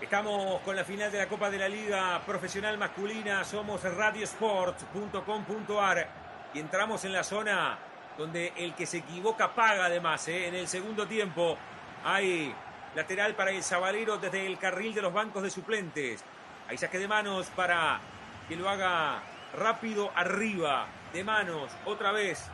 Estamos con la final de la Copa de la Liga Profesional Masculina. Somos radiosport.com.ar y entramos en la zona donde el que se equivoca paga además. ¿eh? En el segundo tiempo hay lateral para el Sabalero desde el carril de los bancos de suplentes. Hay saque de manos para que lo haga rápido arriba. De manos, otra vez.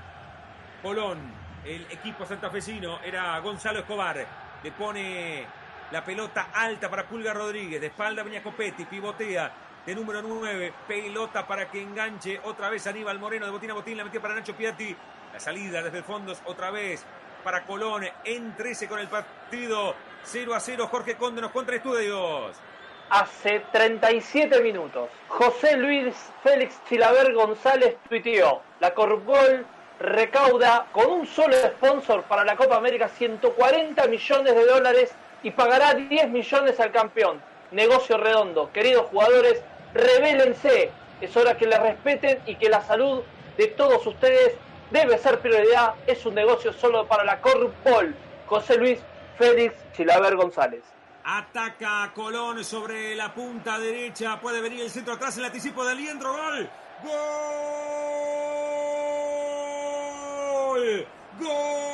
Colón, el equipo santafesino, era Gonzalo Escobar. Le pone la pelota alta para Pulga Rodríguez. De espalda venía Copetti, pivotea de número 9. Pelota para que enganche otra vez Aníbal Moreno de botín a botín. La metió para Nacho Piatti. La salida desde el fondo otra vez para Colón en 13 con el partido 0 a 0. Jorge Conde nos contra estudios. Hace 37 minutos, José Luis Félix Chilaver González tuiteó, la Corpol recauda con un solo sponsor para la Copa América 140 millones de dólares y pagará 10 millones al campeón. Negocio redondo. Queridos jugadores, revélense. Es hora que le respeten y que la salud de todos ustedes debe ser prioridad. Es un negocio solo para la Corpol. José Luis Félix Chilaver González. Ataca a Colón sobre la punta derecha. Puede venir el centro atrás, el anticipo de Aliendro. Gol. Gol. Gol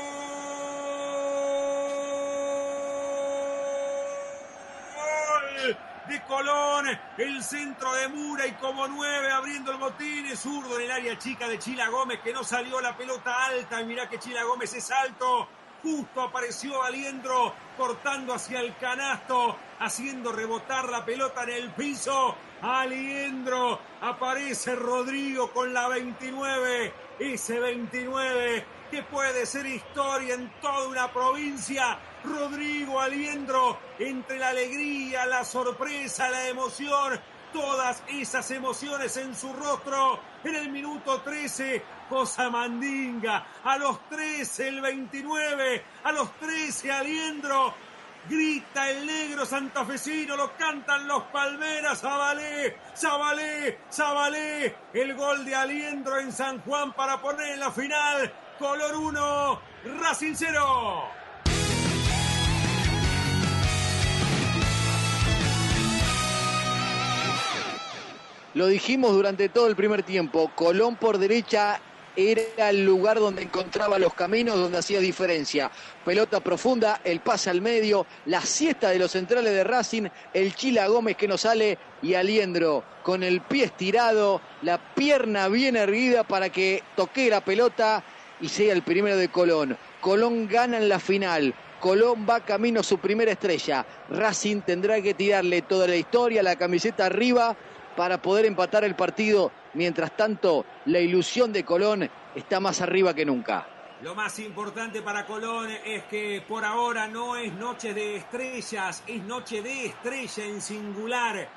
de Colón, el centro de Mura y como nueve abriendo el botín, zurdo en el área chica de Chila Gómez que no salió la pelota alta y mirá que Chila Gómez es alto, justo apareció Aliendro cortando hacia el canasto, haciendo rebotar la pelota en el piso, Aliendro, aparece Rodrigo con la 29, ese 29 que puede ser historia en toda una provincia. Rodrigo Aliendro, entre la alegría, la sorpresa, la emoción, todas esas emociones en su rostro. En el minuto 13, Cosa Mandinga. A los 13, el 29. A los 13, Aliendro. Grita el negro santafesino, lo cantan los palmeras, Zabalé, Zabalé, Zabalé, el gol de Aliendro en San Juan para poner en la final, color 1, Racing 0. Lo dijimos durante todo el primer tiempo, Colón por derecha era el lugar donde encontraba los caminos, donde hacía diferencia. Pelota profunda, el pase al medio, la siesta de los centrales de Racing, el Chila Gómez que no sale y Aliendro con el pie estirado, la pierna bien erguida para que toque la pelota y sea el primero de Colón. Colón gana en la final. Colón va camino a su primera estrella. Racing tendrá que tirarle toda la historia, la camiseta arriba para poder empatar el partido. Mientras tanto, la ilusión de Colón está más arriba que nunca. Lo más importante para Colón es que por ahora no es noche de estrellas, es noche de estrella en singular.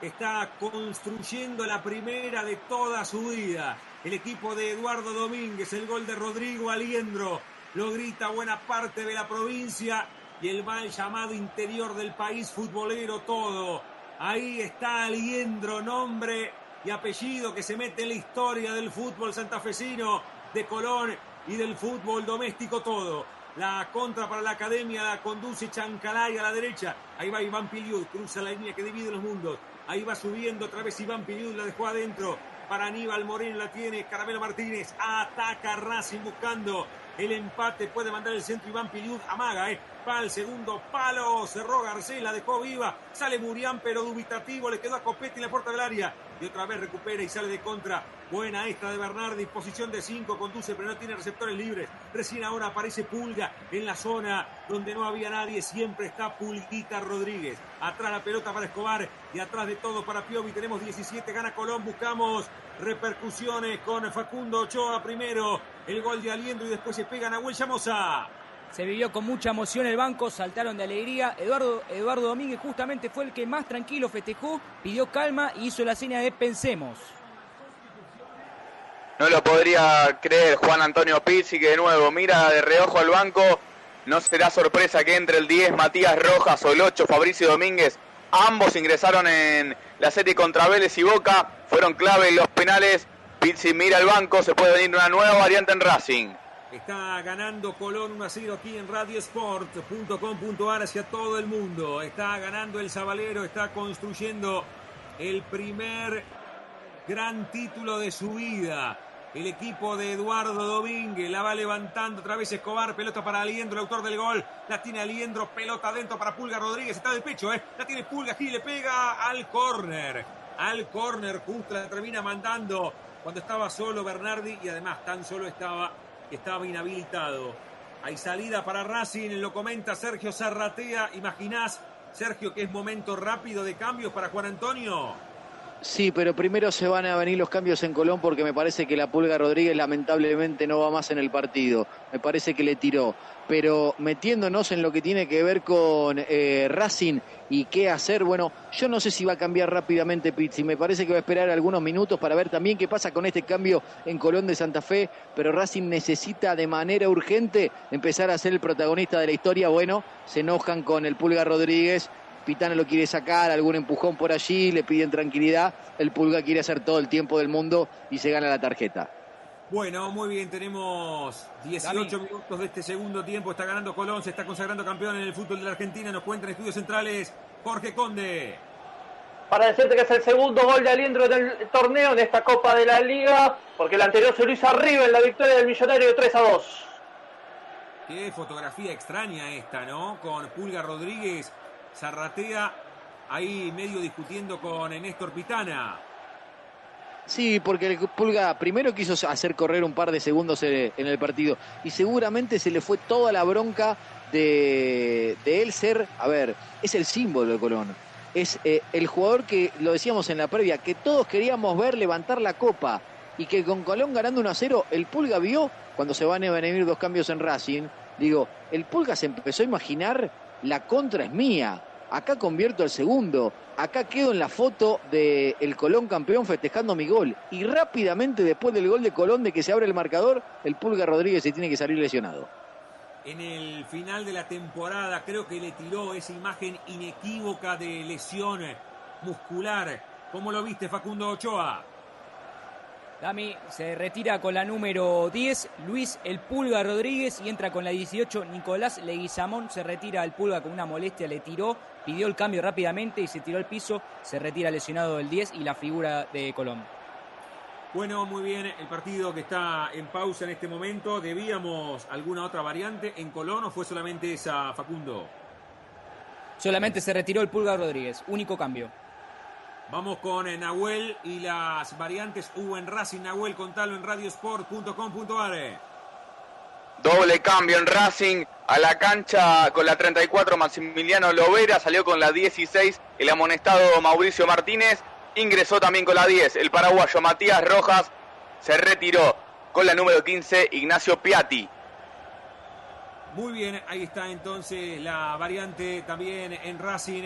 Está construyendo la primera de toda su vida. El equipo de Eduardo Domínguez, el gol de Rodrigo Aliendro, lo grita buena parte de la provincia y el mal llamado interior del país futbolero todo. Ahí está Aliendro, nombre y apellido que se mete en la historia del fútbol santafesino, de Colón y del fútbol doméstico todo. La contra para la academia la conduce Chancalay a la derecha. Ahí va Iván Piliud, cruza la línea que divide los mundos. Ahí va subiendo otra vez Iván Piliud, la dejó adentro. Para Aníbal Moreno la tiene Caramelo Martínez. Ataca Racing buscando el empate. Puede mandar el centro Iván Piliud. Amaga, ¿eh? Va al segundo palo. Cerró Garcés, la dejó viva. Sale Murián, pero dubitativo. Le quedó a Copetti en la puerta del área. Y otra vez recupera y sale de contra. Buena esta de Bernardi. Posición de 5. Conduce, pero no tiene receptores libres. Recién ahora aparece Pulga en la zona donde no había nadie. Siempre está Pulguita Rodríguez. Atrás la pelota para Escobar. Y atrás de todo para Piovi. Tenemos 17. Gana Colón. Buscamos repercusiones con Facundo Ochoa primero. El gol de Aliendo y después se pega Nahuel Llamosa. Se vivió con mucha emoción el banco, saltaron de alegría. Eduardo, Eduardo Domínguez justamente fue el que más tranquilo festejó, pidió calma y hizo la seña de pensemos. No lo podría creer Juan Antonio Pizzi que de nuevo mira de reojo al banco. No será sorpresa que entre el 10 Matías Rojas o el 8 Fabricio Domínguez. Ambos ingresaron en la serie contra Vélez y Boca. Fueron clave en los penales. Pizzi mira al banco. Se puede venir una nueva variante en Racing. Está ganando Colón 1 a 0 aquí en radiosport.com.ar hacia todo el mundo. Está ganando el Zabalero, está construyendo el primer gran título de su vida. El equipo de Eduardo Domínguez la va levantando otra vez Escobar, pelota para Aliendro, el autor del gol. La tiene Aliendro, pelota adentro para Pulga Rodríguez, está de pecho, ¿eh? La tiene Pulga aquí, le pega al córner. Al córner, justo la termina mandando cuando estaba solo Bernardi y además tan solo estaba estaba inhabilitado. Hay salida para Racing, lo comenta Sergio Zarratea. ¿Imaginás, Sergio, que es momento rápido de cambios para Juan Antonio? Sí, pero primero se van a venir los cambios en Colón porque me parece que la Pulga Rodríguez lamentablemente no va más en el partido. Me parece que le tiró. Pero metiéndonos en lo que tiene que ver con eh, Racing y qué hacer, bueno, yo no sé si va a cambiar rápidamente Pizzi. Me parece que va a esperar algunos minutos para ver también qué pasa con este cambio en Colón de Santa Fe. Pero Racing necesita de manera urgente empezar a ser el protagonista de la historia. Bueno, se enojan con el Pulga Rodríguez Pitana lo quiere sacar, algún empujón por allí, le piden tranquilidad. El Pulga quiere hacer todo el tiempo del mundo y se gana la tarjeta. Bueno, muy bien, tenemos 18 minutos de este segundo tiempo. Está ganando Colón, se está consagrando campeón en el fútbol de la Argentina. Nos cuenta en estudios centrales Jorge Conde. Para decirte que es el segundo gol de Aliendro en el torneo, en esta Copa de la Liga, porque el anterior se lo hizo arriba en la victoria del Millonario 3 a 2. Qué fotografía extraña esta, ¿no? Con Pulga Rodríguez Zarratea ahí medio discutiendo con Néstor Pitana. Sí, porque el Pulga primero quiso hacer correr un par de segundos en el partido y seguramente se le fue toda la bronca de, de él ser, a ver, es el símbolo de Colón. Es eh, el jugador que, lo decíamos en la previa, que todos queríamos ver levantar la copa y que con Colón ganando 1 a 0, el Pulga vio cuando se van a venir dos cambios en Racing. Digo, el Pulga se empezó a imaginar la contra es mía. Acá convierto el segundo. Acá quedo en la foto del el Colón campeón festejando mi gol. Y rápidamente después del gol de Colón de que se abre el marcador, el Pulga Rodríguez se tiene que salir lesionado. En el final de la temporada creo que le tiró esa imagen inequívoca de lesión muscular. ¿Cómo lo viste Facundo Ochoa? Dami se retira con la número 10, Luis El Pulga Rodríguez y entra con la 18, Nicolás Leguizamón. Se retira el Pulga con una molestia, le tiró, pidió el cambio rápidamente y se tiró al piso. Se retira lesionado el 10 y la figura de Colón. Bueno, muy bien, el partido que está en pausa en este momento. ¿Debíamos alguna otra variante en Colón o fue solamente esa, Facundo? Solamente se retiró el Pulga Rodríguez, único cambio. Vamos con eh, Nahuel y las variantes hubo en Racing. Nahuel, contalo en radiosport.com.ar. Doble cambio en Racing. A la cancha con la 34 Maximiliano Lovera. Salió con la 16 el amonestado Mauricio Martínez. Ingresó también con la 10 el paraguayo Matías Rojas. Se retiró con la número 15 Ignacio Piatti. Muy bien, ahí está entonces la variante también en Racing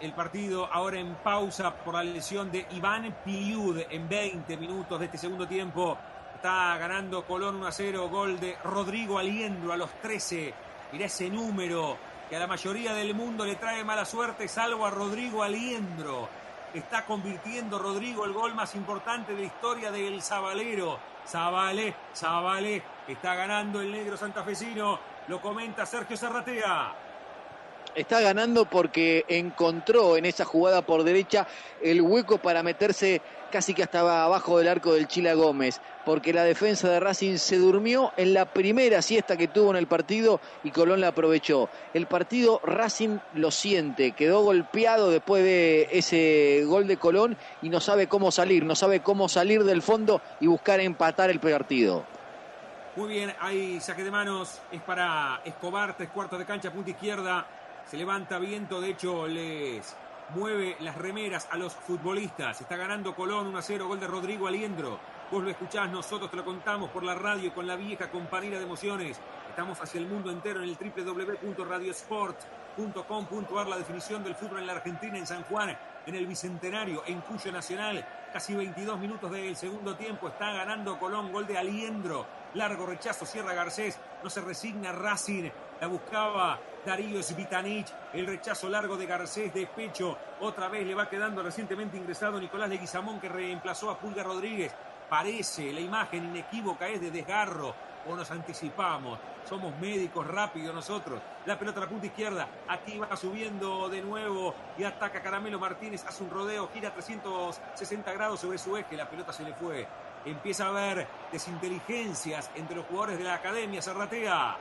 el partido ahora en pausa por la lesión de Iván Piliud en 20 minutos de este segundo tiempo. Está ganando Colón 1 a 0, gol de Rodrigo Aliendro a los 13. Mirá ese número que a la mayoría del mundo le trae mala suerte, salvo a Rodrigo Aliendro. Está convirtiendo Rodrigo el gol más importante de la historia del Zabalero. Zabalé, Zabalé, está ganando el negro santafesino. Lo comenta Sergio Serratea está ganando porque encontró en esa jugada por derecha el hueco para meterse casi que hasta abajo del arco del Chila Gómez, porque la defensa de Racing se durmió en la primera siesta que tuvo en el partido y Colón la aprovechó. El partido Racing lo siente, quedó golpeado después de ese gol de Colón y no sabe cómo salir, no sabe cómo salir del fondo y buscar empatar el partido. Muy bien, hay saque de manos, es para Escobar, tres cuartos de cancha, punta izquierda, se levanta viento, de hecho les mueve las remeras a los futbolistas. Está ganando Colón 1 a 0, gol de Rodrigo Aliendro. Vos lo escuchás, nosotros te lo contamos por la radio con la vieja compañía de emociones. Estamos hacia el mundo entero en el www.radiosport.com.ar, la definición del fútbol en la Argentina, en San Juan, en el Bicentenario, en Cuyo Nacional. Casi 22 minutos del segundo tiempo. Está ganando Colón, gol de Aliendro. Largo rechazo, cierra Garcés. No se resigna Racing. La buscaba Darío Svitanich, el rechazo largo de Garcés de pecho, otra vez le va quedando recientemente ingresado Nicolás Leguizamón que reemplazó a Pulga Rodríguez. Parece, la imagen inequívoca es de desgarro o nos anticipamos. Somos médicos rápidos nosotros. La pelota a la punta izquierda. Aquí va subiendo de nuevo y ataca Caramelo Martínez. Hace un rodeo, gira 360 grados sobre su eje. La pelota se le fue. Empieza a haber desinteligencias entre los jugadores de la academia. Serratea.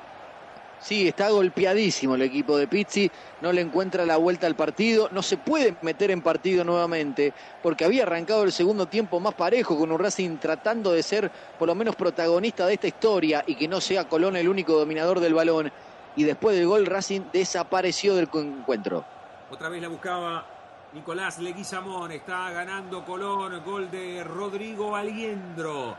Sí, está golpeadísimo el equipo de Pizzi, no le encuentra la vuelta al partido, no se puede meter en partido nuevamente, porque había arrancado el segundo tiempo más parejo con un Racing tratando de ser por lo menos protagonista de esta historia y que no sea Colón el único dominador del balón. Y después del gol Racing desapareció del encuentro. Otra vez la buscaba Nicolás Leguizamón está ganando Colón, gol de Rodrigo Aliendro.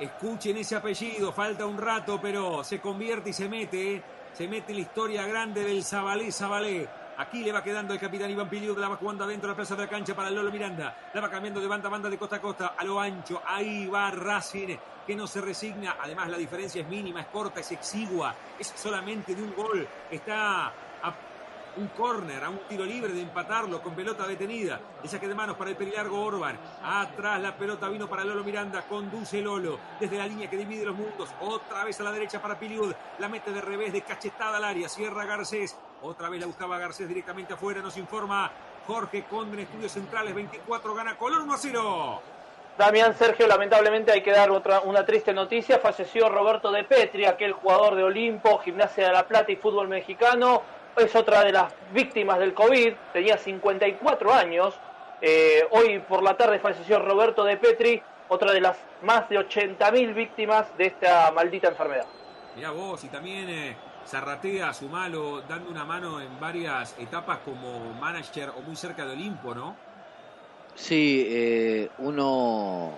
Escuchen ese apellido, falta un rato, pero se convierte y se mete, se mete la historia grande del Zabalé Zabalé. Aquí le va quedando el capitán Iván Piliud, la va jugando adentro de la plaza de la cancha para Lolo Miranda. La va cambiando de banda a banda de costa a costa a lo ancho. Ahí va Racing, que no se resigna. Además, la diferencia es mínima, es corta, es exigua. Es solamente de un gol. Está un córner, a un tiro libre de empatarlo con pelota detenida. El saque de manos para el perilargo Orban. Atrás la pelota vino para Lolo Miranda. Conduce Lolo desde la línea que divide los mundos. Otra vez a la derecha para Piliud. La mete de revés, de cachetada al área. Cierra Garcés. Otra vez la buscaba Garcés directamente afuera. Nos informa Jorge Conde en Estudios Centrales. 24 gana Colón 1 a 0. Damián Sergio, lamentablemente hay que dar otra, una triste noticia. Falleció Roberto de Petri, aquel jugador de Olimpo, Gimnasia de la Plata y fútbol mexicano. Es otra de las víctimas del COVID, tenía 54 años. Eh, hoy por la tarde falleció Roberto de Petri, otra de las más de 80.000 víctimas de esta maldita enfermedad. Mirá vos, y también eh, Zarratea, Sumalo, dando una mano en varias etapas como manager o muy cerca de Olimpo, ¿no? Sí, eh, uno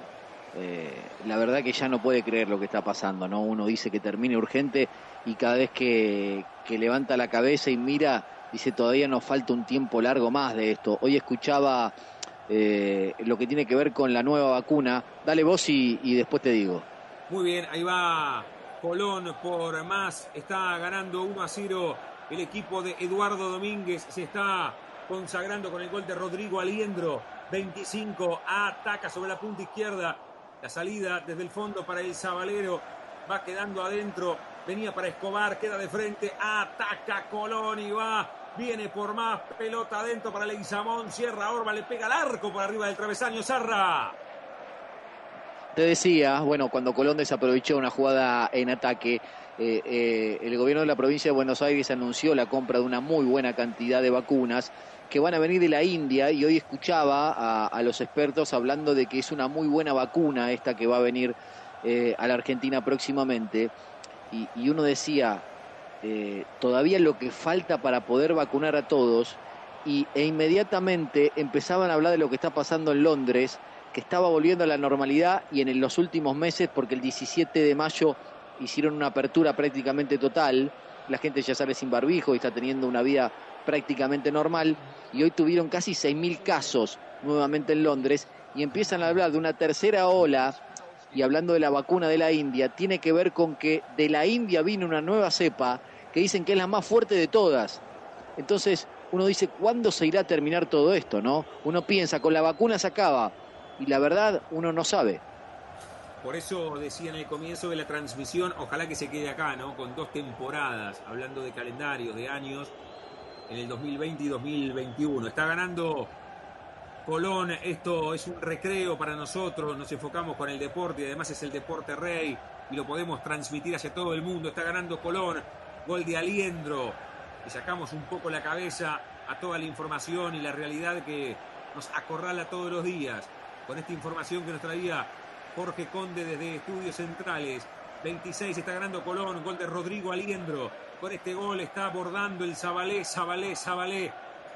eh, la verdad que ya no puede creer lo que está pasando, ¿no? Uno dice que termine urgente y cada vez que, levanta la cabeza y mira, dice todavía nos falta un tiempo largo más de esto. Hoy escuchaba eh, lo que tiene que ver con la nueva vacuna. Dale vos y, y después te digo. Muy bien, ahí va Colón por más, está ganando 1 a 0 el equipo de Eduardo Domínguez, se está consagrando con el gol de Rodrigo Aliendro, 25, ataca sobre la punta izquierda, la salida desde el fondo para el Zabalero, va quedando adentro, venía para Escobar, queda de frente, ataca Colón y va, viene por más, pelota adentro para Leguizamón, cierra Orba, le pega al arco por arriba del travesaño, Zarra. Te decía, bueno, cuando Colón desaprovechó una jugada en ataque, eh, eh, el gobierno de la provincia de Buenos Aires anunció la compra de una muy buena cantidad de vacunas que van a venir de la India y hoy escuchaba a, a los expertos hablando de que es una muy buena vacuna esta que va a venir eh, a la Argentina próximamente y, uno decía, eh, todavía lo que falta para poder vacunar a todos y, e inmediatamente empezaban a hablar de lo que está pasando en Londres, que estaba volviendo a la normalidad y en los últimos meses, porque el 17 de mayo hicieron una apertura prácticamente total, la gente ya sale sin barbijo y está teniendo una vida prácticamente normal, y hoy tuvieron casi 6.000 casos nuevamente en Londres y empiezan a hablar de una tercera ola y hablando de la vacuna de la India, tiene que ver con que de la India vino una nueva cepa que dicen que es la más fuerte de todas. Entonces uno dice, ¿cuándo se irá a terminar todo esto? no? Uno piensa, con la vacuna se acaba y la verdad uno no sabe. Por eso decía en el comienzo de la transmisión, ojalá que se quede acá, ¿no? Con dos temporadas, hablando de calendarios, de años, en el 2020 y 2021. Está ganando Colón, esto es un recreo para nosotros, nos enfocamos con el deporte y además es el deporte rey y lo podemos transmitir hacia todo el mundo. Está ganando Colón, gol de Aliendro. Le sacamos un poco la cabeza a toda la información y la realidad que nos acorrala todos los días. Con esta información que nos traía Jorge Conde desde Estudios Centrales. 26 está ganando Colón, gol de Rodrigo Aliendro. Con este gol está abordando el Zabalé, Zabalé, Zabalé.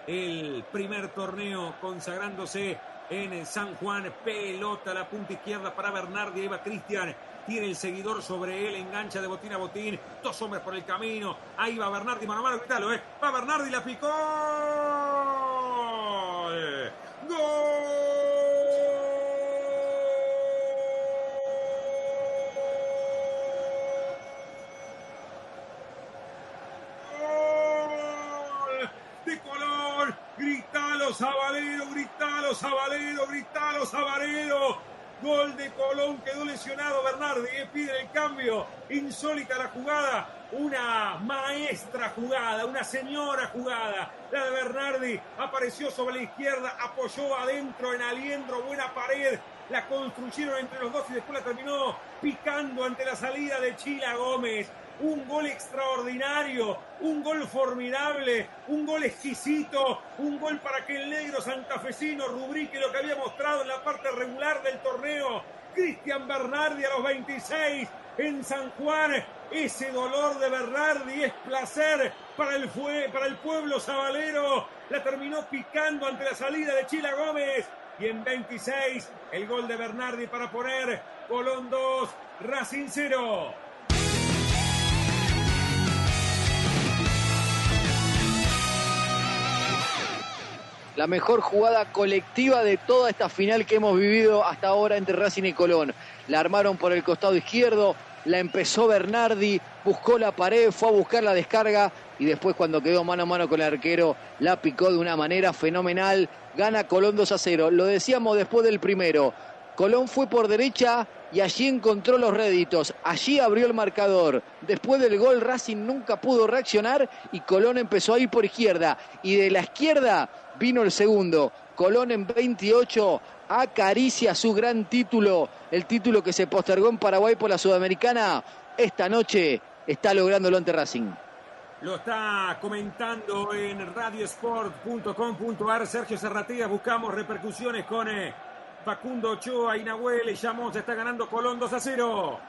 El primer torneo consagrándose en San Juan. Pelota la punta izquierda para Bernardi. Ahí va Cristian. Tiene el seguidor sobre él. Engancha de botín a botín. Dos hombres por el camino. Ahí va Bernardi. Mano a mano. ¿eh? Va Bernardi. La picó. ¡Gol! De Colón. Gritalo, Zabalero. Gritalo, Zabalero. Gritalo, Zabalero. Gol de Colón, quedó lesionado Bernardi, eh, pide el cambio, insólita la jugada, una maestra jugada, una señora jugada, la de Bernardi, apareció sobre la izquierda, apoyó adentro en Aliendro, buena pared, la construyeron entre los dos y después la terminó picando ante la salida de Chila Gómez. Un gol extraordinario, un gol formidable, un gol exquisito, un gol para que el negro santafesino rubrique lo que había mostrado en la parte regular del torneo. Cristian Bernardi a los 26 en San Juan. Ese dolor de Bernardi es placer para el, fue, para el pueblo sabalero. La terminó picando ante la salida de Chila Gómez. Y en 26, el gol de Bernardi para poner Colón 2, Racing 0. La mejor jugada colectiva de toda esta final que hemos vivido hasta ahora entre Racing y Colón. La armaron por el costado izquierdo, la empezó Bernardi, buscó la pared, fue a buscar la descarga y después cuando quedó mano a mano con el arquero la picó de una manera fenomenal. Gana Colón 2 a 0. Lo decíamos después del primero. Colón fue por derecha y allí encontró los réditos. Allí abrió el marcador. Después del gol Racing nunca pudo reaccionar y Colón empezó a ir por izquierda. Y de la izquierda vino el segundo. Colón en 28 acaricia su gran título, el título que se postergó en Paraguay por la Sudamericana. Esta noche está lográndolo ante Racing. Lo está comentando en radiosport.com.ar Sergio Serratea. Buscamos repercusiones con eh, Facundo Ochoa y Nahuel. Llamamos, está ganando Colón 2 a 0.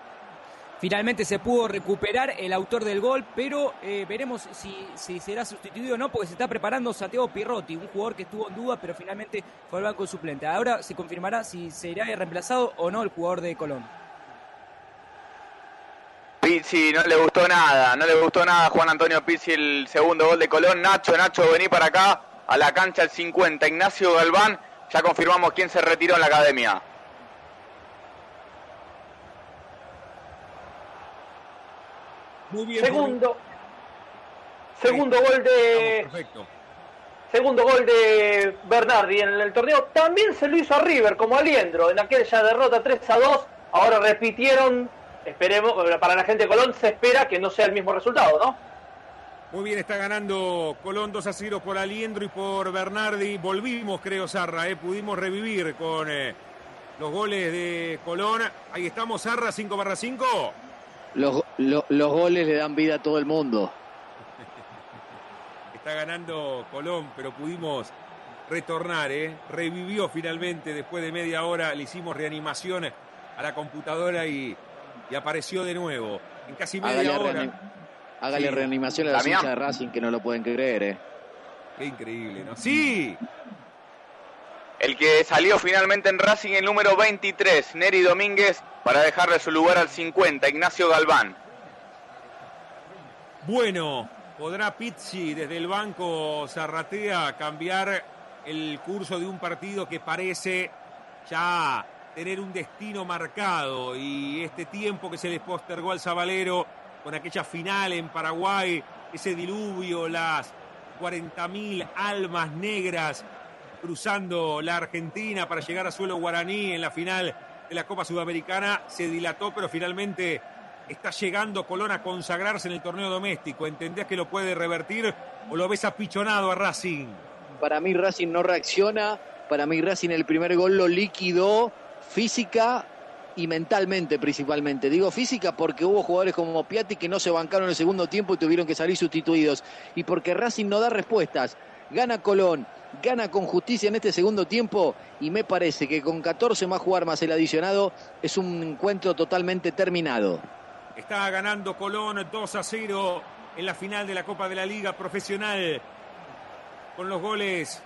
Finalmente se pudo recuperar el autor del gol, pero eh, veremos si, si, será sustituido o no, porque se está preparando Santiago Pirrotti, un jugador que estuvo en duda, pero finalmente fue al banco suplente. Ahora se confirmará si será reemplazado o no el jugador de Colón. Pizzi no le gustó nada, no le gustó nada a Juan Antonio Pizzi el segundo gol de Colón. Nacho, Nacho, vení para acá, a la cancha el 50. Ignacio Galván, ya confirmamos quién se retiró en la academia. Muy bien. Segundo. Segundo gol de. Perfecto. Segundo gol de Bernardi en el torneo. También se lo hizo a River, como Aliendro, en aquella derrota 3 a 2. Ahora repitieron. Esperemos, para la gente de Colón se espera que no sea el mismo resultado, ¿no? Muy bien, está ganando Colón 2 a 0 por Aliendro y por Bernardi. Volvimos, creo, Zarra, ¿eh? pudimos revivir con eh, los goles de Colón. Ahí estamos, Zarra, 5 barra 5. Los, lo, los goles le dan vida a todo el mundo. Está ganando Colón, pero pudimos retornar, ¿eh? Revivió finalmente después de media hora, le hicimos reanimación a la computadora y, y apareció de nuevo. En casi media Hágale, hora. Hágale Sí. reanimación a la hinchas de Racing que no lo pueden creer, ¿eh? Qué increíble, ¿no? Sí, El que salió finalmente en Racing, el número 23, Neri Domínguez, para dejarle su lugar al 50, Ignacio Galván. Bueno, ¿podrá Pizzi desde el banco Zarratea cambiar el curso de un partido que parece ya tener un destino marcado y este tiempo que se les postergó al Zabalero con aquella final en Paraguay, ese diluvio, las 40.000 almas negras cruzando la Argentina para llegar a suelo guaraní en la final de la Copa Sudamericana, se dilató, pero finalmente está llegando Colón a consagrarse en el torneo doméstico. ¿Entendés que lo puede revertir o lo ves apichonado a Racing? Para mí Racing no reacciona, para mí Racing el primer gol lo liquidó física y mentalmente principalmente. Digo física porque hubo jugadores como Piatti que no se bancaron el segundo tiempo y tuvieron que salir sustituidos. Y porque Racing no da respuestas. Gana Colón, gana con justicia en este segundo tiempo y me parece que con 14 más jugar más el adicionado es un encuentro totalmente terminado. Está ganando Colón 2 a 0 en la final de la Copa de la Liga Profesional con los goles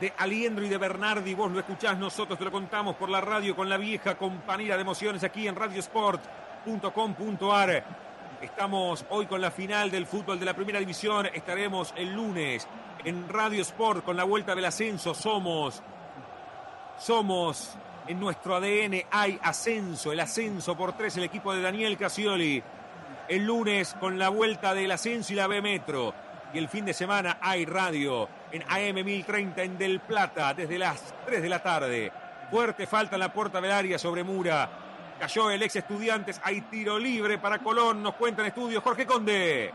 de Aliendro y de Bernardi. Vos lo escuchás, nosotros te lo contamos por la radio con la vieja compañía de emociones aquí en radiosport.com.ar. Estamos hoy con la final del fútbol de la primera división. Estaremos el lunes en Radio Sport con la vuelta del ascenso. Somos, somos en nuestro ADN hay ascenso, el ascenso por tres, el equipo de Daniel Casioli. El lunes con la vuelta del ascenso y la B Metro. Y el fin de semana hay radio en AM 1030 en Del Plata desde las 3 de la tarde. Fuerte falta en la puerta del área sobre Mura. Cayó el ex estudiantes, hay tiro libre para Colón. Nos cuenta en estudio Jorge Conde.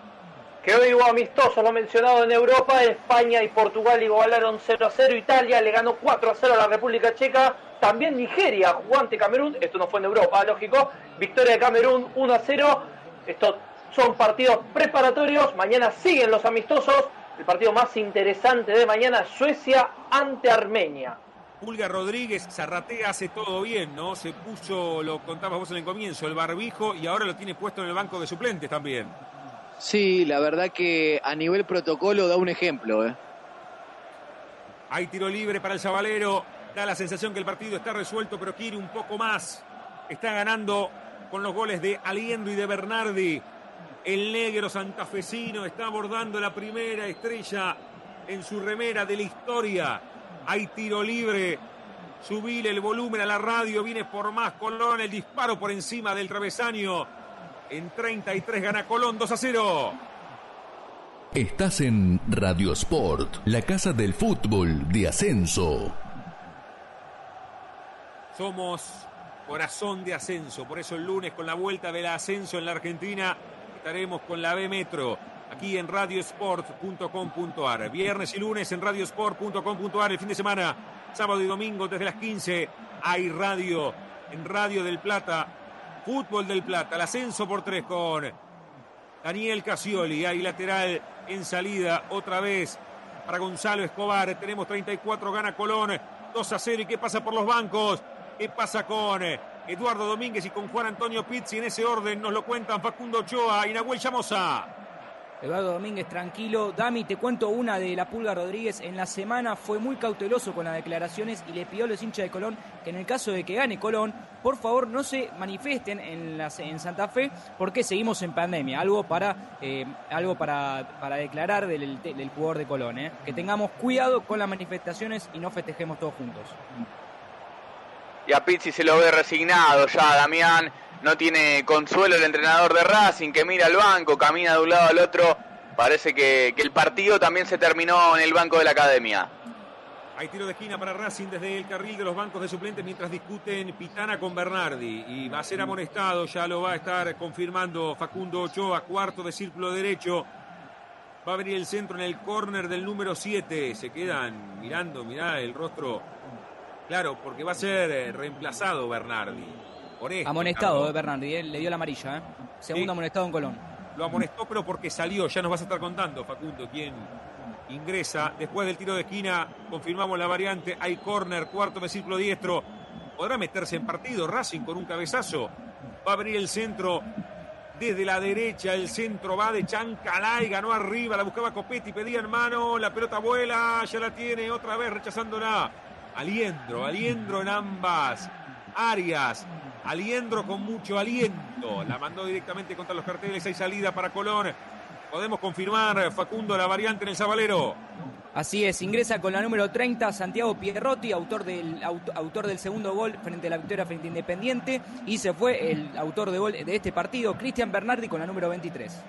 Que hubo amistoso, lo mencionado en Europa, España y Portugal igualaron 0 a 0, Italia le ganó 4 a 0 a la República Checa, también Nigeria jugó ante Camerún, esto no fue en Europa, lógico, victoria de Camerún 1 a 0, estos son partidos preparatorios, mañana siguen los amistosos, el partido más interesante de mañana, Suecia ante Armenia. Pulga Rodríguez, Zarratea hace todo bien, ¿no? Se puso, lo contabas vos en el comienzo, el barbijo y ahora lo tiene puesto en el banco de suplentes también. Sí, la verdad que a nivel protocolo da un ejemplo, ¿eh? Hay tiro libre para el Zabalero. Da la sensación que el partido está resuelto, pero quiere un poco más. Está ganando con los goles de Aliendo y de Bernardi. El negro santafesino está abordando la primera estrella en su remera de la historia. Hay tiro libre. Subile el volumen a la radio. Viene por más Colón. El disparo por encima del travesaño. En 33 gana Colón 2 a 0. Estás en Radio Sport, la casa del fútbol de ascenso. Somos corazón de ascenso. Por eso el lunes con la vuelta del ascenso en la Argentina estaremos con la B Metro aquí en radiosport.com.ar. Viernes y lunes en radiosport.com.ar. El fin de semana, sábado y domingo desde las 15 hay radio en Radio del Plata. Fútbol del Plata, el ascenso por tres con Daniel Casioli. Hay lateral en salida otra vez para Gonzalo Escobar. Tenemos 34, gana Colón 2 a 0. ¿Y qué pasa por los bancos? ¿Qué pasa con Eduardo Domínguez y con Juan Antonio Pizzi? En ese orden nos lo cuentan Facundo Ochoa y Nahuel Llamosa. Eduardo Domínguez, tranquilo. Dami, te cuento una de la Pulga Rodríguez. En la semana fue muy cauteloso con las declaraciones y le pidió a los hinchas de Colón que en el caso de que gane Colón, por favor no se manifiesten en, en Santa Fe porque seguimos en pandemia. Algo para, eh, algo para, para declarar del, del jugador de Colón. eh. Que tengamos cuidado con las manifestaciones y no festejemos todos juntos. Y a Pizzi se lo ve resignado ya, Damián. No tiene consuelo el entrenador de Racing que mira al banco, camina de un lado al otro. Parece que, el partido también se terminó en el banco de la academia. Hay tiro de esquina para Racing desde el carril de los bancos de suplentes mientras discuten Pitana con Bernardi. Y va a ser amonestado, ya lo va a estar confirmando Facundo Ochoa, cuarto de círculo derecho. Va a venir el centro en el córner del número 7. Se quedan mirando, mirá el rostro. Claro, porque va a ser eh, reemplazado Bernardi. Por esto, Amonestado, eh, Bernardi, eh, le dio la amarilla. eh. Segundo Sí. amonestado en Colón. Lo amonestó, pero porque salió. Ya nos vas a estar contando, Facundo, quién ingresa. Después del tiro de esquina, confirmamos la variante. Hay córner, cuarto de círculo diestro. Podrá meterse en partido Racing con un cabezazo. Va a abrir el centro desde la derecha. El centro va de Chancalay. Ganó arriba, la buscaba Copetti, pedía en mano. La pelota vuela, ya la tiene otra vez rechazándola. Aliendro, Aliendro en ambas áreas. Aliendro con mucho aliento. La mandó directamente contra los carteles. Hay salida para Colón. Podemos confirmar, Facundo, la variante en el Zabalero. Así es, ingresa con la número 30 Santiago Pierrotti, autor del, auto- autor del segundo gol frente a la victoria frente a Independiente, y se fue el autor de gol de este partido, Cristian Bernardi, con la número 23.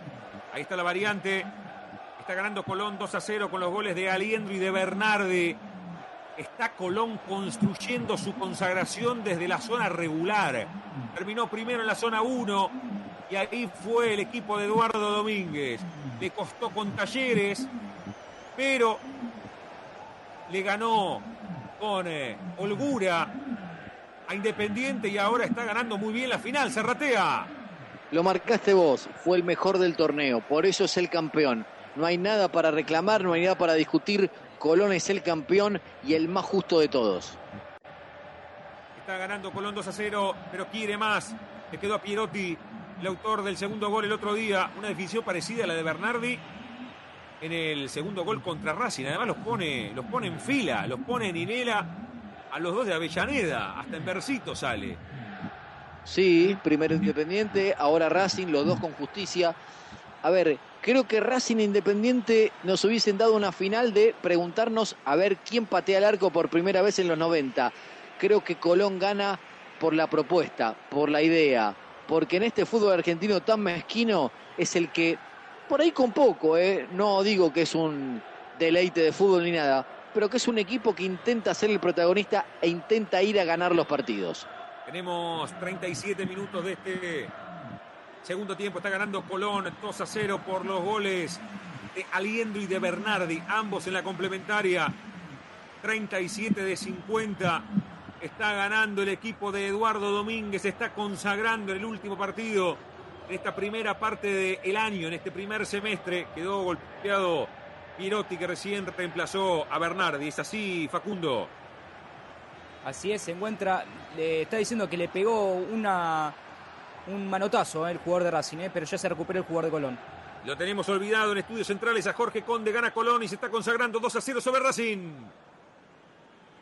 Ahí está la variante. Está ganando Colón 2 a 0 con los goles de Aliendro y de Bernardi. Está Colón construyendo su consagración desde la zona regular. Terminó primero en la zona 1 y ahí fue el equipo de Eduardo Domínguez. Le costó con Talleres, pero le ganó con eh, holgura a Independiente y ahora está ganando muy bien la final. Serratea. Lo marcaste vos, fue el mejor del torneo, por eso es el campeón. No hay nada para reclamar, no hay nada para discutir. Colón es el campeón y el más justo de todos. Está ganando Colón 2 a 0, pero quiere más. Le quedó a Pierotti, el autor del segundo gol el otro día. Una definición parecida a la de Bernardi en el segundo gol contra Racing. Además los pone, los pone en fila, los pone en Inela a los dos de Avellaneda. Hasta en versito sale. Sí, primero Independiente, ahora Racing, los dos con justicia. A ver, creo que Racing e Independiente nos hubiesen dado una final de preguntarnos a ver quién patea el arco por primera vez en los 90. Creo que Colón gana por la propuesta, por la idea, porque en este fútbol argentino tan mezquino es el que, por ahí con poco, ¿eh? no digo que es un deleite de fútbol ni nada, pero que es un equipo que intenta ser el protagonista e intenta ir a ganar los partidos. Tenemos 37 minutos de este segundo tiempo. Está ganando Colón 2 a 0 por los goles de Aliendo y de Bernardi, ambos en la complementaria. 37 de 50. Está ganando el equipo de Eduardo Domínguez, está consagrando el último partido en esta primera parte del año, en este primer semestre. Quedó golpeado Pirotti, que recién reemplazó a Bernardi. ¿Es así, Facundo? Así es, se encuentra, le está diciendo que le pegó una, un manotazo eh, el jugador de Racing, eh, pero ya se recuperó el jugador de Colón. Lo tenemos olvidado en estudios centrales a Jorge Conde, gana Colón y se está consagrando 2 a 0 sobre Racing.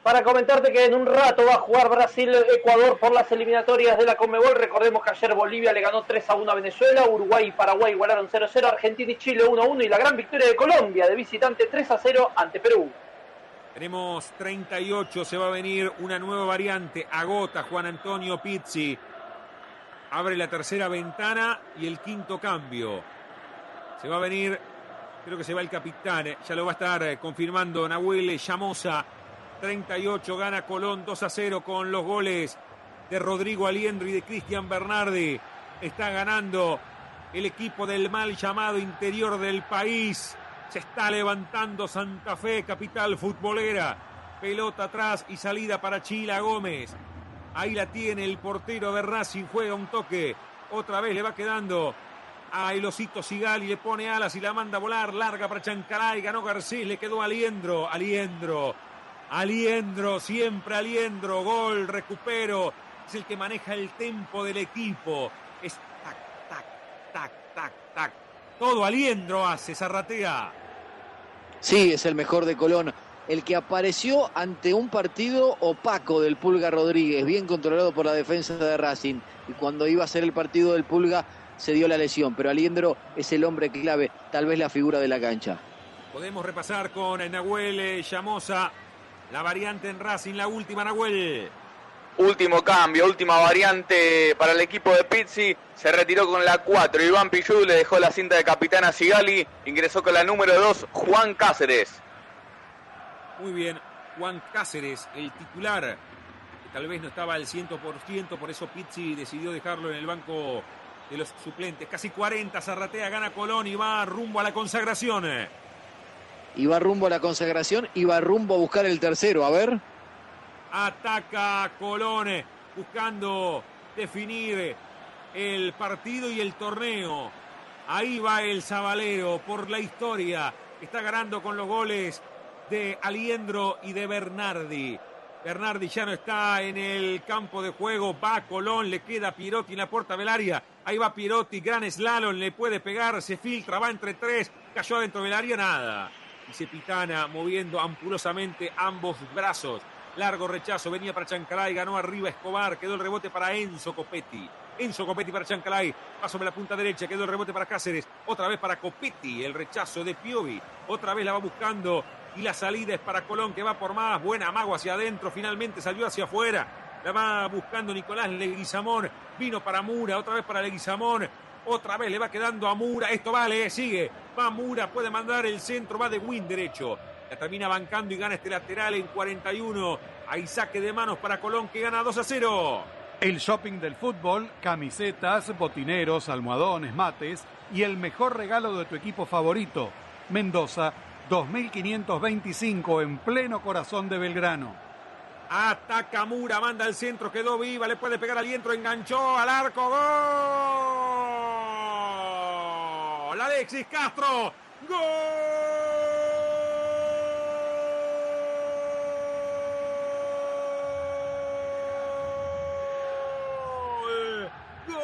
para comentarte que en un rato va a jugar Brasil-Ecuador por las eliminatorias de la Conmebol. Recordemos que ayer Bolivia le ganó 3 a 1 a Venezuela, Uruguay y Paraguay igualaron 0 a 0, Argentina y Chile 1 a 1 y la gran victoria de Colombia de visitante 3 a 0 ante Perú. Tenemos 38, se va a venir una nueva variante. Agota Juan Antonio Pizzi. Abre la tercera ventana y el quinto cambio. Se va a venir, creo que se va el capitán, eh, ya lo va a estar eh, confirmando Nahuel Llamosa. 38 gana Colón 2 a 0 con los goles de Rodrigo Aliendro y de Cristian Bernardi. Está ganando el equipo del mal llamado interior del país. Se está levantando Santa Fe, capital futbolera. Pelota atrás y salida para Chila Gómez. Ahí la tiene el portero de juega un toque. Otra vez le va quedando a el osito Sigali, le pone alas y la manda a volar. Larga para Chancaray, ganó Garcés, le quedó Aliendro. Aliendro, Aliendro, siempre Aliendro. Gol, recupero. Es el que maneja el tempo del equipo. Es tac, tac, tac, tac, tac. Todo Aliendro hace, Zarratea. Sí, es el mejor de Colón. El que apareció ante un partido opaco del Pulga Rodríguez, bien controlado por la defensa de Racing. Y cuando iba a ser el partido del Pulga, se dio la lesión. Pero Aliendro es el hombre clave, tal vez la figura de la cancha. Podemos repasar con Nahuel eh, Llamosa la variante en Racing, la última, Nahuel. Último cambio, última variante para el equipo de Pizzi. Se retiró con la 4. Iván Pillú le dejó la cinta de capitán a Sigali. Ingresó con la número 2, Juan Cáceres. Muy bien, Juan Cáceres, el titular, que tal vez no estaba al 100%, por eso Pizzi decidió dejarlo en el banco de los suplentes. Casi 40, Zarratea gana Colón y va rumbo a la consagración. Y va rumbo a la consagración y va rumbo a buscar el tercero. A ver. Ataca Colón buscando definir el partido y el torneo. Ahí va el Zabalero por la historia. Está ganando con los goles de Aliendro y de Bernardi. Bernardi ya no está en el campo de juego. Va Colón, le queda Pirotti en la puerta del. Ahí va Pirotti, gran slalom, le puede pegar, se filtra, va entre tres, cayó adentro del área, nada. Y pitana moviendo ampulosamente ambos brazos. Largo rechazo, venía para Chancalay, ganó arriba Escobar, quedó el rebote para Enzo Copetti. Enzo Copetti para Chancalay, paso sobre la punta derecha, quedó el rebote para Cáceres, otra vez para Copetti, el rechazo de Piovi, otra vez la va buscando y la salida es para Colón que va por más, buena amago hacia adentro, finalmente salió hacia afuera, la va buscando Nicolás Leguizamón, vino para Mura, otra vez para Leguizamón, otra vez le va quedando a Mura, esto vale, sigue, va Mura, puede mandar el centro, va de win derecho, la termina bancando y gana este lateral en 41. Hay saque de manos para Colón que gana 2 a 0. El shopping del fútbol, camisetas, botineros, almohadones, mates y el mejor regalo de tu equipo favorito. Mendoza, 2525 en pleno corazón de Belgrano. Ataca Mura, manda el centro, quedó viva, le puede pegar al dientro, enganchó al arco. ¡Gol! Alexis Castro. ¡Gol! ¡Gol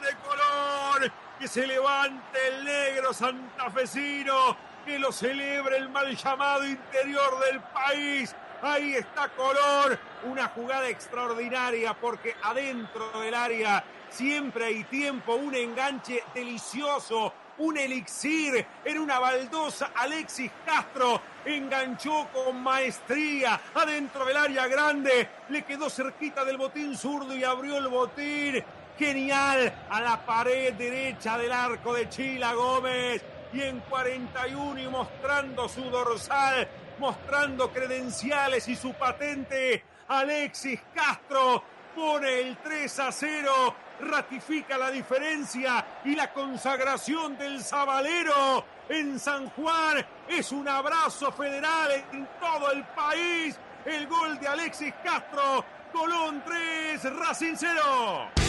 de Colón! Que se levante el negro santafesino, que lo celebre el mal llamado interior del país. Ahí está Colón, una jugada extraordinaria porque adentro del área siempre hay tiempo, un enganche delicioso, un elixir en una baldosa. Alexis Castro enganchó con maestría adentro del área grande, le quedó cerquita del botín zurdo y abrió el botín. Genial a la pared derecha del arco de Chila Gómez y en 41 y mostrando su dorsal, mostrando credenciales y su patente, Alexis Castro pone el 3 a 0, ratifica la diferencia y la consagración del Zabalero en San Juan. Es un abrazo federal en todo el país. El gol de Alexis Castro, Colón 3, Racing 0.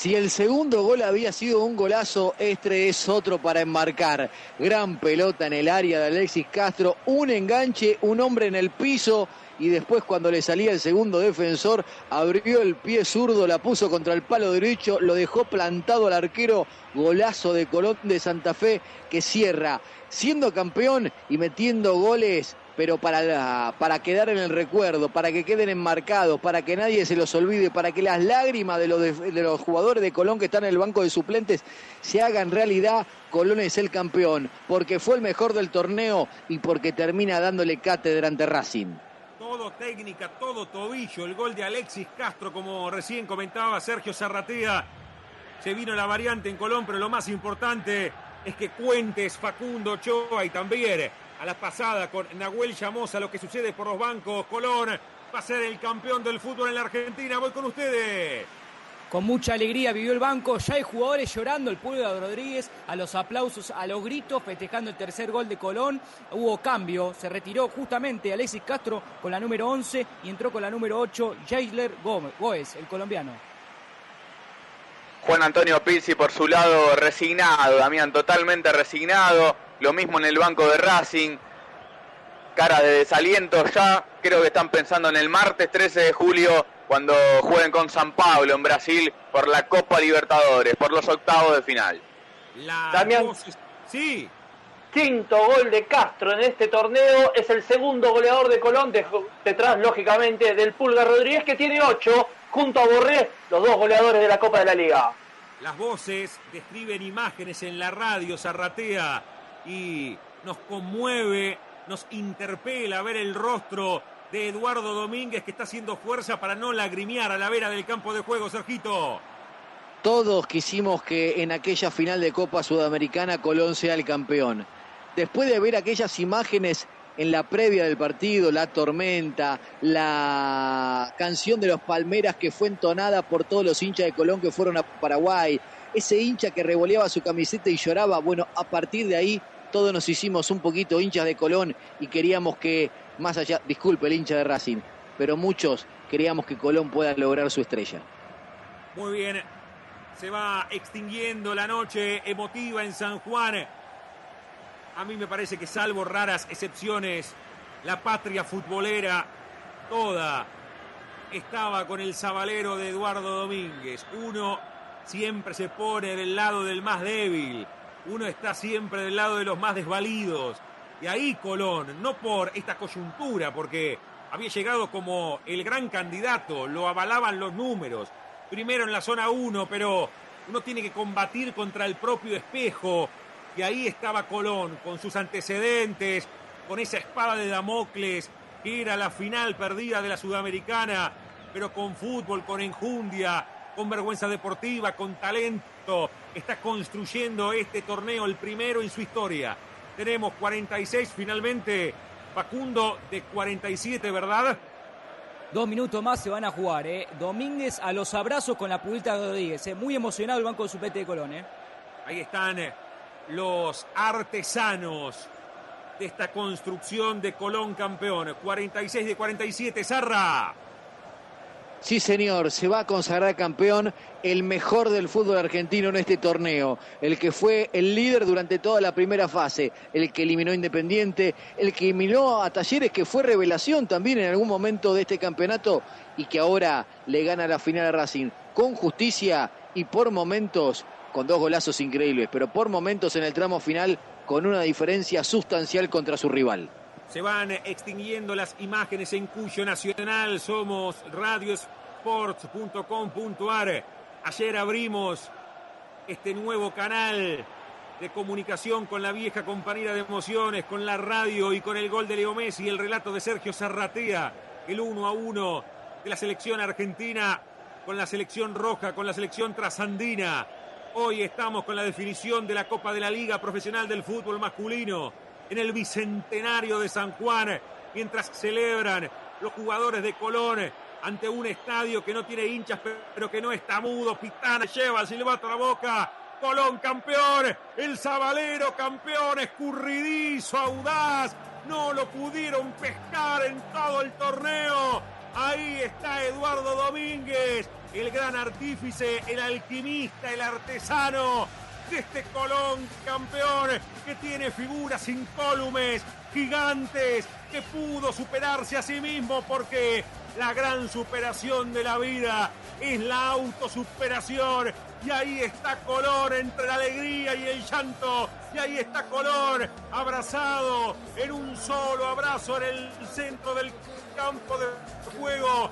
Si el segundo gol había sido un golazo, este es otro para enmarcar. Gran pelota en el área de Alexis Castro, un enganche, un hombre en el piso y después cuando le salía el segundo defensor, abrió el pie zurdo, la puso contra el palo derecho, lo dejó plantado al arquero, golazo de Colón de Santa Fe que cierra, siendo campeón y metiendo goles pero para, para quedar en el recuerdo, para que queden enmarcados, para que nadie se los olvide, para que las lágrimas de los, de, los jugadores de Colón que están en el banco de suplentes se hagan realidad, Colón es el campeón, porque fue el mejor del torneo y porque termina dándole cátedra ante Racing. Todo técnica, todo tobillo. El gol de Alexis Castro, como recién comentaba Sergio Zarratea. Se vino la variante en Colón, pero lo más importante es que cuentes Facundo Ochoa y también a la pasada con Nahuel Llamosa lo que sucede por los bancos. Colón va a ser el campeón del fútbol en la Argentina. Voy con ustedes. Con mucha alegría vivió el banco, ya hay jugadores llorando, el Pulga Rodríguez, a los aplausos, a los gritos, festejando el tercer gol de Colón. Hubo cambio, se retiró justamente Alexis Castro con la número 11 y entró con la número 8 Jaisler Gómez, el colombiano. Juan Antonio Pizzi por su lado resignado, Damián totalmente resignado, lo mismo en el banco de Racing, cara de desaliento ya, creo que están pensando en el martes 13 de julio cuando jueguen con San Pablo en Brasil por la Copa Libertadores, por los octavos de final. La Damián. Sí, Quinto gol de Castro en este torneo. Es el segundo goleador de Colón, de- detrás, lógicamente, del Pulga Rodríguez, que tiene ocho, junto a Borré, los dos goleadores de la Copa de la Liga. Las voces describen imágenes en la radio, Zarratea, y nos conmueve, nos interpela ver el rostro de Eduardo Domínguez que está haciendo fuerza para no lagrimear a la vera del campo de juego, Sergito. Todos quisimos que en aquella final de Copa Sudamericana Colón sea el campeón. Después de ver aquellas imágenes en la previa del partido, la tormenta, la canción de los Palmeras que fue entonada por todos los hinchas de Colón que fueron a Paraguay, ese hincha que revoleaba su camiseta y lloraba, bueno, a partir de ahí todos nos hicimos un poquito hinchas de Colón y queríamos que, más allá, disculpe el hincha de Racing, pero muchos queríamos que Colón pueda lograr su estrella. Muy bien, se va extinguiendo la noche emotiva en San Juan. A mí me parece que salvo raras excepciones, la patria futbolera toda estaba con el sabalero de Eduardo Domínguez. Uno siempre se pone del lado del más débil, uno está siempre del lado de los más desvalidos. Y ahí Colón, no por esta coyuntura, porque había llegado como el gran candidato, lo avalaban los números, primero en la zona 1, pero uno tiene que combatir contra el propio espejo. Y ahí estaba Colón, con sus antecedentes, con esa espada de Damocles, que era la final perdida de la Sudamericana, pero con fútbol, con enjundia, con vergüenza deportiva, con talento. Está construyendo este torneo, el primero en su historia. Tenemos 46 finalmente, Facundo de 47, ¿verdad? Dos minutos más se van a jugar, ¿eh? Domínguez a los abrazos con la pulita de Rodríguez, ¿eh? Muy emocionado el banco de suplente de Colón, ¿eh? Ahí están eh, los artesanos de esta construcción de Colón campeón. 46 de 47, Zarra. Sí, señor, se va a consagrar campeón el mejor del fútbol argentino en este torneo, el que fue el líder durante toda la primera fase, el que eliminó Independiente, el que eliminó a Talleres, que fue revelación también en algún momento de este campeonato y que ahora le gana la final a Racing con justicia y por momentos con dos golazos increíbles, pero por momentos en el tramo final con una diferencia sustancial contra su rival. Se van extinguiendo las imágenes en Cuyo Nacional. Somos radiosports.com.ar. Ayer abrimos este nuevo canal de comunicación con la vieja compañera de emociones, con la radio y con el gol de Leo Messi, el relato de Sergio Zarratea, el 1 a 1 de la selección argentina con la selección roja, con la selección trasandina. Hoy estamos con la definición de la Copa de la Liga Profesional del Fútbol Masculino en el Bicentenario de San Juan, mientras celebran los jugadores de Colón ante un estadio que no tiene hinchas, pero que no está mudo. Pitana lleva el silbato a la boca. Colón campeón, el Zabalero campeón, escurridizo, audaz. No lo pudieron pescar en todo el torneo. Ahí está Eduardo Domínguez, el gran artífice, el alquimista, el artesano. De este Colón campeón que tiene figuras incólumes, gigantes, que pudo superarse a sí mismo porque la gran superación de la vida es la autosuperación. Y ahí está Colón entre la alegría y el llanto. Y ahí está Colón abrazado en un solo abrazo en el centro del campo de juego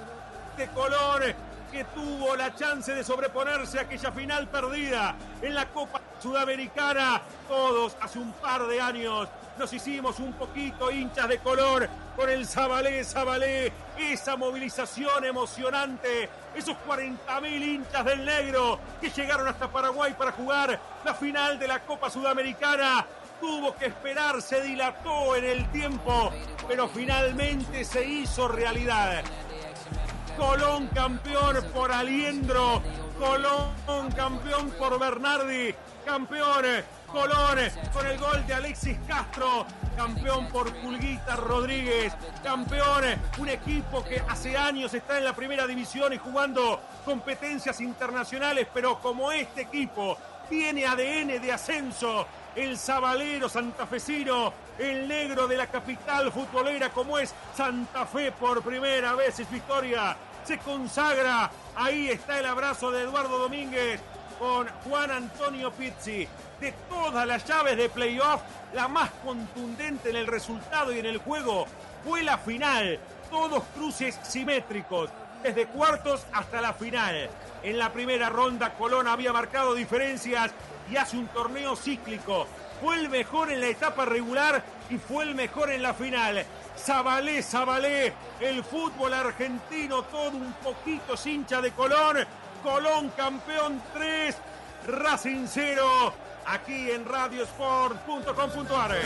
de Colón que tuvo la chance de sobreponerse a aquella final perdida en la Copa Sudamericana. Todos hace un par de años nos hicimos un poquito hinchas de color con el Zabalé, Zabalé, esa movilización emocionante, esos 40.000 hinchas del negro que llegaron hasta Paraguay para jugar la final de la Copa Sudamericana. Tuvo que esperar, se dilató en el tiempo, pero finalmente se hizo realidad. Colón campeón por Aliendro, Colón campeón por Bernardi, campeón Colón con el gol de Alexis Castro, campeón por Pulguita Rodríguez, campeón, un equipo que hace años está en la primera división y jugando competencias internacionales, pero como este equipo tiene ADN de ascenso, el sabalero santafesino, el negro de la capital futbolera como es Santa Fe por primera vez en su historia, se consagra. Ahí está el abrazo de Eduardo Domínguez con Juan Antonio Pizzi. De todas las llaves de playoff, la más contundente en el resultado y en el juego fue la final. Todos cruces simétricos, desde cuartos hasta la final. En la primera ronda Colón había marcado diferencias y hace un torneo cíclico. Fue el mejor en la etapa regular y fue el mejor en la final. Zabalé, Zabalé, el fútbol argentino todo un poquito hincha de Colón. Colón campeón 3, Racing 0, aquí en radiosport.com.ar.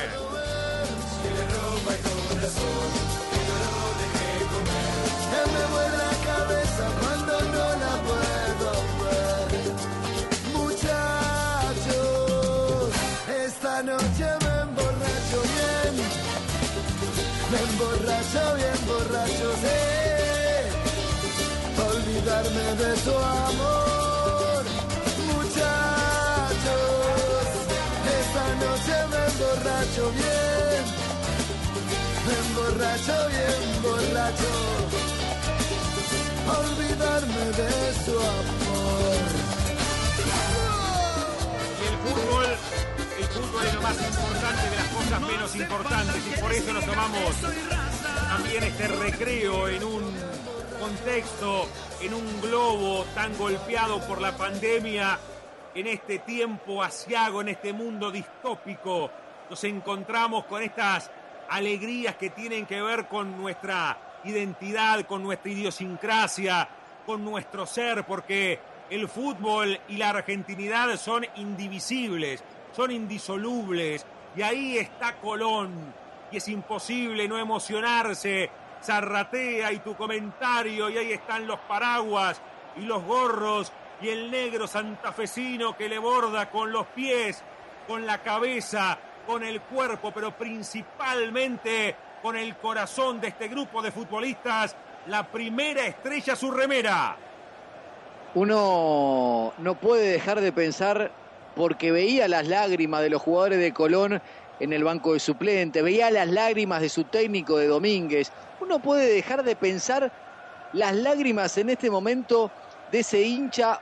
de su amor. Muchachos, esta noche me emborracho bien. Me emborracho bien, borracho. Olvidarme de su amor. Y el fútbol, el fútbol es lo más importante de las cosas menos importantes y por eso nos tomamos también este recreo en un contexto, en un globo tan golpeado por la pandemia, en este tiempo asiago, en este mundo distópico. Nos encontramos con estas alegrías que tienen que ver con nuestra identidad, con nuestra idiosincrasia, con nuestro ser, porque el fútbol y la argentinidad son indivisibles, son indisolubles. Y ahí está Colón, y es imposible no emocionarse. Zarratea y tu comentario, y ahí están los paraguas y los gorros, y el negro santafesino que le borda con los pies, con la cabeza, con el cuerpo, pero principalmente con el corazón de este grupo de futbolistas, la primera estrella su remera. Uno no puede dejar de pensar porque veía las lágrimas de los jugadores de Colón en el banco de suplentes, veía las lágrimas de su técnico de Domínguez. Uno puede dejar de pensar las lágrimas en este momento de ese hincha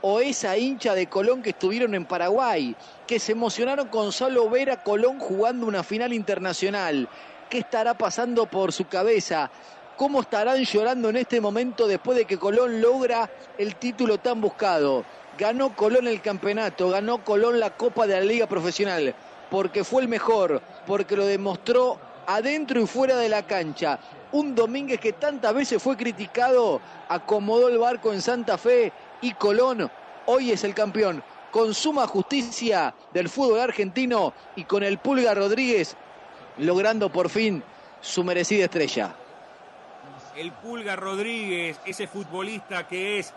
o esa hincha de Colón que estuvieron en Paraguay, que se emocionaron con solo ver a Colón jugando una final internacional. ¿Qué estará pasando por su cabeza? ¿Cómo estarán llorando en este momento después de que Colón logra el título tan buscado? Ganó Colón el campeonato, ganó Colón la Copa de la Liga Profesional, porque fue el mejor, porque lo demostró adentro y fuera de la cancha. Un Domínguez que tantas veces fue criticado, acomodó el barco en Santa Fe y Colón hoy es el campeón. Con suma justicia del fútbol argentino y con el Pulga Rodríguez logrando por fin su merecida estrella. El Pulga Rodríguez, ese futbolista que es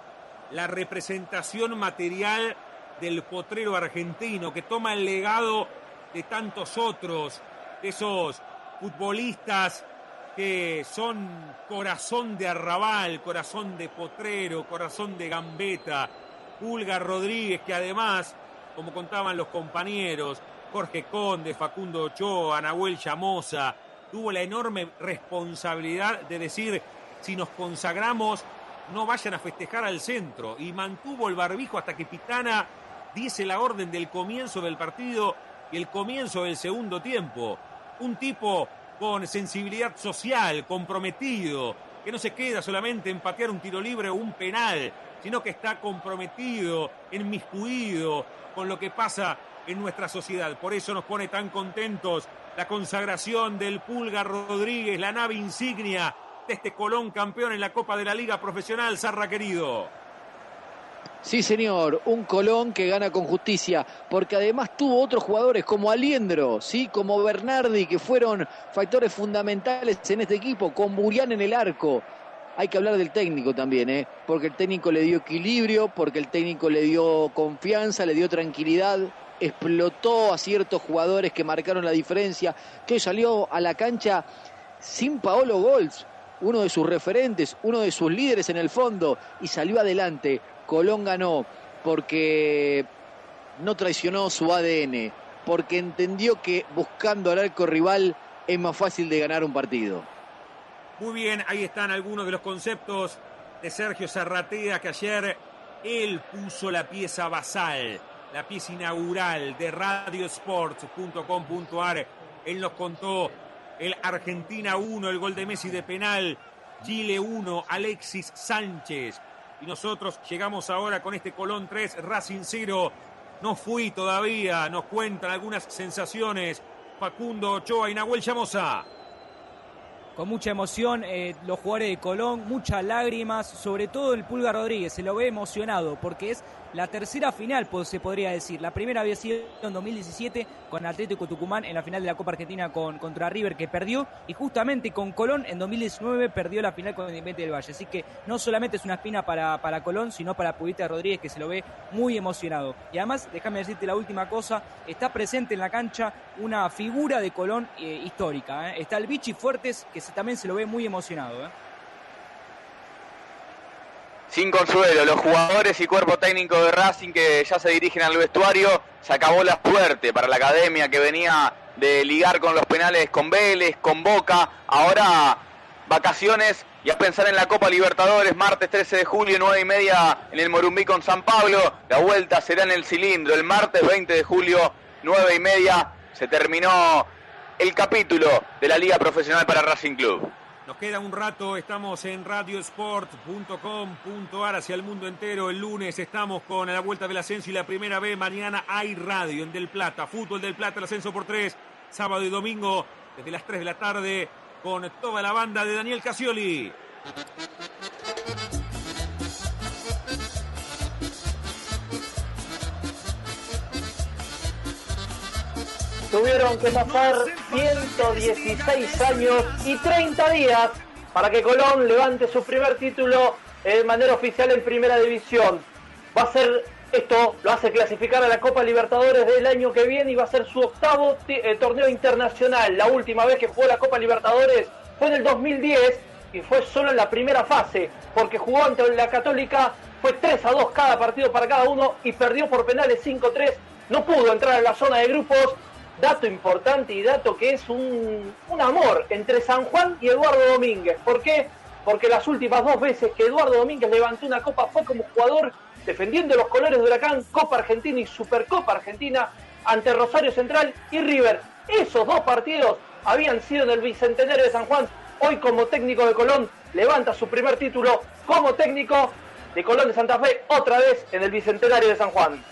la representación material del potrero argentino, que toma el legado de tantos otros, de esos futbolistas que son corazón de arrabal, corazón de potrero, corazón de gambeta. Pulga Rodríguez, que además como contaban los compañeros, Jorge Conde, Facundo Ochoa, Nahuel Llamosa, tuvo la enorme responsabilidad de decir, si nos consagramos, no vayan a festejar al centro. Y mantuvo el barbijo hasta que Pitana diese la orden del comienzo del partido y el comienzo del segundo tiempo. Un tipo con sensibilidad social, comprometido, que no se queda solamente en patear un tiro libre o un penal, sino que está comprometido, enmiscuido con lo que pasa en nuestra sociedad. Por eso nos pone tan contentos la consagración del Pulga Rodríguez, la nave insignia de este Colón campeón en la Copa de la Liga Profesional, Sarra querido. Sí, señor, un Colón que gana con justicia, porque además tuvo otros jugadores como Aliendro, sí, como Bernardi, que fueron factores fundamentales en este equipo, con Burián en el arco. Hay que hablar del técnico también, ¿eh? porque el técnico le dio equilibrio, porque el técnico le dio confianza, le dio tranquilidad, explotó a ciertos jugadores que marcaron la diferencia, que salió a la cancha sin Paolo Golds, uno de sus referentes, uno de sus líderes en el fondo, y salió adelante. Colón ganó porque no traicionó su ADN, porque entendió que buscando al arco rival es más fácil de ganar un partido. Muy bien, ahí están algunos de los conceptos de Sergio Zarratea, que ayer él puso la pieza basal, la pieza inaugural de radiosports.com.ar. Él nos contó el Argentina 1, el gol de Messi de penal, Chile 1, Alexis Sánchez. Y nosotros llegamos ahora con este Colón 3, Racing 0. No fui todavía, nos cuentan algunas sensaciones. Facundo Ochoa y Nahuel Llamosa con mucha emoción eh, los jugadores de Colón, muchas lágrimas, sobre todo el Pulga Rodríguez, se lo ve emocionado porque es la tercera final, pues, se podría decir. La primera había sido en 2017 con Atlético Tucumán en la final de la Copa Argentina con, contra River que perdió y justamente con Colón en 2019 perdió la final con Independiente del Valle. Así que no solamente es una espina para, para Colón, sino para Pudita Rodríguez que se lo ve muy emocionado. Y además, déjame decirte la última cosa, está presente en la cancha una figura de Colón eh, histórica. ¿eh? Está el Vichy Fuertes que también se lo ve muy emocionado. ¿eh? Sin consuelo, los jugadores y cuerpo técnico de Racing que ya se dirigen al vestuario, se acabó la suerte para la academia que venía de ligar con los penales con Vélez, con Boca, ahora vacaciones y a pensar en la Copa Libertadores, martes 13 de julio, 9 y media en el Morumbí con San Pablo, la vuelta será en el cilindro, el martes 20 de julio, 9 y media, se terminó el capítulo de la Liga Profesional para Racing Club. Nos queda un rato, estamos en radiosport.com.ar hacia el mundo entero. El lunes estamos con la vuelta del ascenso y la primera vez. Mañana hay radio en Del Plata, fútbol del Plata, el ascenso por tres, sábado y domingo desde las 3 de la tarde con toda la banda de Daniel Casioli. Tuvieron que pasar 116 años y 30 días para que Colón levante su primer título de manera oficial en Primera División. Va a ser esto, lo hace clasificar a la Copa Libertadores del año que viene y va a ser su octavo eh, torneo internacional. La última vez que jugó la Copa Libertadores fue en el 2010 y fue solo en la primera fase, porque jugó ante la Católica, fue 3 a 2 cada partido para cada uno y perdió por penales 5-3. No pudo entrar a la zona de grupos dato importante y dato que es un, amor entre San Juan y Eduardo Domínguez. ¿Por qué? Porque las últimas dos veces que Eduardo Domínguez levantó una copa fue como jugador defendiendo los colores de Huracán, Copa Argentina y Supercopa Argentina ante Rosario Central y River. Esos dos partidos habían sido en el Bicentenario de San Juan. Hoy como técnico de Colón levanta su primer título como técnico de Colón de Santa Fe otra vez en el Bicentenario de San Juan.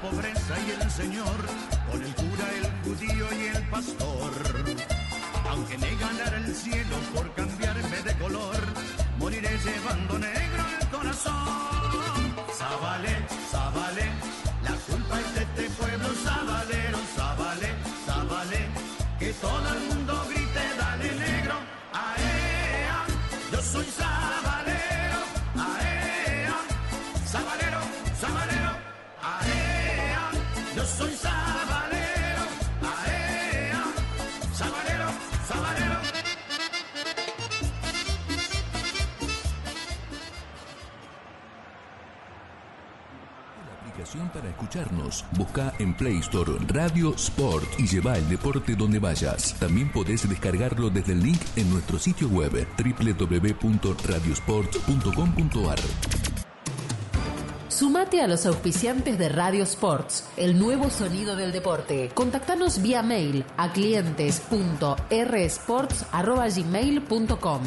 Pobreza y el señor. Con el cura, el judío y el pastor. Aunque me ganara el cielo por cambiarme de color, moriré llevando negro el corazón. Zabale, Zabale, la culpa es de este pueblo sabalero, Zabale, Zabale que todo el mundo Para escucharnos, busca en Play Store Radio Sport y lleva el deporte donde vayas. También podés descargarlo desde el link en nuestro sitio web www.radiosport.com.ar. Sumate a los auspiciantes de Radio Sports, el nuevo sonido del deporte. Contactanos vía mail a clientes.rsports.gmail.com.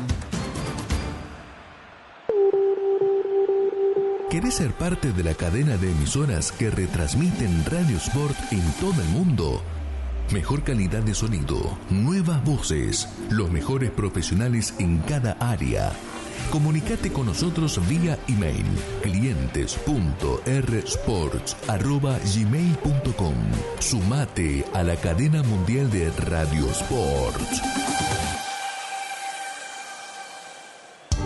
¿Querés ser parte de la cadena de emisoras que retransmiten Radio Sport en todo el mundo? Mejor calidad de sonido, nuevas voces, los mejores profesionales en cada área. Comunicate con nosotros vía email clientes.rsports.gmail.com Sumate a la cadena mundial de Radio Sports.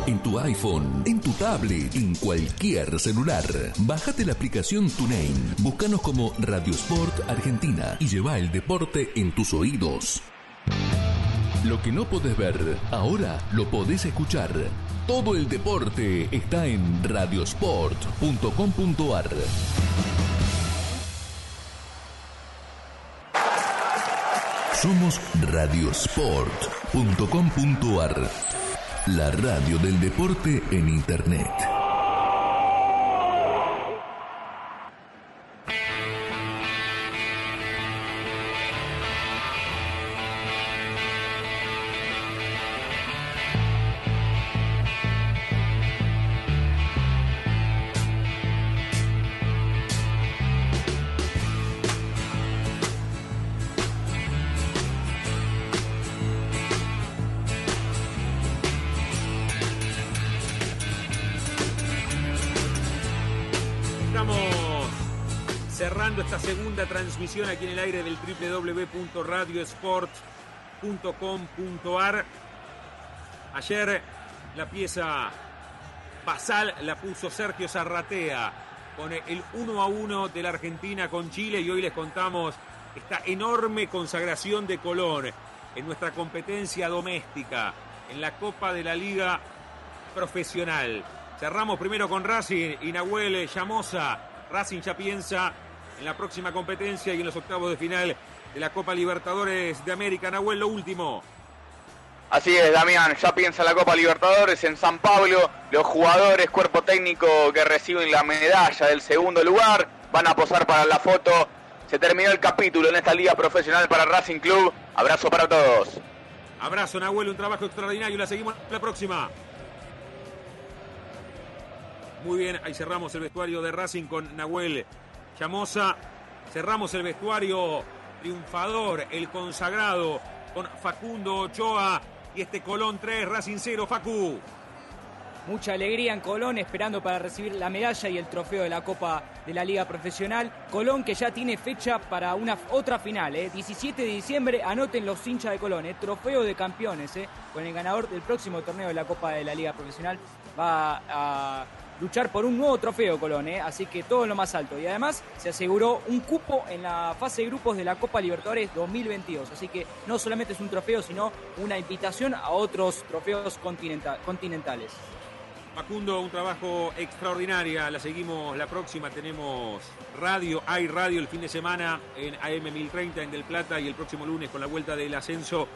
En tu iPhone, en tu tablet, en cualquier celular. Bájate la aplicación TuneIn. Búscanos como Radio Sport Argentina y lleva el deporte en tus oídos. Lo que no podés ver, ahora lo podés escuchar. Todo el deporte está en radiosport.com.ar. Somos radiosport.com.ar. La radio del deporte en Internet. Transmisión aquí en el aire del www.radiosport.com.ar. Ayer la pieza basal la puso Sergio Zarratea con el 1 a 1 de la Argentina con Chile y hoy les contamos esta enorme consagración de Colón en nuestra competencia doméstica, en la Copa de la Liga Profesional. Cerramos primero con Racing y Nahuel Llamosa. Racing ya piensa en la próxima competencia y en los octavos de final de la Copa Libertadores de América. Nahuel, lo último. Así es, Damián, ya piensa la Copa Libertadores en San Pablo. Los jugadores, cuerpo técnico que reciben la medalla del segundo lugar van a posar para la foto. Se terminó el capítulo en esta liga profesional para Racing Club. Abrazo para todos. Abrazo, Nahuel, un trabajo extraordinario. La seguimos la próxima. Muy bien, ahí cerramos el vestuario de Racing con Nahuel Llamosa. Cerramos el vestuario triunfador, el consagrado, con Facundo Ochoa y este Colón 3, Racing 0, Facu. Mucha alegría en Colón, esperando para recibir la medalla y el trofeo de la Copa de la Liga Profesional. Colón que ya tiene fecha para una otra final, ¿eh? 17 de diciembre, anoten los hinchas de Colón, ¿eh? trofeo de campeones, ¿eh? con el ganador del próximo torneo de la Copa de la Liga Profesional. Va a luchar por un nuevo trofeo Colón, ¿eh? así que todo en lo más alto. Y además se aseguró un cupo en la fase de grupos de la Copa Libertadores 2022, así que no solamente es un trofeo, sino una invitación a otros trofeos continenta- continentales. Facundo, un trabajo extraordinario. La seguimos la próxima. Tenemos radio, hay radio el fin de semana en AM 1030 en Del Plata y el próximo lunes con la vuelta del ascenso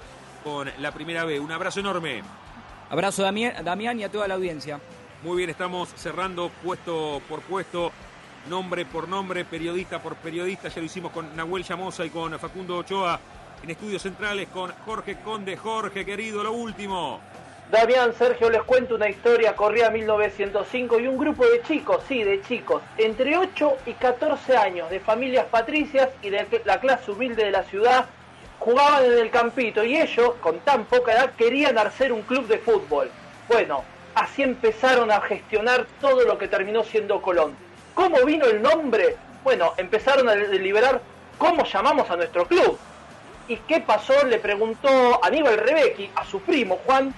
con la primera B. Un abrazo enorme. Abrazo Damián, Damián y a toda la audiencia. Muy bien, estamos cerrando puesto por puesto, nombre por nombre, periodista por periodista. Ya lo hicimos con Nahuel Llamosa y con Facundo Ochoa en estudios centrales con Jorge Conde. Jorge, querido, lo último. Damián, Sergio, les cuento una historia, corría 1905 y un grupo de chicos, sí, de chicos, entre 8 y 14 años, de familias patricias y de la clase humilde de la ciudad, jugaban en el campito y ellos, con tan poca edad, querían hacer un club de fútbol. Bueno, así empezaron a gestionar todo lo que terminó siendo Colón. ¿Cómo vino el nombre? Bueno, empezaron a deliberar cómo llamamos a nuestro club. ¿Y qué pasó? Le preguntó Aníbal Rebecki a su primo Juan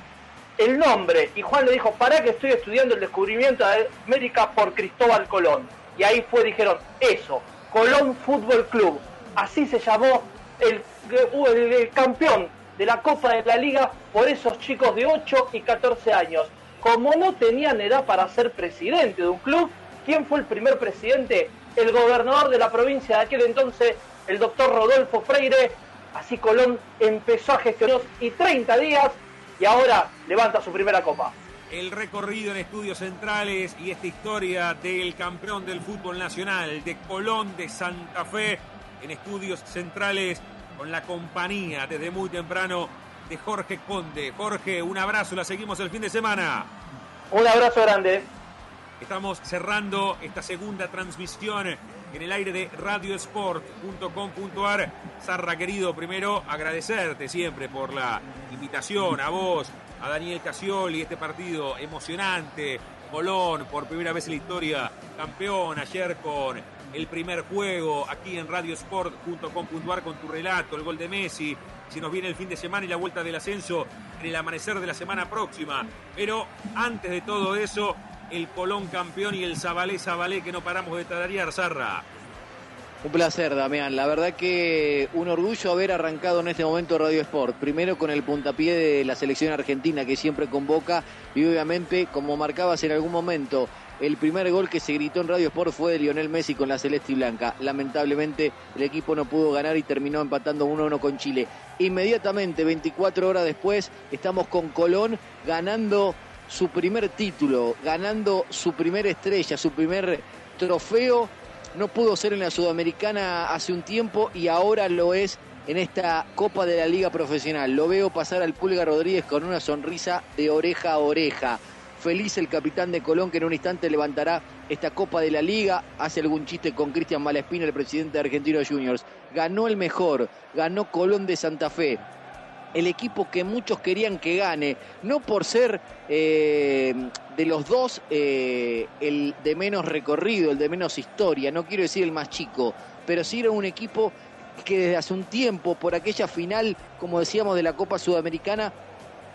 el nombre. Y Juan le dijo, para que estoy estudiando el descubrimiento de América por Cristóbal Colón. Y ahí fue, dijeron, eso, Colón Fútbol Club. Así se llamó el, el, el campeón de la Copa de la Liga por esos chicos de 8 y 14 años. Como no tenían edad para ser presidente de un club, ¿quién fue el primer presidente? el gobernador de la provincia de aquel entonces, el doctor Rodolfo Freire. Así Colón empezó a gestionar y 30 días y ahora levanta su primera copa. El recorrido en estudios centrales y esta historia del campeón del fútbol nacional de Colón de Santa Fe en estudios centrales con la compañía desde muy temprano de Jorge Conde. Jorge, un abrazo, la seguimos el fin de semana. Un abrazo grande. Estamos cerrando esta segunda transmisión en el aire de radiosport.com.ar. Sarra, querido, primero agradecerte siempre por la invitación a vos, a Daniel Casioli, este partido emocionante. Colón, por primera vez en la historia, campeón ayer con el primer juego aquí en radiosport.com.ar con tu relato, el gol de Messi. Si nos viene el fin de semana y la vuelta del ascenso en el amanecer de la semana próxima. Pero antes de todo eso, el Colón campeón y el Zabalé Zabalé que no paramos de tararear, Zarra. Un placer, Damián. La verdad que un orgullo haber arrancado en este momento Radio Sport. Primero con el puntapié de la selección argentina que siempre convoca y obviamente, como marcabas en algún momento, el primer gol que se gritó en Radio Sport fue de Lionel Messi con la celeste y blanca. Lamentablemente el equipo no pudo ganar y terminó empatando 1-1 con Chile. Inmediatamente, 24 horas después, estamos con Colón ganando su primer título, ganando su primera estrella, su primer trofeo. No pudo ser en la Sudamericana hace un tiempo y ahora lo es en esta Copa de la Liga Profesional. Lo veo pasar al Pulga Rodríguez con una sonrisa de oreja a oreja. Feliz el capitán de Colón que en un instante levantará esta Copa de la Liga. Hace algún chiste con Cristian Malespina, el presidente de Argentinos Juniors. Ganó el mejor, ganó Colón de Santa Fe. El equipo que muchos querían que gane, no por ser eh, de los dos eh, el de menos recorrido, el de menos historia, no quiero decir el más chico, pero sí era un equipo que desde hace un tiempo, por aquella final, como decíamos, de la Copa Sudamericana,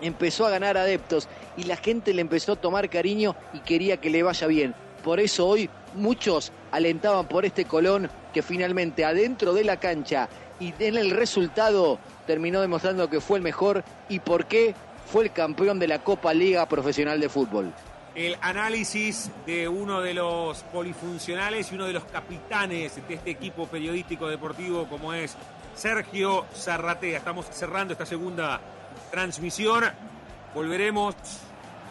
empezó a ganar adeptos y la gente le empezó a tomar cariño y quería que le vaya bien. Por eso hoy muchos alentaban por este Colón que finalmente adentro de la cancha y en el resultado terminó demostrando que fue el mejor y por qué fue el campeón de la Copa Liga Profesional de Fútbol. El análisis de uno de los polifuncionales y uno de los capitanes de este equipo periodístico deportivo como es Sergio Zarratea. Estamos cerrando esta segunda transmisión. Volveremos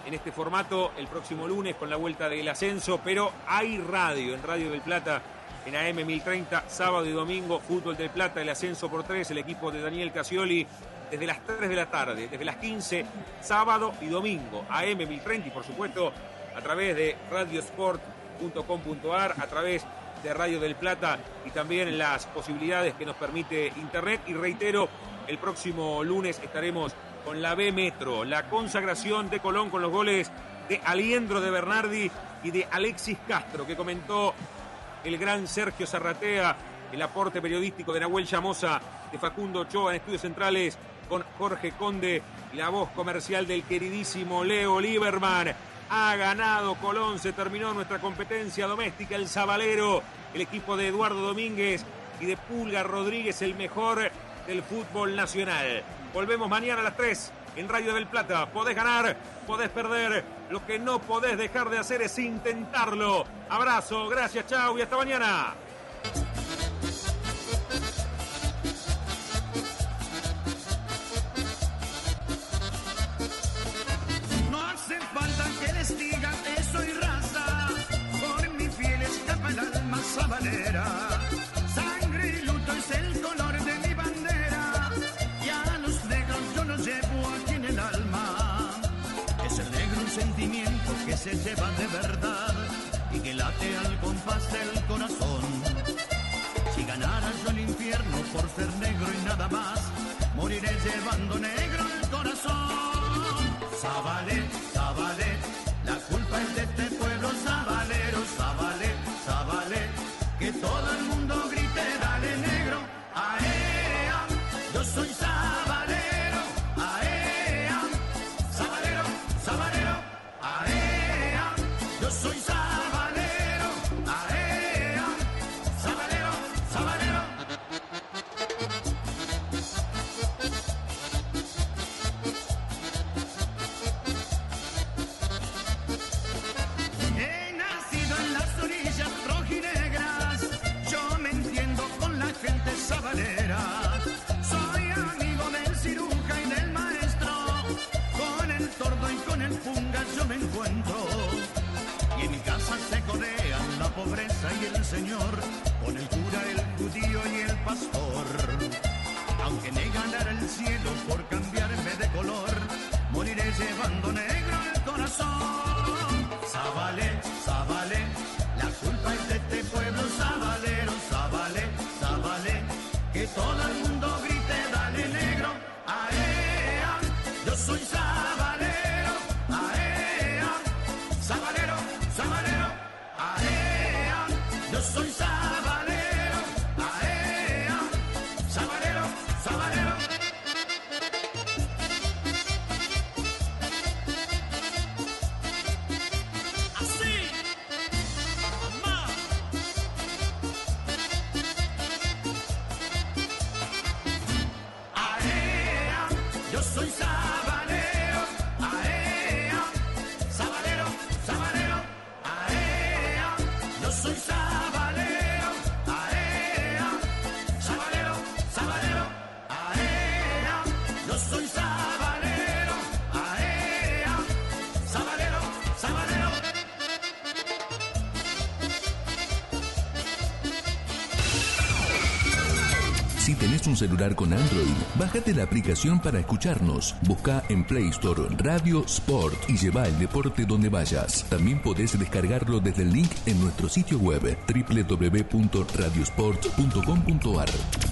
en este formato el próximo lunes con la vuelta del ascenso, pero hay radio en Radio del Plata en AM 1030, sábado y domingo, Fútbol del Plata, el ascenso por tres, el equipo de Daniel Casioli desde las 3 de la tarde, desde las 15, sábado y domingo, AM 1030 y por supuesto a través de radiosport.com.ar, a través de Radio del Plata y también las posibilidades que nos permite Internet. Y reitero, el próximo lunes estaremos con la B Metro, la consagración de Colón con los goles de Aliendro de Bernardi y de Alexis Castro, que comentó el gran Sergio Zarratea, el aporte periodístico de Nahuel Llamosa, de Facundo Ochoa en Estudios Centrales, con Jorge Conde, la voz comercial del queridísimo Leo Lieberman. Ha ganado Colón, se terminó nuestra competencia doméstica, el Zabalero, el equipo de Eduardo Domínguez y de Pulga Rodríguez, el mejor del fútbol nacional. Volvemos mañana a las 3 en Radio del Plata. Podés ganar, podés perder. Lo que no podés dejar de hacer es intentarlo. Abrazo, gracias, chao y hasta mañana. No hace falta que les diga que soy raza, por mi fiel escapa el alma sabanera. Sentimiento que se lleva de verdad y que late al compás del corazón. Si ganara yo el infierno por ser negro y nada más, moriré llevando negro el corazón. Zabalé, al cielo por cambiarme de color. Moriré llevando celular con Android, bájate la aplicación para escucharnos. Busca en Play Store Radio Sport y lleva el deporte donde vayas. También podés descargarlo desde el link en nuestro sitio web www.radiosport.com.ar.